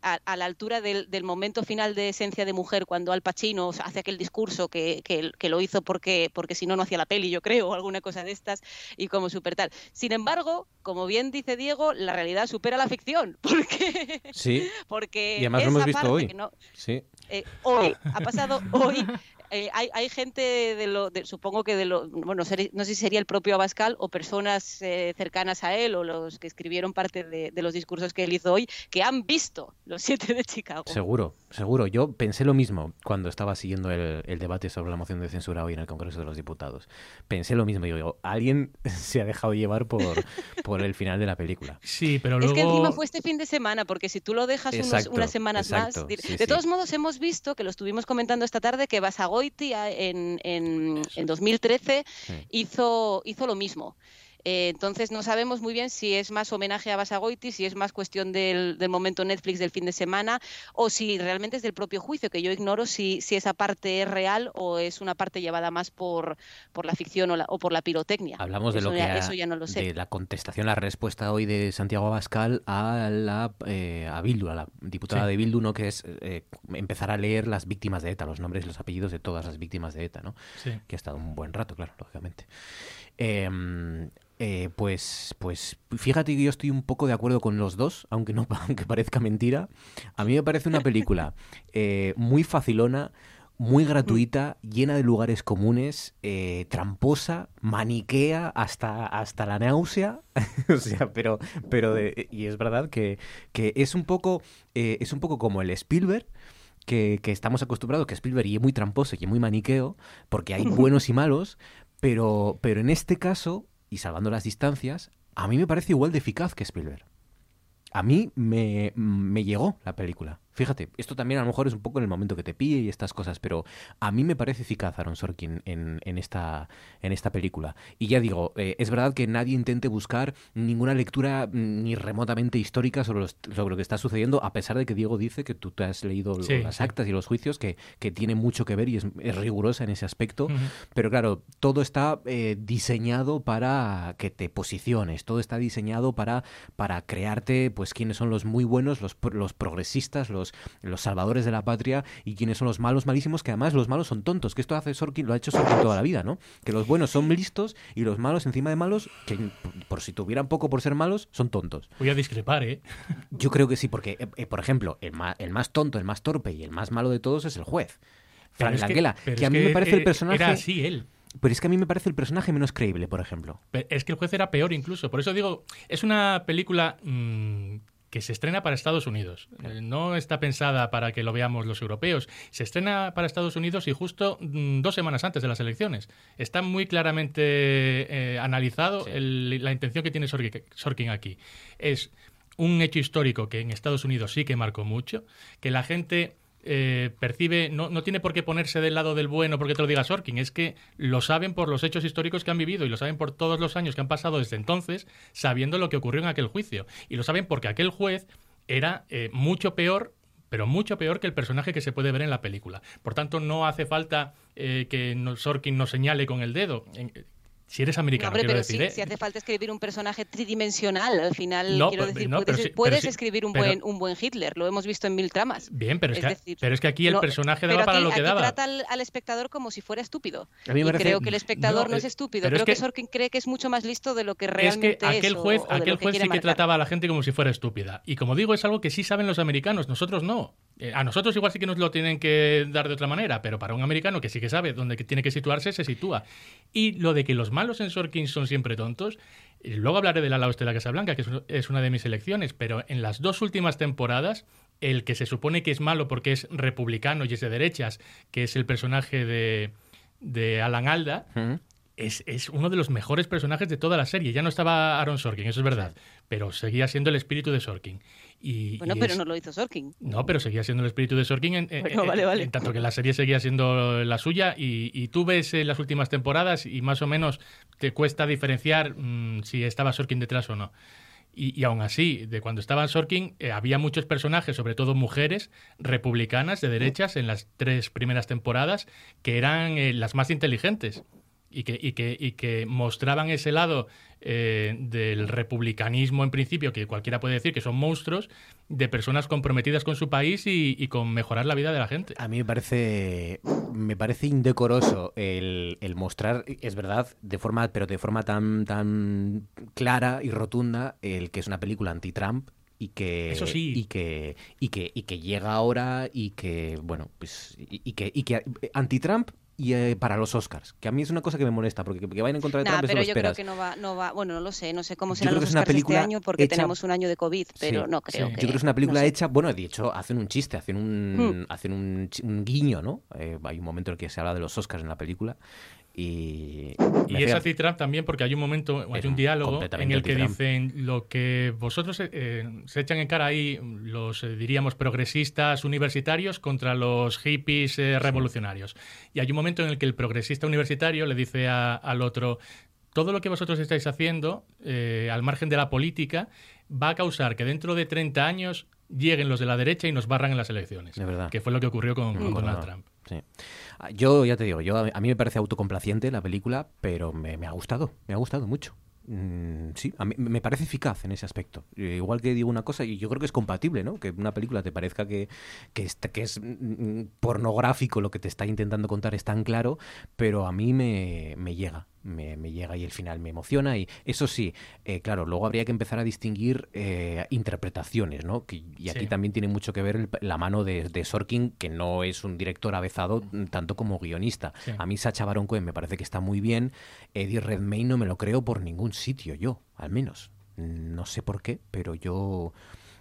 [SPEAKER 17] a, a la altura del, del momento final de Esencia de Mujer, cuando Al Pacino hace aquel discurso que, que- que lo hizo porque, porque si no, no hacía la peli, yo creo, o alguna cosa de estas, y como súper tal. Sin embargo, como bien dice Diego, la realidad supera la ficción, porque,
[SPEAKER 1] Sí.
[SPEAKER 17] porque
[SPEAKER 1] Y además lo hemos visto hoy.
[SPEAKER 17] no-
[SPEAKER 1] Sí.
[SPEAKER 17] eh, hoy, ha pasado hoy. Eh, hay, hay gente de lo, de- supongo que de lo, bueno, seri- no sé si sería el propio Abascal o personas eh, cercanas a él o los que escribieron parte de, de los discursos que él hizo hoy, que han visto los siete de Chicago.
[SPEAKER 1] Seguro. seguro. Yo pensé lo mismo cuando estaba siguiendo el, el debate sobre la moción de censura hoy en el Congreso de los Diputados. Pensé lo mismo. Digo, digo, alguien se ha dejado llevar por, por el final de la película.
[SPEAKER 16] Sí, pero
[SPEAKER 17] Es
[SPEAKER 16] luego...
[SPEAKER 17] que encima fue este fin de semana, porque si tú lo dejas unos-
[SPEAKER 1] Exacto,
[SPEAKER 17] unas semanas
[SPEAKER 1] exacto,
[SPEAKER 17] más.
[SPEAKER 1] sí,
[SPEAKER 17] de
[SPEAKER 1] sí.
[SPEAKER 17] todos modos, hemos visto, que lo estuvimos comentando esta tarde, que Basagoiti a- en, en, en 2013 hizo, hizo lo mismo. Eh, entonces no sabemos muy bien si es más homenaje a Basagoiti, si es más cuestión del, del momento Netflix del fin de semana o si realmente es del propio juicio, que yo ignoro si, si esa parte es real o es una parte llevada más por, por la ficción o, la- o por la pirotecnia.
[SPEAKER 1] Hablamos de
[SPEAKER 17] Eso
[SPEAKER 1] lo que ha-
[SPEAKER 17] eso ya no lo sé.
[SPEAKER 1] de la contestación, la respuesta hoy de Santiago Abascal a la eh, a Bildu, a la diputada
[SPEAKER 16] Sí.
[SPEAKER 1] de Bildu, ¿no? que es eh, empezar a leer las víctimas de ETA, los nombres y los apellidos de todas las víctimas de ETA, ¿no?
[SPEAKER 16] Sí.
[SPEAKER 1] Que ha estado un buen rato, claro, lógicamente. Eh, eh, pues, pues fíjate que yo estoy un poco de acuerdo con los dos, aunque no aunque parezca mentira. A mí me parece una película eh, muy facilona, muy gratuita, llena de lugares comunes, eh, tramposa, maniquea hasta, hasta la náusea. o sea, pero, pero de- y es verdad que, que es un poco es un poco como el Spielberg. Que, que estamos acostumbrados, que Spielberg y es muy tramposo y es muy maniqueo, porque hay buenos y malos, pero, pero en este caso, y salvando las distancias, a mí me parece igual de eficaz que Spielberg. A mí me, me llegó la película. Fíjate, esto también a lo mejor es un poco en el momento que te pille y estas cosas, pero a mí me parece eficaz Aaron Sorkin en, en esta, en esta película. Y ya digo, eh, es verdad que nadie intente buscar ninguna lectura mm, ni remotamente histórica sobre, los- sobre lo que está sucediendo, a pesar de que Diego dice que tú te has leído
[SPEAKER 16] Sí,
[SPEAKER 1] las
[SPEAKER 16] sí.
[SPEAKER 1] actas y los juicios, que, que tiene mucho que ver y es, es rigurosa en ese aspecto.
[SPEAKER 16] Ujú.
[SPEAKER 1] Pero claro, todo está eh, diseñado para que te posiciones, todo está diseñado para, para crearte, pues, quiénes son los muy buenos, los, los progresistas, los, los salvadores de la patria y quiénes son los malos malísimos, que además los malos son tontos, que esto hace Sorkin, lo ha hecho Sorkin toda la vida, ¿no? Que los buenos son listos y los malos, encima de malos, que por si tuvieran poco por ser malos, son tontos.
[SPEAKER 16] Voy a discrepar, ¿eh?
[SPEAKER 1] Yo creo que sí, porque, eh, eh, por ejemplo, el más, el más tonto, el más torpe y el más malo de todos es el juez. Frank
[SPEAKER 16] que-
[SPEAKER 1] Langella, que, a mí
[SPEAKER 16] que
[SPEAKER 1] me parece el
[SPEAKER 16] era-
[SPEAKER 1] personaje...
[SPEAKER 16] era así él.
[SPEAKER 1] Pero es que a mí me parece el personaje menos creíble, por ejemplo.
[SPEAKER 16] Es que el juez era peor incluso. Por eso digo, es una película mm, que se estrena para Estados Unidos. Eh, No está pensada para que lo veamos los europeos. Se estrena para Estados Unidos y justo mm, dos semanas antes de las elecciones. Está muy claramente eh, analizado el- la intención que tiene Sorkin aquí. Es un hecho histórico que en Estados Unidos sí que marcó mucho, que la gente eh, percibe, no, no tiene por qué ponerse del lado del bueno porque te lo diga Sorkin, es que lo saben por los hechos históricos que han vivido y lo saben por todos los años que han pasado desde entonces, sabiendo lo que ocurrió en aquel juicio. Y lo saben porque aquel juez era eh, mucho peor pero mucho peor que el personaje que se puede ver en la película. Por tanto, no hace falta eh, que Sorkin nos señale con el dedo. Si eres
[SPEAKER 17] No,
[SPEAKER 16] americano,
[SPEAKER 17] hombre,
[SPEAKER 16] quiero
[SPEAKER 17] pero
[SPEAKER 16] decir,
[SPEAKER 17] sí,
[SPEAKER 16] ¿eh?
[SPEAKER 17] si hace falta escribir un personaje tridimensional, al final,
[SPEAKER 16] No,
[SPEAKER 17] quiero
[SPEAKER 16] pero-
[SPEAKER 17] decir,
[SPEAKER 16] no,
[SPEAKER 17] puedes,
[SPEAKER 16] pero sí-
[SPEAKER 17] puedes
[SPEAKER 16] pero sí,
[SPEAKER 17] escribir un
[SPEAKER 16] pero-
[SPEAKER 17] buen, un buen Hitler, lo hemos visto en mil tramas.
[SPEAKER 16] Bien, pero es, que,
[SPEAKER 17] decir,
[SPEAKER 16] pero es que aquí el
[SPEAKER 17] no,
[SPEAKER 16] personaje daba para lo que
[SPEAKER 17] aquí
[SPEAKER 16] daba.
[SPEAKER 17] trata al, al espectador como si fuera estúpido.
[SPEAKER 1] A mí me
[SPEAKER 17] y
[SPEAKER 1] parece-
[SPEAKER 17] creo que el espectador
[SPEAKER 16] No,
[SPEAKER 17] no, es
[SPEAKER 16] eh,
[SPEAKER 17] estúpido.
[SPEAKER 16] pero es
[SPEAKER 17] Creo que,
[SPEAKER 16] que-
[SPEAKER 17] Sorkin cree que es mucho más listo de lo que
[SPEAKER 16] Es que
[SPEAKER 17] realmente es.
[SPEAKER 16] aquel
[SPEAKER 17] o-
[SPEAKER 16] juez,
[SPEAKER 17] o
[SPEAKER 16] aquel
[SPEAKER 17] que
[SPEAKER 16] juez sí que trataba a la gente como si fuera estúpida. Y como digo, es algo que sí saben los americanos, nosotros no. Eh, a nosotros igual sí que nos lo tienen que dar de otra manera, pero para un americano que sí que sabe dónde tiene que situarse, se sitúa. Y lo de que los malos en Sorkin son siempre tontos, eh, luego hablaré del ala oeste de la Casa Blanca, que es, una de mis elecciones, pero en las dos últimas temporadas, el que se supone que es malo porque es republicano y es de derechas, que es el personaje de, de Alan Alda, es, es uno de los mejores personajes de toda la serie. Ya no estaba Aaron Sorkin, eso es verdad, pero seguía siendo el espíritu de Sorkin. Y,
[SPEAKER 17] Bueno,
[SPEAKER 16] y
[SPEAKER 17] pero
[SPEAKER 16] es-
[SPEAKER 17] no lo hizo Sorkin.
[SPEAKER 16] no, pero seguía siendo el espíritu de Sorkin en, en-
[SPEAKER 17] Bueno,
[SPEAKER 16] en-
[SPEAKER 17] vale, vale.
[SPEAKER 16] en tanto que la serie seguía siendo la suya y, y tú ves eh, las últimas temporadas y más o menos te cuesta diferenciar mm, si estaba Sorkin detrás o no. Y, y aún así, de cuando estaba Sorkin, eh, había muchos personajes, sobre todo mujeres republicanas de derechas en las tres primeras temporadas, que eran eh, las más inteligentes y que, y que, y que mostraban ese lado eh, del republicanismo en principio, que cualquiera puede decir que son monstruos, de personas comprometidas con su país y, y con mejorar la vida de la gente.
[SPEAKER 1] A mí me parece, me parece indecoroso el, el mostrar, es verdad, de forma, pero de forma tan, tan clara y rotunda, el que es una película anti-Trump y que
[SPEAKER 16] Eso sí.
[SPEAKER 1] y que y que y que llega ahora y que bueno pues y, y que y que anti-Trump y eh, para los Oscars, que a mí es una cosa que me molesta, porque que, que vayan en contra de
[SPEAKER 17] Nah,
[SPEAKER 1] Trump eso
[SPEAKER 17] pero
[SPEAKER 1] lo
[SPEAKER 17] yo creo que no va, no va, bueno, no lo sé, no sé cómo serán los
[SPEAKER 1] es
[SPEAKER 17] Oscars este año porque
[SPEAKER 1] hecha-
[SPEAKER 17] tenemos un año de COVID, pero
[SPEAKER 1] Sí,
[SPEAKER 17] no creo
[SPEAKER 1] sí.
[SPEAKER 17] que...
[SPEAKER 1] Yo creo que es una película
[SPEAKER 17] no sé.
[SPEAKER 1] hecha, bueno, de hecho, hacen un chiste, hacen un,
[SPEAKER 17] Mm.
[SPEAKER 1] hacen un guiño, ¿no? Eh, hay un momento en el que se habla de los Oscars en la película y...
[SPEAKER 16] Y es anti-Trump también porque hay un momento, hay un diálogo en el que dicen lo que vosotros eh, eh, se echan en cara ahí los, eh, diríamos, progresistas universitarios contra los hippies eh, revolucionarios. Y hay un momento en el que el progresista universitario le dice a- al otro, todo lo que vosotros estáis haciendo, al margen de la política, va a causar que dentro de 30 años lleguen los de la derecha y nos barran en las elecciones.
[SPEAKER 1] De verdad.
[SPEAKER 16] Que fue lo que ocurrió con, con
[SPEAKER 1] Mm.
[SPEAKER 16] Donald
[SPEAKER 1] No,
[SPEAKER 16] Trump.
[SPEAKER 1] sí. Ah, Yo ya te digo, yo a mí me parece autocomplaciente la película, pero me, ha gustado, me ha gustado mucho. Mm, sí, a mí me parece eficaz en ese aspecto. Eh, Igual que digo una cosa, y yo creo que es compatible, ¿no? Que una película te parezca que, que, est- que es mm, pornográfico lo que te está intentando contar es tan claro, pero a mí me llega, me, me llega y el final me emociona. Y eso sí, eh, claro, luego habría que empezar a distinguir eh, interpretaciones, ¿no? Que- y aquí
[SPEAKER 16] Sí.
[SPEAKER 1] también tiene mucho que ver el- la mano de, de Sorkin, que no es un director avezado mm, tanto como guionista.
[SPEAKER 16] Sí.
[SPEAKER 1] A mí Sacha Baron Cohen me parece que está muy bien. Eddie Redmayne no me lo creo por ningún sitio, yo, al menos. No sé por qué, pero yo...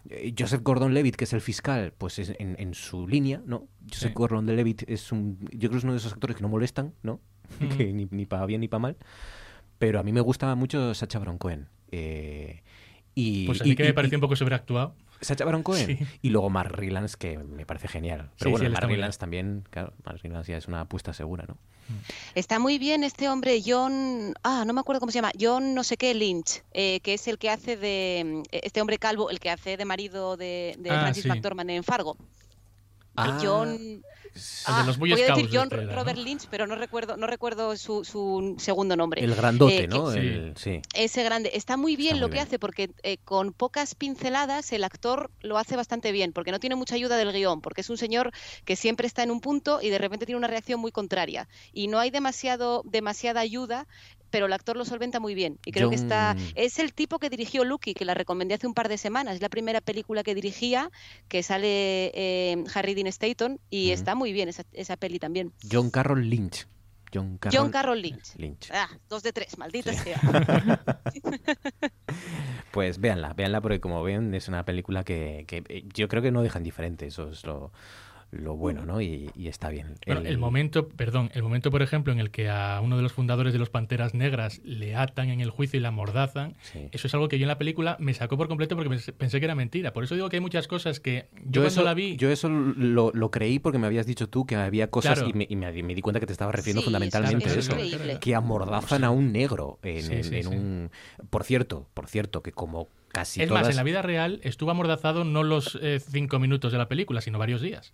[SPEAKER 1] eh, Joseph Gordon-Levitt, que es el fiscal, pues es en, en su línea, ¿no? Joseph
[SPEAKER 16] Sí.
[SPEAKER 1] Gordon-Levitt es un... Yo creo que es uno de esos actores que no molestan, ¿no? Que ni, ni para bien ni para mal. Pero a mí me gusta mucho Sacha Baron Cohen. Eh, y,
[SPEAKER 16] Pues a mí
[SPEAKER 1] y-
[SPEAKER 16] que
[SPEAKER 1] y-
[SPEAKER 16] me pareció
[SPEAKER 1] y-
[SPEAKER 16] un poco sobreactuado.
[SPEAKER 1] Sacha Baron Cohen
[SPEAKER 16] Sí.
[SPEAKER 1] y luego Mark Rylance que me parece genial. Pero
[SPEAKER 16] Sí,
[SPEAKER 1] bueno,
[SPEAKER 16] sí,
[SPEAKER 1] Mark Rylance también, claro, Mark Rylance ya es una apuesta segura, ¿no?
[SPEAKER 17] Está muy bien este hombre, John, ah, no me acuerdo cómo se llama, John no sé qué Lynch, eh, que es el que hace de, este hombre calvo, el que hace de marido de, de
[SPEAKER 16] Ah,
[SPEAKER 17] Francis
[SPEAKER 16] sí.
[SPEAKER 17] McDormand en Fargo.
[SPEAKER 1] Ah,
[SPEAKER 17] John,
[SPEAKER 16] El
[SPEAKER 17] ah,
[SPEAKER 16] de los Boy
[SPEAKER 17] voy a decir John
[SPEAKER 16] este era, ¿no?
[SPEAKER 17] Robert Lynch, pero no recuerdo, no recuerdo su, su segundo nombre.
[SPEAKER 1] El grandote,
[SPEAKER 17] Eh,
[SPEAKER 1] ¿no?
[SPEAKER 17] que-
[SPEAKER 1] El- sí.
[SPEAKER 17] Ese grande. Está muy bien
[SPEAKER 1] muy
[SPEAKER 17] lo que
[SPEAKER 1] bien.
[SPEAKER 17] hace porque eh, con pocas pinceladas el actor lo hace bastante bien, porque no tiene mucha ayuda del guion, porque es un señor que siempre está en un punto y de repente tiene una reacción muy contraria. Y no hay demasiado, demasiada ayuda, pero el actor lo solventa muy bien. Y creo que está... Es el tipo que dirigió Lucky, que la recomendé hace un par de semanas. Es la primera película que dirigía, que sale eh, Harry Dean Stanton, y está muy bien esa, esa peli también.
[SPEAKER 1] John Carroll Lynch. John Carroll,
[SPEAKER 17] John Carroll Lynch.
[SPEAKER 1] Lynch.
[SPEAKER 17] Ah, dos de tres, maldita sea.
[SPEAKER 1] Pues véanla, véanla porque como ven es una película que, que, eh, yo creo que no deja indiferente, eso es lo, lo bueno, ¿no? Y, y está bien.
[SPEAKER 16] Bueno, el momento, perdón, el momento, por ejemplo, en el que a uno de los fundadores de los Panteras Negras le atan en el juicio y la amordazan,
[SPEAKER 1] Sí.
[SPEAKER 16] eso es algo que yo en la película me sacó por completo porque pens- pensé que era mentira. Por eso digo que hay muchas cosas que yo,
[SPEAKER 1] Yo
[SPEAKER 16] cuando
[SPEAKER 1] eso,
[SPEAKER 16] la vi...
[SPEAKER 1] yo eso lo, lo creí porque me habías dicho tú que había cosas
[SPEAKER 16] Claro.
[SPEAKER 1] y, me, y me- me di cuenta que te estaba refiriendo
[SPEAKER 17] Sí,
[SPEAKER 1] fundamentalmente
[SPEAKER 16] es
[SPEAKER 1] a eso.
[SPEAKER 17] increíble.
[SPEAKER 1] Que amordazan a un negro en,
[SPEAKER 16] Sí,
[SPEAKER 1] en-
[SPEAKER 16] sí,
[SPEAKER 1] en
[SPEAKER 16] sí.
[SPEAKER 1] un... Por cierto, por cierto, que como casi
[SPEAKER 16] es
[SPEAKER 1] todas...
[SPEAKER 16] más, en la vida real estuvo amordazado no los eh, cinco minutos de la película, sino varios días.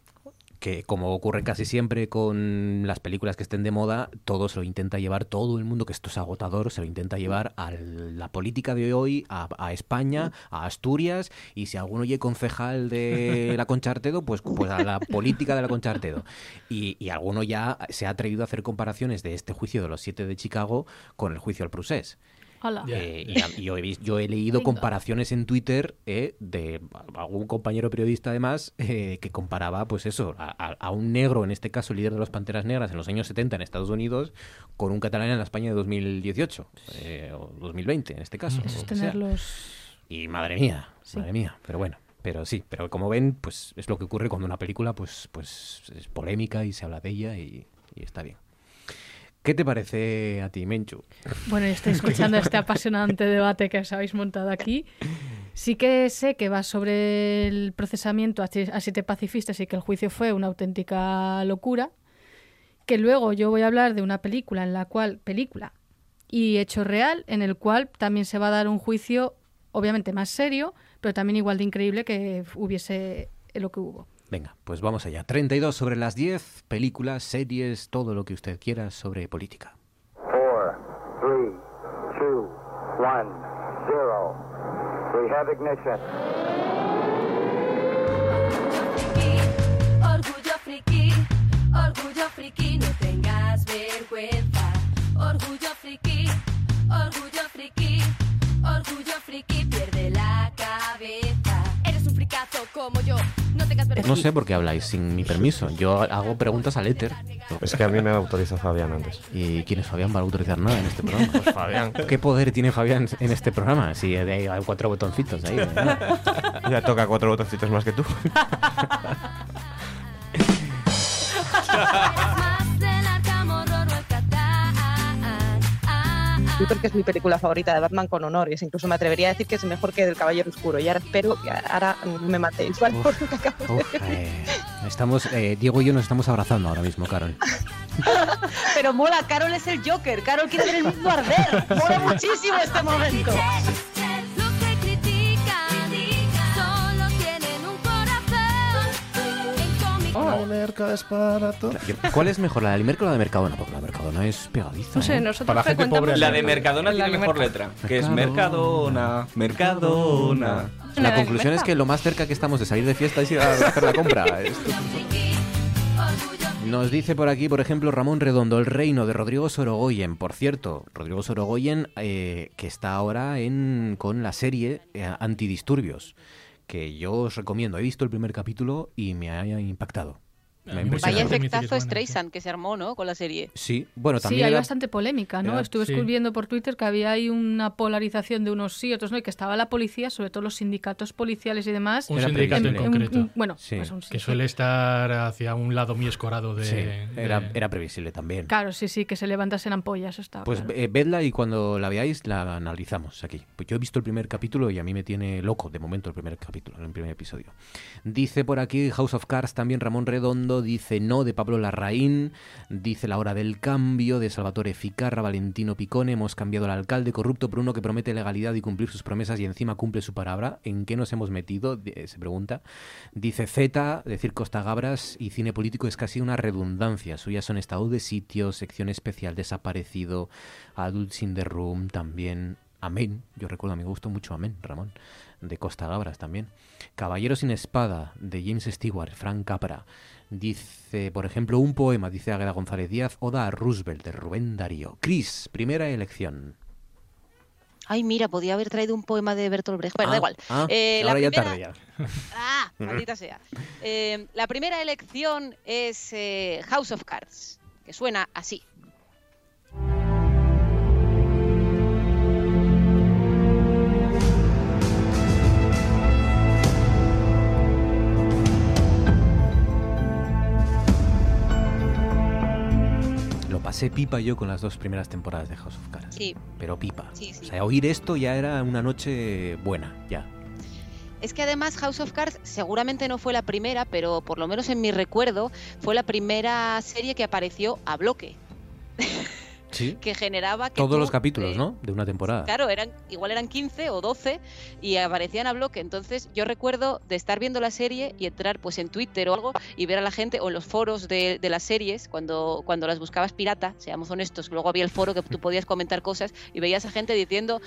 [SPEAKER 1] Que como ocurre casi siempre con las películas que estén de moda, todo se lo intenta llevar, todo el mundo, que esto es agotador, se lo intenta llevar a la política de hoy, a, a España, a Asturias, y si alguno oye concejal de la Conchartedo, pues, pues a la política de la Conchartedo. Y, y alguno ya se ha atrevido a hacer comparaciones de este juicio de los siete de Chicago con el juicio al procés.
[SPEAKER 18] Hola.
[SPEAKER 1] Eh, y yo, he, vis- yo he leído comparaciones en Twitter eh, de algún compañero periodista además eh, que comparaba pues eso a, un negro en este caso líder de los Panteras Negras en los años 70 en Estados Unidos con un catalán en la España de 2018 eh, o 2020 en este caso
[SPEAKER 18] Eso es tenerlos...
[SPEAKER 1] y madre mía
[SPEAKER 18] Sí.
[SPEAKER 1] madre mía pero bueno pero sí pero como ven pues es lo que ocurre cuando una película pues pues es polémica y se habla de ella y, y está bien ¿Qué te parece a ti, Menchu?
[SPEAKER 18] Bueno, y estoy escuchando este apasionante debate que os habéis montado aquí. Sí que sé que va sobre el procesamiento a siete pacifistas y que el juicio fue una auténtica locura. Que luego yo voy a hablar de una película en la cual, película y hecho real, en el cual también se va a dar un juicio, obviamente más serio, pero también igual de increíble que hubiese lo que hubo.
[SPEAKER 1] Venga, pues vamos allá. 32 sobre las 10, películas, series, todo lo que usted quiera sobre política.
[SPEAKER 22] Four, three, two, one, zero. We have ignition.
[SPEAKER 10] Orgullo friki, orgullo friki, no tengas vergüenza. Orgullo friki, orgullo friki, orgullo friki, pierde la cabeza. No.
[SPEAKER 1] No sé por qué habláis sin mi permiso. Yo hago preguntas al éter.
[SPEAKER 23] Es que a mí me autorizó Fabián antes.
[SPEAKER 1] ¿Y quién es Fabián para autorizar nada en este programa?
[SPEAKER 23] Pues Fabián.
[SPEAKER 1] ¿Qué poder tiene Fabián en este programa? Si hay cuatro botoncitos ahí. ¿eh?
[SPEAKER 23] Ya toca cuatro botoncitos más que tú.
[SPEAKER 24] Creo que es mi película favorita de Batman con honores. Incluso me atrevería a decir que es mejor que del Caballero Oscuro. Y ahora espero que ahora me matéis, ¿vale? Por lo que acabo de
[SPEAKER 1] Uf, eh, estamos, eh, Diego y yo nos estamos abrazando ahora mismo, Carol.
[SPEAKER 17] Pero mola, Carol es el Joker. Carol quiere ver el mundo arder. Mola muchísimo este momento.
[SPEAKER 10] Corazón.
[SPEAKER 23] El mercado es para todos.
[SPEAKER 1] ¿Cuál es mejor, la del Mercado o la de Mercadona? Porque la de Mercadona es pegadiza.
[SPEAKER 11] No sé,
[SPEAKER 1] ¿eh?
[SPEAKER 11] nosotros Para la gente pobre,
[SPEAKER 25] La de Mercadona
[SPEAKER 11] la
[SPEAKER 25] tiene mejor
[SPEAKER 11] Mercadona.
[SPEAKER 25] letra, que es Mercadona, Mercadona.
[SPEAKER 1] La conclusión es que lo más cerca que estamos de salir de fiesta es ir a hacer la compra. Esto- Nos dice por aquí, por ejemplo, Ramón Redondo, El Reino de Rodrigo Sorogoyen. Por cierto, Rodrigo Sorogoyen, eh, que está ahora en, con la serie eh, Antidisturbios, que yo os recomiendo. He visto el primer capítulo y me ha impactado.
[SPEAKER 17] Vaya efectazo Streisand que se armó, ¿no? Con la serie.
[SPEAKER 1] Sí, bueno,
[SPEAKER 18] Sí,
[SPEAKER 1] también
[SPEAKER 18] hay
[SPEAKER 1] era-
[SPEAKER 18] bastante polémica, ¿no?
[SPEAKER 1] era-
[SPEAKER 18] Estuve
[SPEAKER 1] sí.
[SPEAKER 18] escribiendo por Twitter que había ahí una polarización de unos sí, otros no, y que estaba la policía, sobre todo los sindicatos policiales y demás.
[SPEAKER 16] Un sindicato en
[SPEAKER 18] un-
[SPEAKER 16] concreto.
[SPEAKER 18] un- bueno,
[SPEAKER 1] Sí.
[SPEAKER 18] pues un
[SPEAKER 16] que suele estar hacia un lado muy escorado de...
[SPEAKER 1] Sí,
[SPEAKER 16] de-
[SPEAKER 1] era, era previsible también.
[SPEAKER 18] Claro, sí, sí, que se levantasen ampollas, estaba
[SPEAKER 1] Pues
[SPEAKER 18] claro.
[SPEAKER 1] eh, vedla y cuando la veáis la analizamos aquí. Pues yo he visto el primer capítulo y a mí me tiene loco de momento el primer capítulo, el primer episodio. Dice por aquí House of Cards también Ramón Redondo, dice no de Pablo Larraín, dice La hora del cambio de Salvatore Ficarra, Valentino Picone, hemos cambiado al alcalde corrupto por uno que promete legalidad y cumplir sus promesas y encima cumple su palabra. ¿En qué nos hemos metido? Se pregunta. Dice Z, decir Costa Gabras y cine político es casi una redundancia. Suyas son estado de sitio, sección especial desaparecido, Adults in the Room también. Amén, yo recuerdo, me gustó mucho Amén, Ramón, de Costa Gabras también. Caballero sin espada, de James Stewart, Frank Capra. Dice, por ejemplo, un poema, dice Águeda González Díaz, Oda a Roosevelt, de Rubén Darío. Cris, primera elección.
[SPEAKER 17] Ay, mira, podía haber traído un poema de Bertolt Brecht. Bueno,
[SPEAKER 1] Ah,
[SPEAKER 17] da igual.
[SPEAKER 1] ah,
[SPEAKER 17] Eh, la
[SPEAKER 1] ahora ya
[SPEAKER 17] primera-
[SPEAKER 1] tarde ya.
[SPEAKER 17] Ah, maldita sea. Eh, la primera elección es eh, House of Cards, que suena así.
[SPEAKER 1] Pasé pipa yo con las dos primeras temporadas de House of Cards.
[SPEAKER 17] Sí.
[SPEAKER 1] Pero pipa.
[SPEAKER 17] Sí, sí.
[SPEAKER 1] O sea, oír esto ya era una noche buena, ya.
[SPEAKER 17] Es que además House of Cards seguramente no fue la primera, pero por lo menos en mi recuerdo fue la primera serie que apareció a bloque,
[SPEAKER 1] Sí.
[SPEAKER 17] que generaba que
[SPEAKER 1] Todos
[SPEAKER 17] tú,
[SPEAKER 1] los capítulos,
[SPEAKER 17] eh,
[SPEAKER 1] ¿no? De una temporada.
[SPEAKER 17] Claro, eran, igual eran 15 o 12 y aparecían a bloque. Entonces yo recuerdo de estar viendo la serie y entrar pues en Twitter o algo y ver a la gente o en los foros de, de las series, cuando, cuando las buscabas pirata, seamos honestos, luego había el foro que tú podías comentar cosas y veías a gente diciendo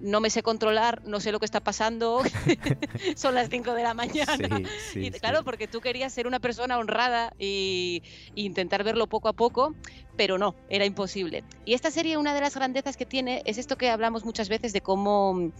[SPEAKER 17] no me sé controlar, no sé lo que está pasando, son las 5 de la mañana.
[SPEAKER 1] Sí, sí,
[SPEAKER 17] y
[SPEAKER 1] sí.
[SPEAKER 17] claro, porque tú querías ser una persona honrada y, y intentar verlo poco a poco, pero no, era imposible. Y esta serie, una de las grandezas que tiene es esto que hablamos muchas veces de cómo,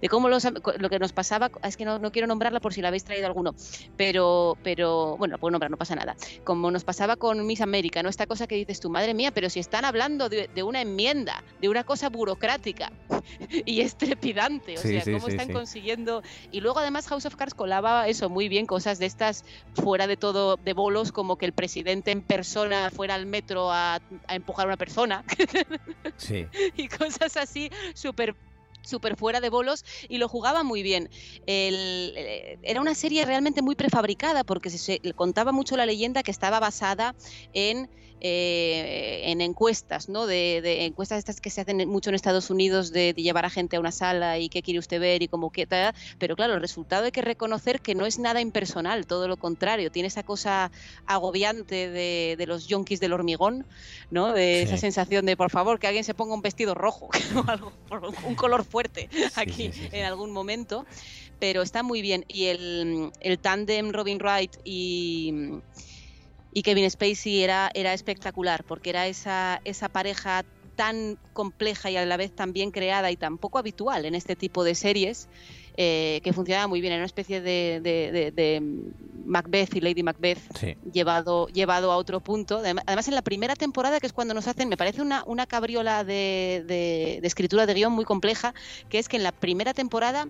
[SPEAKER 17] de cómo los, lo que nos pasaba, es que no, no quiero nombrarla por si la habéis traído alguno, pero, pero bueno, la puedo nombrar, no pasa nada. Como nos pasaba con Miss América, ¿no? Esta cosa que dices tú, madre mía, pero si están hablando de, de una enmienda, de una cosa burocrática y es trepidante, o
[SPEAKER 1] Sí,
[SPEAKER 17] sea,
[SPEAKER 1] sí,
[SPEAKER 17] cómo
[SPEAKER 1] sí,
[SPEAKER 17] están consiguiendo. Y luego además House of Cards colaba eso muy bien, cosas de estas fuera de todo de bolos, como que el presidente en persona fuera al metro a, a empujar a una persona
[SPEAKER 1] Sí.
[SPEAKER 17] y cosas así súper súper fuera de bolos y lo jugaba muy bien. El- eh, era una serie realmente muy prefabricada porque se, se contaba mucho la leyenda que estaba basada en, eh, en encuestas, ¿no? De, de encuestas estas que se hacen mucho en Estados Unidos de, de llevar a gente a una sala y qué quiere usted ver y cómo qué tal. Pero claro, el resultado hay que reconocer que no es nada impersonal, todo lo contrario. Tiene esa cosa agobiante de, de los yonkis del hormigón, ¿no? De
[SPEAKER 1] Sí.
[SPEAKER 17] esa sensación de, por favor, que alguien se ponga un vestido rojo o algo, por un color fuerte aquí en algún momento. Pero está muy bien. Y el, el tándem Robin Wright y, y Kevin Spacey era, era espectacular, porque era esa, esa pareja tan compleja y a la vez tan bien creada y tan poco habitual en este tipo de series. eh, que funcionaba muy bien, era una especie de, de- de Macbeth y Lady Macbeth
[SPEAKER 1] Sí.
[SPEAKER 17] llevado, llevado a otro punto. Adem- Además, en la primera temporada, que es cuando nos hacen, me parece una, una cabriola de, de- de escritura de guion muy compleja, que es que en la primera temporada,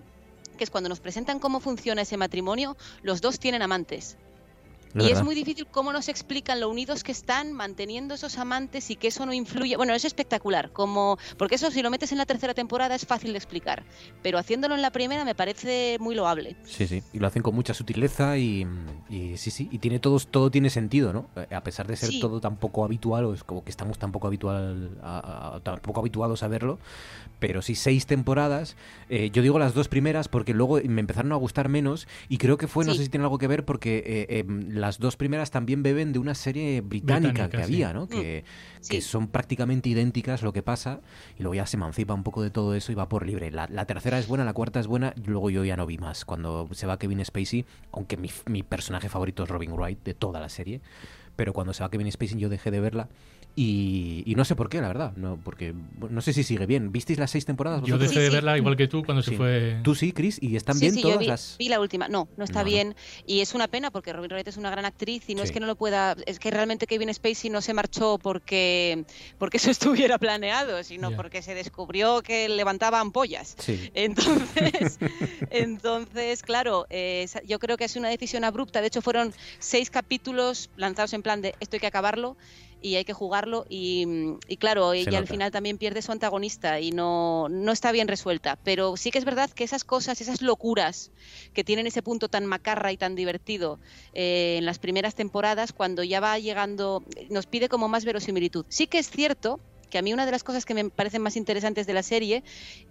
[SPEAKER 17] que es cuando nos presentan cómo funciona ese matrimonio, los dos tienen amantes. Y es muy difícil cómo nos explican lo unidos que están manteniendo esos amantes y que eso no influye. Bueno, es espectacular, como porque eso si lo metes en la tercera temporada es fácil de explicar, pero haciéndolo en la primera me parece muy loable.
[SPEAKER 1] Sí, sí, y lo hacen con mucha sutileza y, y sí, sí, y tiene todo, todo tiene sentido, ¿no? Eh, A pesar de ser
[SPEAKER 17] Sí.
[SPEAKER 1] todo tan poco habitual, o es como que estamos tan poco, habitual, a- a- tan poco habituados a verlo, pero sí, seis temporadas, eh, yo digo las dos primeras porque luego me empezaron a gustar menos y creo que fue, no
[SPEAKER 17] Sí.
[SPEAKER 1] sé si tiene algo que ver porque eh, em, las dos primeras también beben de una serie británica,
[SPEAKER 16] Británica,
[SPEAKER 1] que
[SPEAKER 16] sí.
[SPEAKER 1] había, ¿no? Que,
[SPEAKER 17] Mm,
[SPEAKER 1] que
[SPEAKER 17] sí.
[SPEAKER 1] son prácticamente idénticas lo que pasa y luego ya se emancipa un poco de todo eso y va por libre. La, la tercera es buena, la cuarta es buena, y luego yo ya no vi más. Cuando se va Kevin Spacey, aunque mi, mi personaje favorito es Robin Wright de toda la serie, pero cuando se va Kevin Spacey yo dejé de verla y, y no sé por qué, la verdad, no porque no sé si sigue bien. ¿Visteis las seis temporadas?
[SPEAKER 16] Yo dejé de verla igual que tú cuando se fue.
[SPEAKER 1] Tú sí, Chris, y están
[SPEAKER 17] Sí,
[SPEAKER 1] bien
[SPEAKER 17] sí, yo
[SPEAKER 1] todas
[SPEAKER 17] vi,
[SPEAKER 1] las.
[SPEAKER 17] vi la última. No, no está
[SPEAKER 1] No, no.
[SPEAKER 17] bien. Y es una pena porque Robin Wright es una gran actriz y no es que no lo pueda. Es que realmente Kevin Spacey no se marchó porque, porque eso estuviera planeado, sino porque se descubrió que levantaba ampollas.
[SPEAKER 1] Sí.
[SPEAKER 17] Entonces, entonces claro, eh, yo creo que es una decisión abrupta. De hecho, fueron seis capítulos lanzados en plan de esto hay que acabarlo y hay que jugarlo. Y, mm, y claro, ella al final también pierde su antagonista y no, no está bien resuelta. Pero sí que es verdad que esas cosas, esas locuras que tienen ese punto tan macarra y tan divertido eh, en las primeras temporadas, cuando ya va llegando, nos pide como más verosimilitud. Sí que es cierto que a mí una de las cosas que me parecen más interesantes de la serie,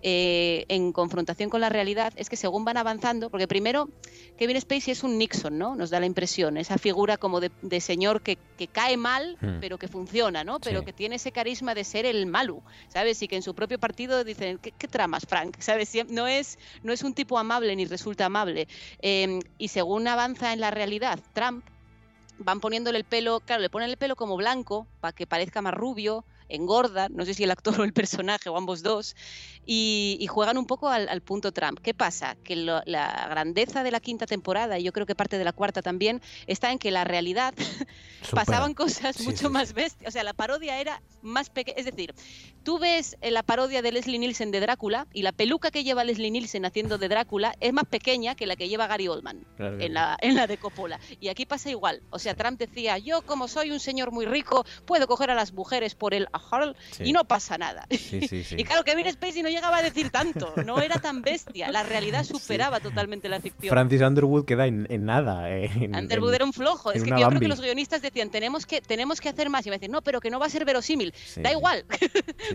[SPEAKER 17] eh, en confrontación con la realidad, es que según van avanzando, porque primero Kevin Spacey es un Nixon, ¿no? Nos da la impresión, esa figura como de, de señor que, que cae mal,
[SPEAKER 1] Hmm.
[SPEAKER 17] pero que funciona, ¿no? Pero
[SPEAKER 1] Sí.
[SPEAKER 17] que tiene ese carisma de ser el malo, ¿sabes? Y que en su propio partido dicen, ¿qué, qué tramas, Frank? ¿Sabes? No es, no es un tipo amable ni resulta amable. Eh, y según avanza en la realidad, Trump van poniéndole el pelo, claro, le ponen el pelo como blanco para que parezca más rubio, engorda, no sé si el actor o el personaje o ambos dos, y, y juegan un poco al, al punto Trump. ¿Qué pasa? Que lo- la grandeza de la quinta temporada, y yo creo que parte de la cuarta también, está en que la realidad pasaban cosas
[SPEAKER 1] Sí,
[SPEAKER 17] mucho
[SPEAKER 1] sí,
[SPEAKER 17] más bestias. O sea, la parodia era más pequeña. Es decir, tú ves eh, la parodia de Leslie Nielsen de Drácula y la peluca que lleva Leslie Nielsen haciendo de Drácula es más pequeña que la que lleva Gary Oldman
[SPEAKER 1] Claro que
[SPEAKER 17] en, la, en la de Coppola. Y aquí pasa igual. O sea, Trump decía, yo como soy un señor muy rico, puedo coger a las mujeres por el ajal
[SPEAKER 1] Sí.
[SPEAKER 17] y no pasa nada. Y claro, Kevin Spacey no llegaba a decir tanto, no era tan bestia. La realidad superaba totalmente la ficción.
[SPEAKER 23] Francis Underwood queda en, en nada. eh, en-
[SPEAKER 17] Underwood
[SPEAKER 23] en-
[SPEAKER 17] era un flojo. Es que yo creo que los guionistas decían, tenemos que, tenemos que hacer más. Y me decían, no, pero que no va a ser verosímil.
[SPEAKER 1] Sí.
[SPEAKER 17] Da igual,
[SPEAKER 1] sí.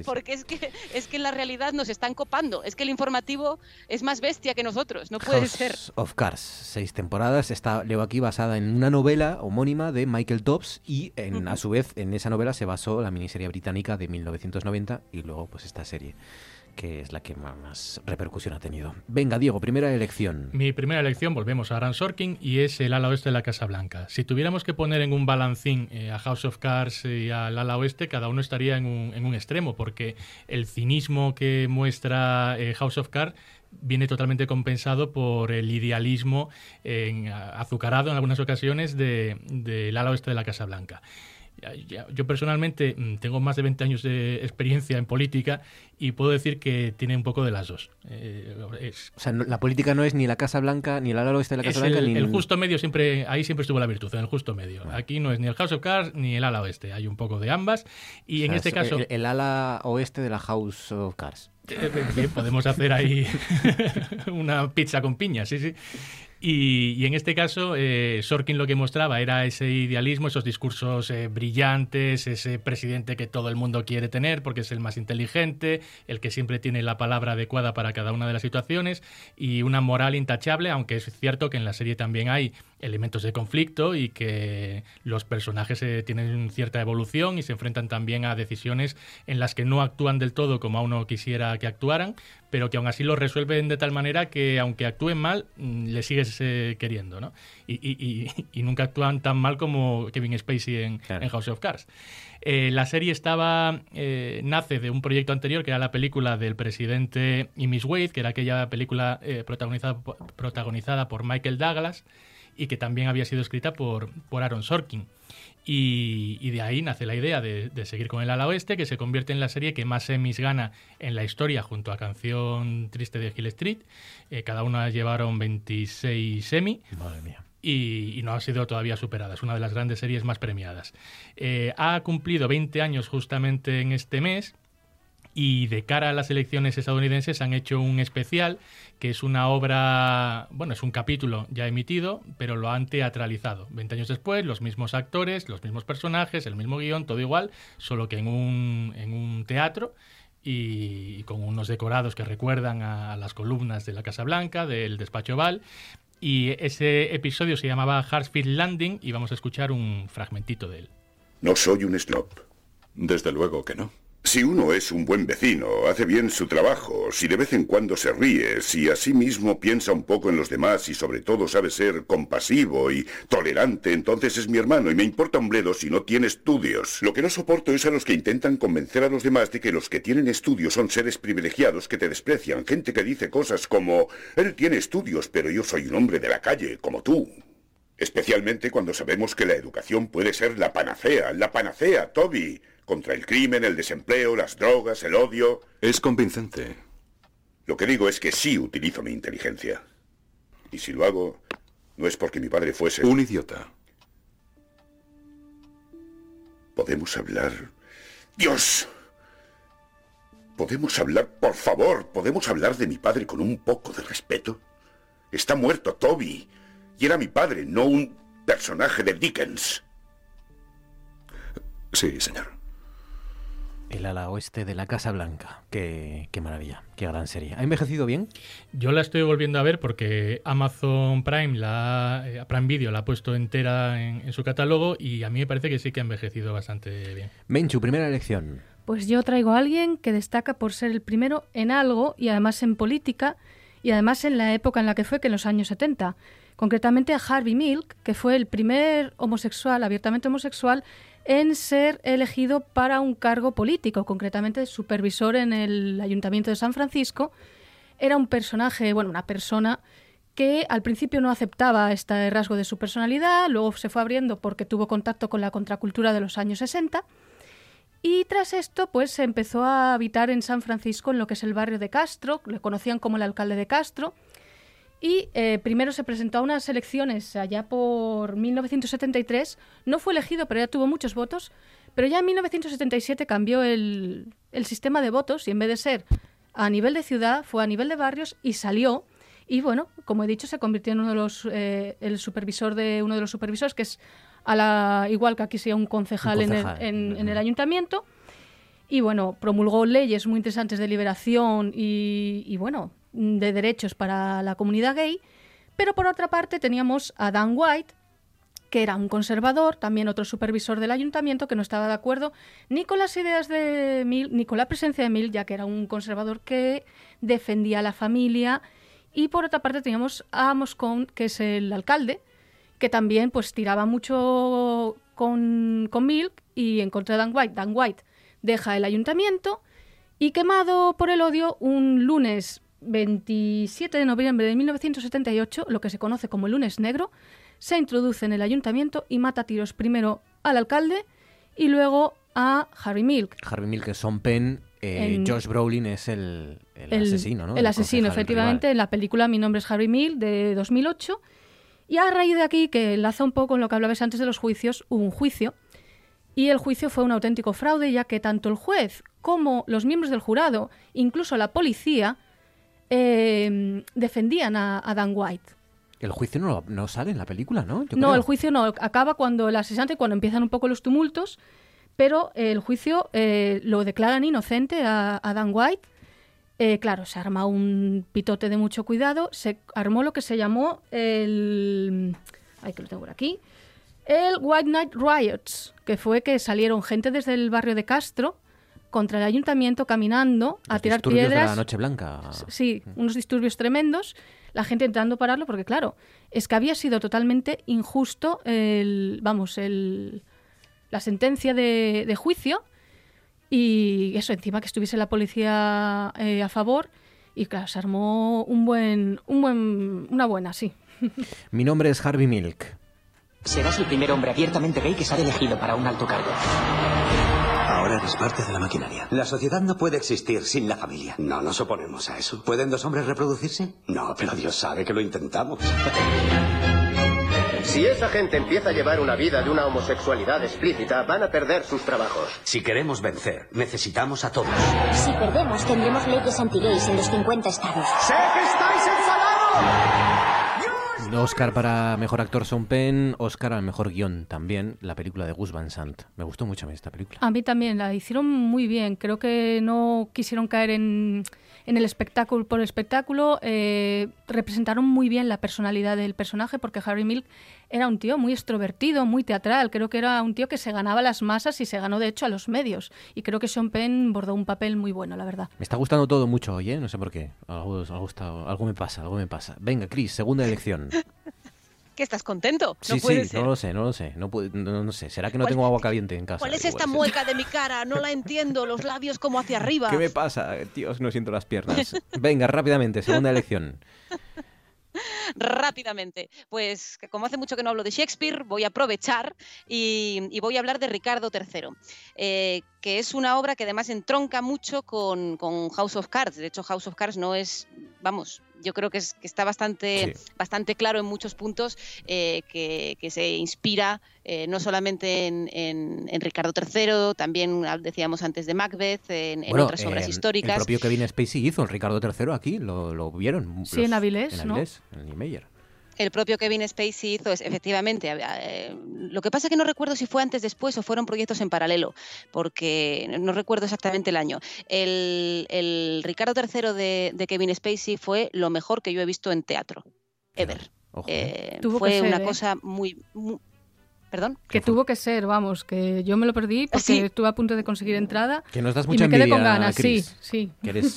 [SPEAKER 17] porque es que, es que en la realidad nos están copando. Es que el informativo es más bestia que nosotros. No puede
[SPEAKER 1] House
[SPEAKER 17] ser.
[SPEAKER 1] of Cards, seis temporadas. Está, leo aquí, basada en una novela homónima de Michael Dobbs y en, a su vez en esa novela se basó la miniserie británica de 1990 y luego pues esta serie que es la que más repercusión ha tenido. Venga, Diego, primera elección.
[SPEAKER 16] Mi primera elección, volvemos a Aaron Sorkin, y es el ala oeste de la Casa Blanca. Si tuviéramos que poner en un balancín eh, a House of Cards y al ala oeste, cada uno estaría en un, extremo, porque el cinismo que muestra eh, House of Cards viene totalmente compensado por el idealismo en- azucarado en algunas ocasiones de- del ala oeste de la Casa Blanca. Yo personalmente mm, tengo más de 20 años de experiencia en política y puedo decir que tiene un poco de las dos. Eh, es-
[SPEAKER 1] O sea, no- la política no es ni la Casa Blanca, ni el ala oeste de la Casa
[SPEAKER 16] el,
[SPEAKER 1] Blanca, ni
[SPEAKER 16] el justo medio siempre, ahí siempre estuvo la virtud, en el justo medio.
[SPEAKER 1] Ah.
[SPEAKER 16] Aquí no es ni el House of Cards ni el ala oeste, hay un poco de ambas. Y
[SPEAKER 1] O
[SPEAKER 16] en
[SPEAKER 1] sea,
[SPEAKER 16] este
[SPEAKER 1] es
[SPEAKER 16] caso,
[SPEAKER 1] El, el ala oeste de la House of Cards.
[SPEAKER 16] eh, bien, podemos hacer ahí una pizza con piña, sí, sí. Y, en este caso, eh, Sorkin lo que mostraba era ese idealismo, esos discursos eh, brillantes, ese presidente que todo el mundo quiere tener porque es el más inteligente, el que siempre tiene la palabra adecuada para cada una de las situaciones y una moral intachable, aunque es cierto que en la serie también hay elementos de conflicto y que los personajes eh, tienen cierta evolución y se enfrentan también a decisiones en las que no actúan del todo como a uno quisiera que actuaran, pero que aún así lo resuelven de tal manera que aunque actúen mal, mm, le sigues eh, queriendo, ¿no? Y, y- y- y nunca actúan tan mal como Kevin Spacey en, en House of Cards. Eh, la serie estaba eh, nace de un proyecto anterior que era la película del presidente y Miss Wade, que era aquella película protagonizada, protagonizada por Michael Douglas y que también había sido escrita por, por Aaron Sorkin. Y, y de ahí nace la idea de, de seguir con el ala oeste, que se convierte en la serie que más Emmys gana en la historia junto a Canción Triste de Hill Street. Eh, cada una llevaron 26 Emmy.
[SPEAKER 23] Madre mía.
[SPEAKER 16] Y, y no ha sido todavía superada. Es una de las grandes series más premiadas. Eh, ha cumplido 20 años justamente en este mes. Y de cara a las elecciones estadounidenses han hecho un especial que es una obra, bueno, es un capítulo ya emitido, pero lo han teatralizado. 20 años después, los mismos actores, los mismos personajes, el mismo guion, todo igual, solo que en un, en un teatro y, con unos decorados que recuerdan a las columnas de la Casa Blanca, del despacho Oval. Y ese episodio se llamaba Hartsfield Landing y vamos a escuchar un fragmentito de él.
[SPEAKER 26] No soy un snob. Desde luego que no. Si uno es un buen vecino, hace bien su trabajo, si de vez en cuando se ríe, si a sí mismo piensa un poco en los demás y sobre todo sabe ser compasivo y tolerante, entonces es mi hermano y me importa un bledo si no tiene estudios. Lo que no soporto es a los que intentan convencer a los demás de que los que tienen estudios son seres privilegiados que te desprecian, gente que dice cosas como, él tiene estudios, pero yo soy un hombre de la calle, como tú. Especialmente cuando sabemos que la educación puede ser la panacea, la panacea, Toby, contra el crimen, el desempleo, las drogas, el odio.
[SPEAKER 27] Es convincente.
[SPEAKER 26] Lo que digo es que sí utilizo mi inteligencia. Y si lo hago, no es porque mi padre fuese...
[SPEAKER 27] Un idiota.
[SPEAKER 26] Podemos hablar... Dios. ¿Podemos hablar, por favor? ¿Podemos hablar de mi padre con un poco de respeto? Está muerto Toby. Y era mi padre, no un personaje de Dickens.
[SPEAKER 27] Sí, señor.
[SPEAKER 1] El ala oeste de la Casa Blanca. Qué, qué maravilla, qué gran serie. ¿Ha envejecido bien?
[SPEAKER 16] Yo la estoy volviendo a ver porque Amazon Prime, la, eh, Prime Video la ha puesto entera en, en su catálogo y a mí me parece que sí que ha envejecido bastante bien.
[SPEAKER 1] Menchu, primera elección.
[SPEAKER 18] Pues yo traigo a alguien que destaca por ser el primero en algo y además en política y además en la época en la que fue, que en los años 70. Concretamente a Harvey Milk, que fue el primer homosexual, abiertamente homosexual, en ser elegido para un cargo político, concretamente supervisor en el Ayuntamiento de San Francisco. Era un personaje, bueno, una persona que al principio no aceptaba este rasgo de su personalidad, luego se fue abriendo porque tuvo contacto con la contracultura de los años 60 y tras esto, pues se empezó a habitar en San Francisco, en lo que es el barrio de Castro, le conocían como el alcalde de Castro, y eh, primero se presentó a unas elecciones allá por 1973, no fue elegido, pero ya tuvo muchos votos, pero ya en 1977 cambió el, el sistema de votos y en vez de ser a nivel de ciudad, fue a nivel de barrios y salió. Y bueno, como he dicho, se convirtió en uno de los, eh, el supervisor de uno de los supervisores, que es a la, igual que aquí sea un concejal,
[SPEAKER 1] Un
[SPEAKER 18] en el-
[SPEAKER 1] concejal.
[SPEAKER 18] En, en el ayuntamiento. Y bueno, promulgó leyes muy interesantes de liberación y, y, bueno, de derechos para la comunidad gay. Pero por otra parte teníamos a Dan White, que era un conservador, también otro supervisor del ayuntamiento, que no estaba de acuerdo ni con las ideas de Mill, ni con la presencia de Mill, ya que era un conservador que defendía a la familia. Y por otra parte teníamos a Moscone, que es el alcalde, que también pues tiraba mucho con, con y en contra de Dan White. Dan White deja el ayuntamiento y quemado por el odio un lunes 27 de noviembre de 1978, lo que se conoce como el lunes negro, se introduce en el ayuntamiento y mata a tiros primero al alcalde y luego a Harry Milk.
[SPEAKER 1] Harvey Milk es Son Penn, eh,
[SPEAKER 18] En-
[SPEAKER 1] Josh Brolin es el, el asesino, ¿no?
[SPEAKER 18] El asesino, efectivamente, en la película Mi nombre es Harry Milk de 2008. Y a raíz de aquí, que enlaza un poco con lo que hablabas antes de los juicios, hubo un juicio. Y el juicio fue un auténtico fraude, ya que tanto el juez como los miembros del jurado, incluso la policía, eh, defendían a, a Dan White.
[SPEAKER 1] El juicio no, no sale en la película, ¿no? Yo
[SPEAKER 18] no,
[SPEAKER 1] creo.
[SPEAKER 18] el juicio no, acaba cuando el asesinato, cuando empiezan un poco los tumultos, pero el juicio eh, lo declaran inocente a, a Dan White. Eh, claro, se arma un pitote de mucho cuidado, se armó lo que se llamó el... Ay, que lo tengo por aquí. El White Night Riots, que fue que salieron gente desde el barrio de Castro contra el ayuntamiento caminando a tirar
[SPEAKER 1] Disturbios de
[SPEAKER 18] piedras.
[SPEAKER 1] la Noche Blanca.
[SPEAKER 18] Sí, unos disturbios tremendos. La gente intentando pararlo porque, claro, es que había sido totalmente injusto el, vamos, el, la sentencia de, de juicio y eso, encima que estuviese la policía eh, a favor y, claro, se armó un buen, un buen, una buena, sí.
[SPEAKER 1] Mi nombre es Harvey Milk.
[SPEAKER 27] Serás el primer hombre abiertamente gay que será elegido para un alto cargo.
[SPEAKER 28] Eres parte de la maquinaria. La sociedad no puede existir sin la familia. No nos oponemos a eso. ¿Pueden dos hombres reproducirse? No, pero Dios sabe que lo intentamos.
[SPEAKER 29] Si esa gente empieza a llevar una vida de una homosexualidad explícita, van a perder sus trabajos.
[SPEAKER 28] Si queremos vencer, necesitamos a todos.
[SPEAKER 30] Si perdemos, tendremos leyes anti-gays en los 50 estados.
[SPEAKER 29] ¡Sé que estáis enfadados!
[SPEAKER 1] Oscar para mejor actor Sean Penn, Oscar al mejor guion también, la película de Gus Van Sant. Me gustó mucho a mí esta película.
[SPEAKER 18] A mí también, la hicieron muy bien. Creo que no quisieron caer en, en el espectáculo por espectáculo. eh, representaron muy bien la personalidad del personaje porque Harry Milk era un tío muy extrovertido, muy teatral. Creo que era un tío que se ganaba a las masas y se ganó de hecho a los medios. Y creo que Sean Penn bordó un papel muy bueno, la verdad.
[SPEAKER 1] Me está gustando todo mucho hoy, ¿eh? No sé por qué. Algo, algo, algo me pasa, algo me pasa. Venga, Chris, segunda elección.
[SPEAKER 17] ¿Que estás contento?
[SPEAKER 1] Sí,
[SPEAKER 17] no puede
[SPEAKER 1] sí,
[SPEAKER 17] ser.
[SPEAKER 1] no lo sé, no lo sé. No, puede- no, no sé. ¿Será que no
[SPEAKER 17] ¿Cuál-
[SPEAKER 1] tengo agua caliente en casa?
[SPEAKER 17] ¿Cuál es
[SPEAKER 1] Igual
[SPEAKER 17] esta
[SPEAKER 1] sí.
[SPEAKER 17] mueca de mi cara? No la entiendo, los labios como hacia arriba.
[SPEAKER 1] ¿Qué me pasa? Dios, no siento las piernas. Venga, rápidamente, segunda elección.
[SPEAKER 17] Rápidamente, pues como hace mucho que no hablo de Shakespeare, voy a aprovechar y, y voy a hablar de Ricardo III, eh, que es una obra que además entronca mucho con, con House of Cards. De hecho, House of Cards no es, vamos, yo creo que, es, que está bastante, bastante claro en muchos puntos eh, que, que se inspira eh, no solamente en, en- en Ricardo III, también decíamos antes de Macbeth, en, otras obras
[SPEAKER 1] eh,
[SPEAKER 17] históricas.
[SPEAKER 1] El propio Kevin Spacey hizo el Ricardo III aquí, lo, lo vieron.
[SPEAKER 17] Sí, en Avilés,
[SPEAKER 1] En
[SPEAKER 17] ¿no?
[SPEAKER 1] Avilés, en Niemeyer.
[SPEAKER 17] El propio Kevin Spacey hizo, es, efectivamente. eh, lo que pasa es que no recuerdo si fue antes, después o fueron proyectos en paralelo, porque no recuerdo exactamente el año. El, el Ricardo III de, de Kevin Spacey fue lo mejor que yo he visto en teatro, ever. Eh,
[SPEAKER 18] Tuvo que
[SPEAKER 17] fue
[SPEAKER 18] ser,
[SPEAKER 17] una
[SPEAKER 18] ¿eh?
[SPEAKER 17] cosa muy, muy- ¿Perdón?
[SPEAKER 18] Que tuvo que ser, vamos, que yo me lo perdí porque
[SPEAKER 17] Sí.
[SPEAKER 18] estuve a punto de conseguir entrada.
[SPEAKER 1] Que nos das
[SPEAKER 18] y
[SPEAKER 1] mucha
[SPEAKER 18] me quedé
[SPEAKER 1] envidia,
[SPEAKER 18] con ganas,
[SPEAKER 1] Chris.
[SPEAKER 18] sí, sí.
[SPEAKER 1] Que eres,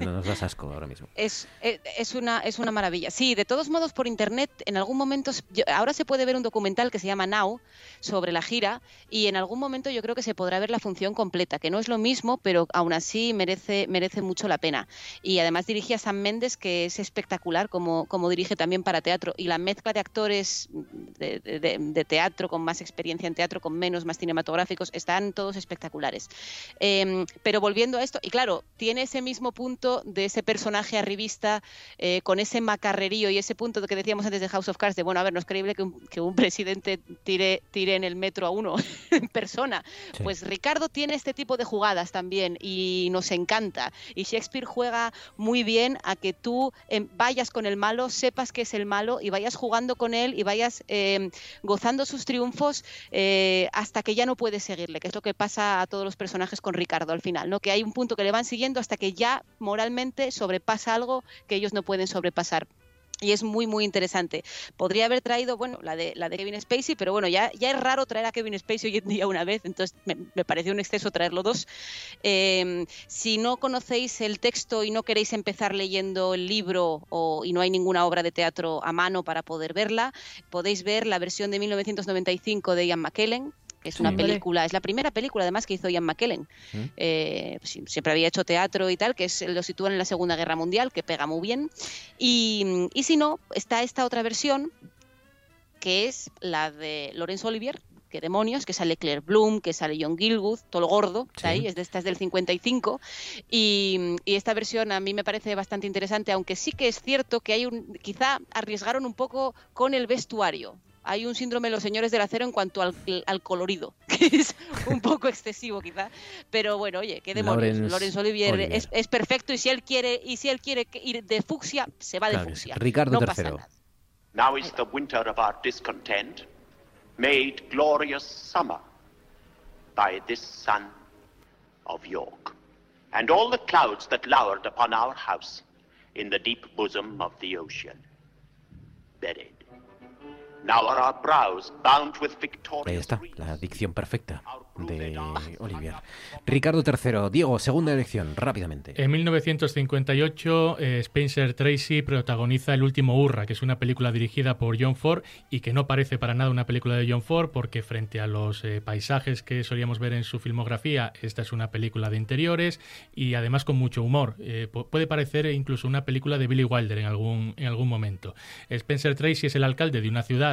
[SPEAKER 1] nos das asco ahora mismo.
[SPEAKER 17] Es, es, es una, es una maravilla. Sí, de todos modos, por internet, en algún momento, yo- ahora se puede ver un documental que se llama Now sobre la gira y en algún momento yo creo que se podrá ver la función completa, que no es lo mismo, pero aún así merece, merece mucho la pena. Y además dirigía Sam Méndez, que es espectacular como, como dirige también para teatro. Y la mezcla de actores de, de- de- de teatro, con más experiencia en teatro, con menos, más cinematográficos, están todos espectaculares. Em, pero volviendo a esto, y claro, tiene ese mismo punto de ese personaje arribista eh, con ese macarrerío y ese punto que decíamos antes de House of Cards, de bueno, a ver, no es creíble que un, que un presidente tire, tire en el metro a uno en persona.
[SPEAKER 31] Sí.
[SPEAKER 17] Pues Ricardo tiene este tipo de jugadas también y nos encanta. Y Shakespeare juega muy bien a que tú em, vayas con el malo, sepas que es el malo y vayas jugando con él y vayas em, gozando sus triunfos eh, hasta que ya no puedes seguirle, que es lo que pasa a todos los personajes con Ricardo al final, ¿no? Que hay un punto que le van siguiendo hasta que ya moralmente sobrepasa algo que ellos no pueden sobrepasar. Y es muy, muy interesante. Podría haber traído, bueno, la de, la de Kevin Spacey, pero bueno, ya, ya es raro traer a Kevin Spacey hoy en día una vez, entonces me, me pareció un exceso traerlo dos. Eh, si no conocéis el texto y no queréis empezar leyendo el libro o, y no hay ninguna obra de teatro a mano para poder verla, podéis ver la versión de 1995 de Ian McKellen, es una
[SPEAKER 18] Sí.
[SPEAKER 17] película, es la primera película además que hizo Ian McKellen. Eh, pues, siempre había hecho teatro y tal, que es, lo sitúan en la Segunda Guerra Mundial, que pega muy bien. Y, y si no, está esta otra versión, que es la de Laurence Olivier, que demonios, que sale Claire Bloom, que sale John Gilwood, todo lo gordo, está ahí, es de esta es del 55. Y, y esta versión a mí me parece bastante interesante, aunque sí que es cierto que hay un, quizá arriesgaron un poco con el vestuario. Hay un síndrome de los señores del acero en cuanto al, al colorido, que es un poco excesivo quizá. Pero bueno, oye, qué demonios.
[SPEAKER 1] Laurence
[SPEAKER 17] Olivier,
[SPEAKER 1] Olivier.
[SPEAKER 17] Es, es perfecto y si él quiere y si él quiere ir de fucsia, se va de
[SPEAKER 1] Claro sí.
[SPEAKER 17] fucsia.
[SPEAKER 1] Ricardo
[SPEAKER 17] no pasa
[SPEAKER 1] III.
[SPEAKER 17] nada.
[SPEAKER 32] Now is the winter of our discontent made glorious summer by this sun of York, and all the clouds that lowered upon our house in the deep bosom of the ocean. Buried.
[SPEAKER 1] Ahí está, la dicción perfecta. de Olivier. Ricardo III, Diego, segunda elección, rápidamente.
[SPEAKER 16] En 1958, eh, Spencer Tracy protagoniza El último Hurra, que es una película dirigida por John Ford y que no parece para nada una película de John Ford porque frente a los eh, paisajes que solíamos ver en su filmografía, esta es una película de interiores y además con mucho humor. Eh, puede parecer incluso una película de Billy Wilder en algún, en algún momento. Spencer Tracy es el alcalde de una ciudad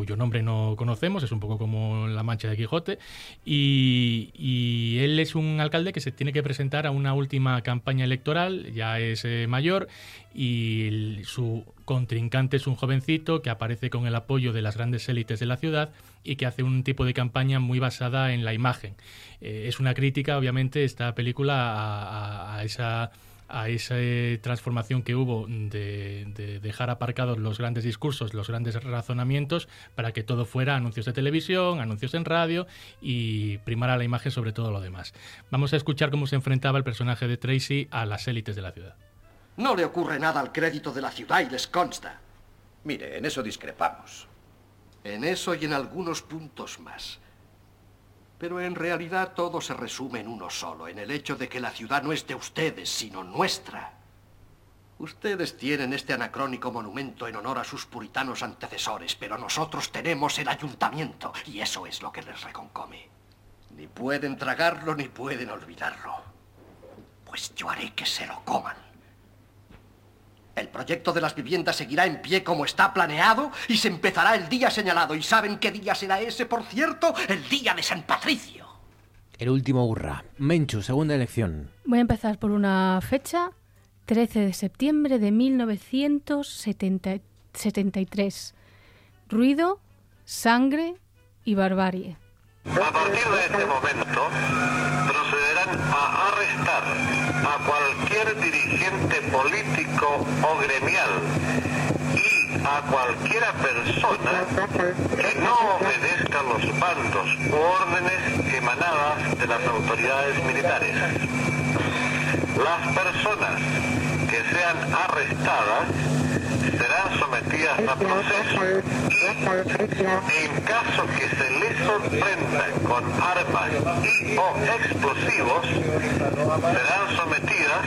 [SPEAKER 16] cuyo nombre no conocemos, es un poco como la mancha de Quijote, y, él es un alcalde que se tiene que presentar a una última campaña electoral, ya es eh, mayor, y su contrincante es un jovencito que aparece con el apoyo de las grandes élites de la ciudad y que hace un tipo de campaña muy basada en la imagen. Eh, es una crítica, obviamente, esta película a esa a esa transformación que hubo de, dejar aparcados los grandes discursos, los grandes razonamientos, para que todo fuera anuncios de televisión, anuncios en radio y primara la imagen sobre todo lo demás. Vamos a escuchar cómo se enfrentaba el personaje de Tracy a las élites de la ciudad.
[SPEAKER 33] No le ocurre nada al crédito de la ciudad y les consta. Mire, en eso discrepamos. En eso y en algunos puntos más. Pero en realidad todo se resume en uno solo, en el hecho de que la ciudad no es de ustedes, sino nuestra. Ustedes tienen este anacrónico monumento en honor a sus puritanos antecesores, pero nosotros tenemos el ayuntamiento, y eso es lo que les reconcome. Ni pueden tragarlo ni pueden olvidarlo. Pues yo haré que se lo coman. El proyecto de las viviendas seguirá en pie como está planeado y se empezará el día señalado. ¿Y saben qué día será ese, por cierto? El día de San Patricio.
[SPEAKER 1] El último hurra. Menchu, segunda elección.
[SPEAKER 18] Voy a empezar por una fecha, 13 de septiembre de 1973. Ruido, sangre y barbarie.
[SPEAKER 34] A partir de este momento, político o gremial y a cualquiera persona que no obedezca los mandos u órdenes emanadas de las autoridades militares. Las personas que sean arrestadas serán sometidas a proceso y en caso que se les sorprenda con armas y o explosivos serán sometidas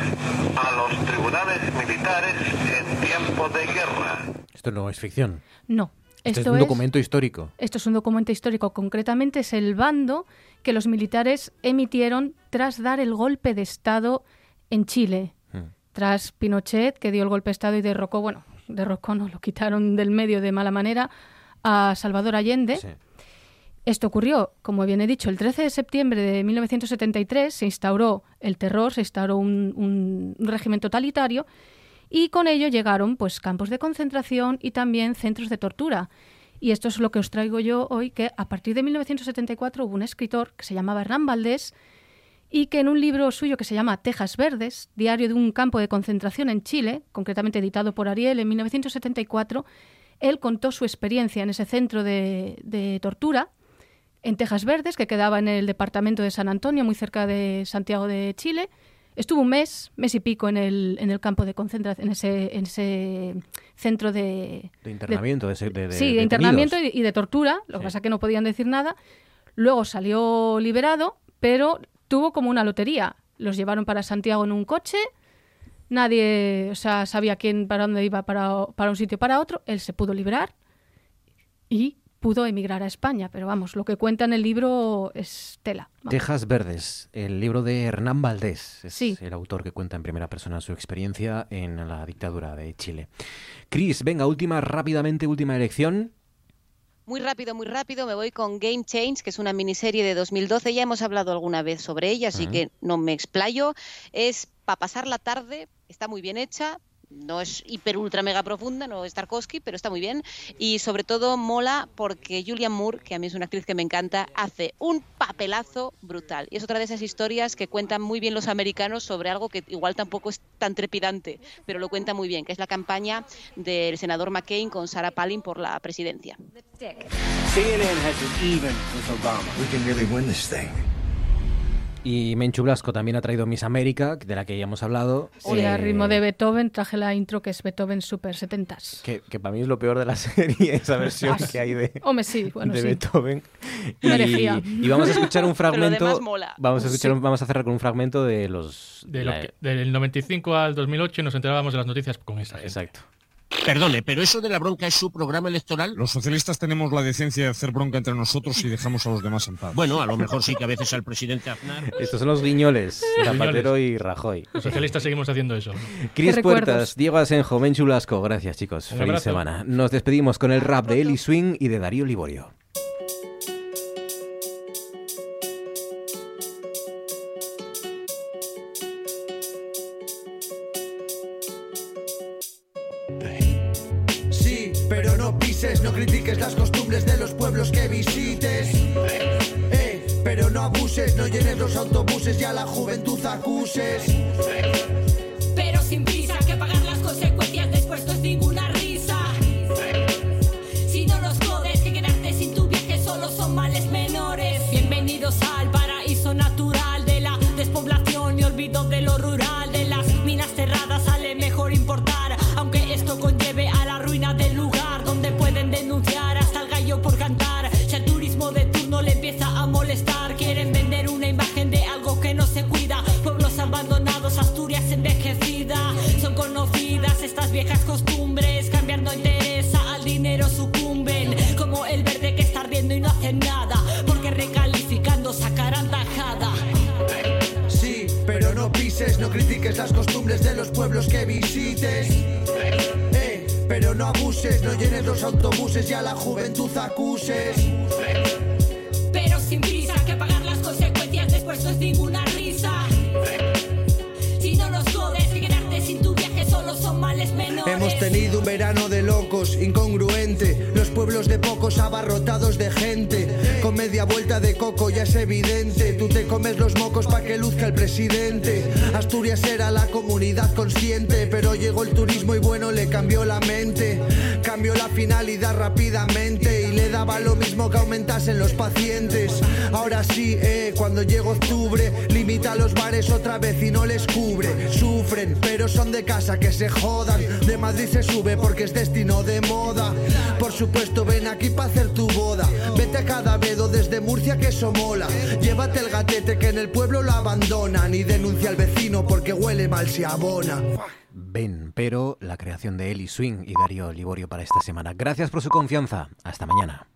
[SPEAKER 34] a los tribunales militares en tiempo de guerra.
[SPEAKER 1] Esto no es ficción.
[SPEAKER 18] No.
[SPEAKER 1] Esto, es un documento histórico.
[SPEAKER 18] Esto es un documento histórico. Concretamente es el bando que los militares emitieron tras dar el golpe de Estado en Chile. Hmm. Tras Pinochet, que dio el golpe de Estado y derrocó, bueno, derrocó, no, lo quitaron del medio de mala manera, a Salvador Allende. Esto ocurrió, como bien he dicho, el 13 de septiembre de 1973 se instauró el terror, se instauró un, régimen totalitario y con ello llegaron pues campos de concentración y también centros de tortura. Y esto es lo que os traigo yo hoy, que a partir de 1974 hubo un escritor que se llamaba Hernán Valdés y que en un libro suyo que se llama Tejas Verdes, diario de un campo de concentración en Chile, concretamente editado por Ariel en 1974, él contó su experiencia en ese centro de, tortura en Tejas Verdes, que quedaba en el departamento de San Antonio, muy cerca de Santiago de Chile. Estuvo un mes, mes y pico en el, en el campo de concentración, en ese, en ese centro de...
[SPEAKER 1] De internamiento, de, de,
[SPEAKER 18] Sí, de internamiento y, de tortura, lo que pasa es que no podían decir nada. Luego salió liberado, pero tuvo como una lotería. Los llevaron para Santiago en un coche, nadie o sea, sabía quién para dónde iba para, para un sitio para otro, él se pudo liberar y pudo emigrar a España. Pero vamos, lo que cuenta en el libro es tela.
[SPEAKER 1] Tejas Verdes, el libro de Hernán Valdés, es el autor que cuenta en primera persona su experiencia en la dictadura de Chile. Cris, venga, última, rápidamente, última elección.
[SPEAKER 17] Muy rápido, muy rápido, me voy con Game Change, que es una miniserie de 2012. Ya hemos hablado alguna vez sobre ella, así que no me explayo. Es para pasar la tarde, está muy bien hecha, no es hiper ultra mega profunda, no es Tarkovsky, pero está muy bien. Y sobre todo mola porque Julian Moore, que a mí es una actriz que me encanta, hace un papelazo brutal. Y es otra de esas historias que cuentan muy bien los americanos sobre algo que igual tampoco es tan trepidante, pero lo cuenta muy bien, que es la campaña del senador McCain con Sarah Palin por la presidencia.
[SPEAKER 1] Y Menchu Blasco también ha traído Miss América, de la que ya hemos hablado.
[SPEAKER 18] Hoy
[SPEAKER 1] Eh,
[SPEAKER 18] a ritmo de Beethoven traje la intro que es Beethoven Super 70s.
[SPEAKER 23] Que, que para mí es lo peor de la serie, esa versión que hay de,
[SPEAKER 18] Hombre, sí, bueno,
[SPEAKER 23] de
[SPEAKER 18] sí.
[SPEAKER 23] Beethoven. Y, y vamos a escuchar un
[SPEAKER 17] Pero lo
[SPEAKER 23] fragmento.
[SPEAKER 17] mola.
[SPEAKER 23] Vamos a escuchar,
[SPEAKER 17] Sí.
[SPEAKER 23] un- vamos a cerrar con un fragmento de los.
[SPEAKER 16] De lo
[SPEAKER 23] la-
[SPEAKER 16] que- del 95 al 2008 nos enterábamos de las noticias con esa gente.
[SPEAKER 23] Exacto.
[SPEAKER 35] Perdone, pero eso de la bronca es su programa electoral.
[SPEAKER 36] Los socialistas tenemos la decencia de hacer bronca entre nosotros y dejamos a los demás en paz.
[SPEAKER 35] Bueno, a lo mejor sí que a veces al presidente Aznar.
[SPEAKER 23] Estos son los guiñoles, Zapatero y Rajoy.
[SPEAKER 16] Los socialistas seguimos haciendo eso.
[SPEAKER 1] Cris Puertas. Diego Asenjo, Menchu Blasco, gracias chicos.
[SPEAKER 16] Un
[SPEAKER 1] Feliz
[SPEAKER 16] abrazo.
[SPEAKER 1] semana. Nos despedimos con el rap de Eli Swing y de Darío Liborio.
[SPEAKER 37] No critiques las costumbres de los pueblos que visites. Eh, pero no abuses, no llenes los autobuses y a la juventud acuses.
[SPEAKER 10] De
[SPEAKER 37] los pueblos que visites. Eh, pero no abuses, no llenes los autobuses y a la juventud acuses.
[SPEAKER 10] Pero sin prisa, que pagar las consecuencias después no es ninguna risa. Si no los jodes, que sin tu viaje solo son males menores.
[SPEAKER 37] Tenido un verano de locos, incongruente. Los pueblos de pocos abarrotados de gente. Con media vuelta de coco ya es evidente. Tú te comes los mocos pa' que luzca el presidente. Asturias era la comunidad consciente, pero llegó el turismo y bueno, le cambió la mente. Cambió la finalidad rápidamente y le daba lo mismo que aumentasen los pacientes. Ahora sí, eh, cuando llega octubre, limita los bares otra vez y no les cubre. Sufren, pero son de casa que se jodan. De Madrid se sube porque es destino de moda. Por supuesto, ven aquí para hacer tu boda. Vete a cada vedo desde Murcia que eso mola. Llévate el gatete que en el pueblo lo abandonan y denuncia al vecino porque huele mal si abona.
[SPEAKER 1] Ven, pero la creación de Eli Swing y Darío Liborio para esta semana. Gracias por su confianza. Hasta mañana.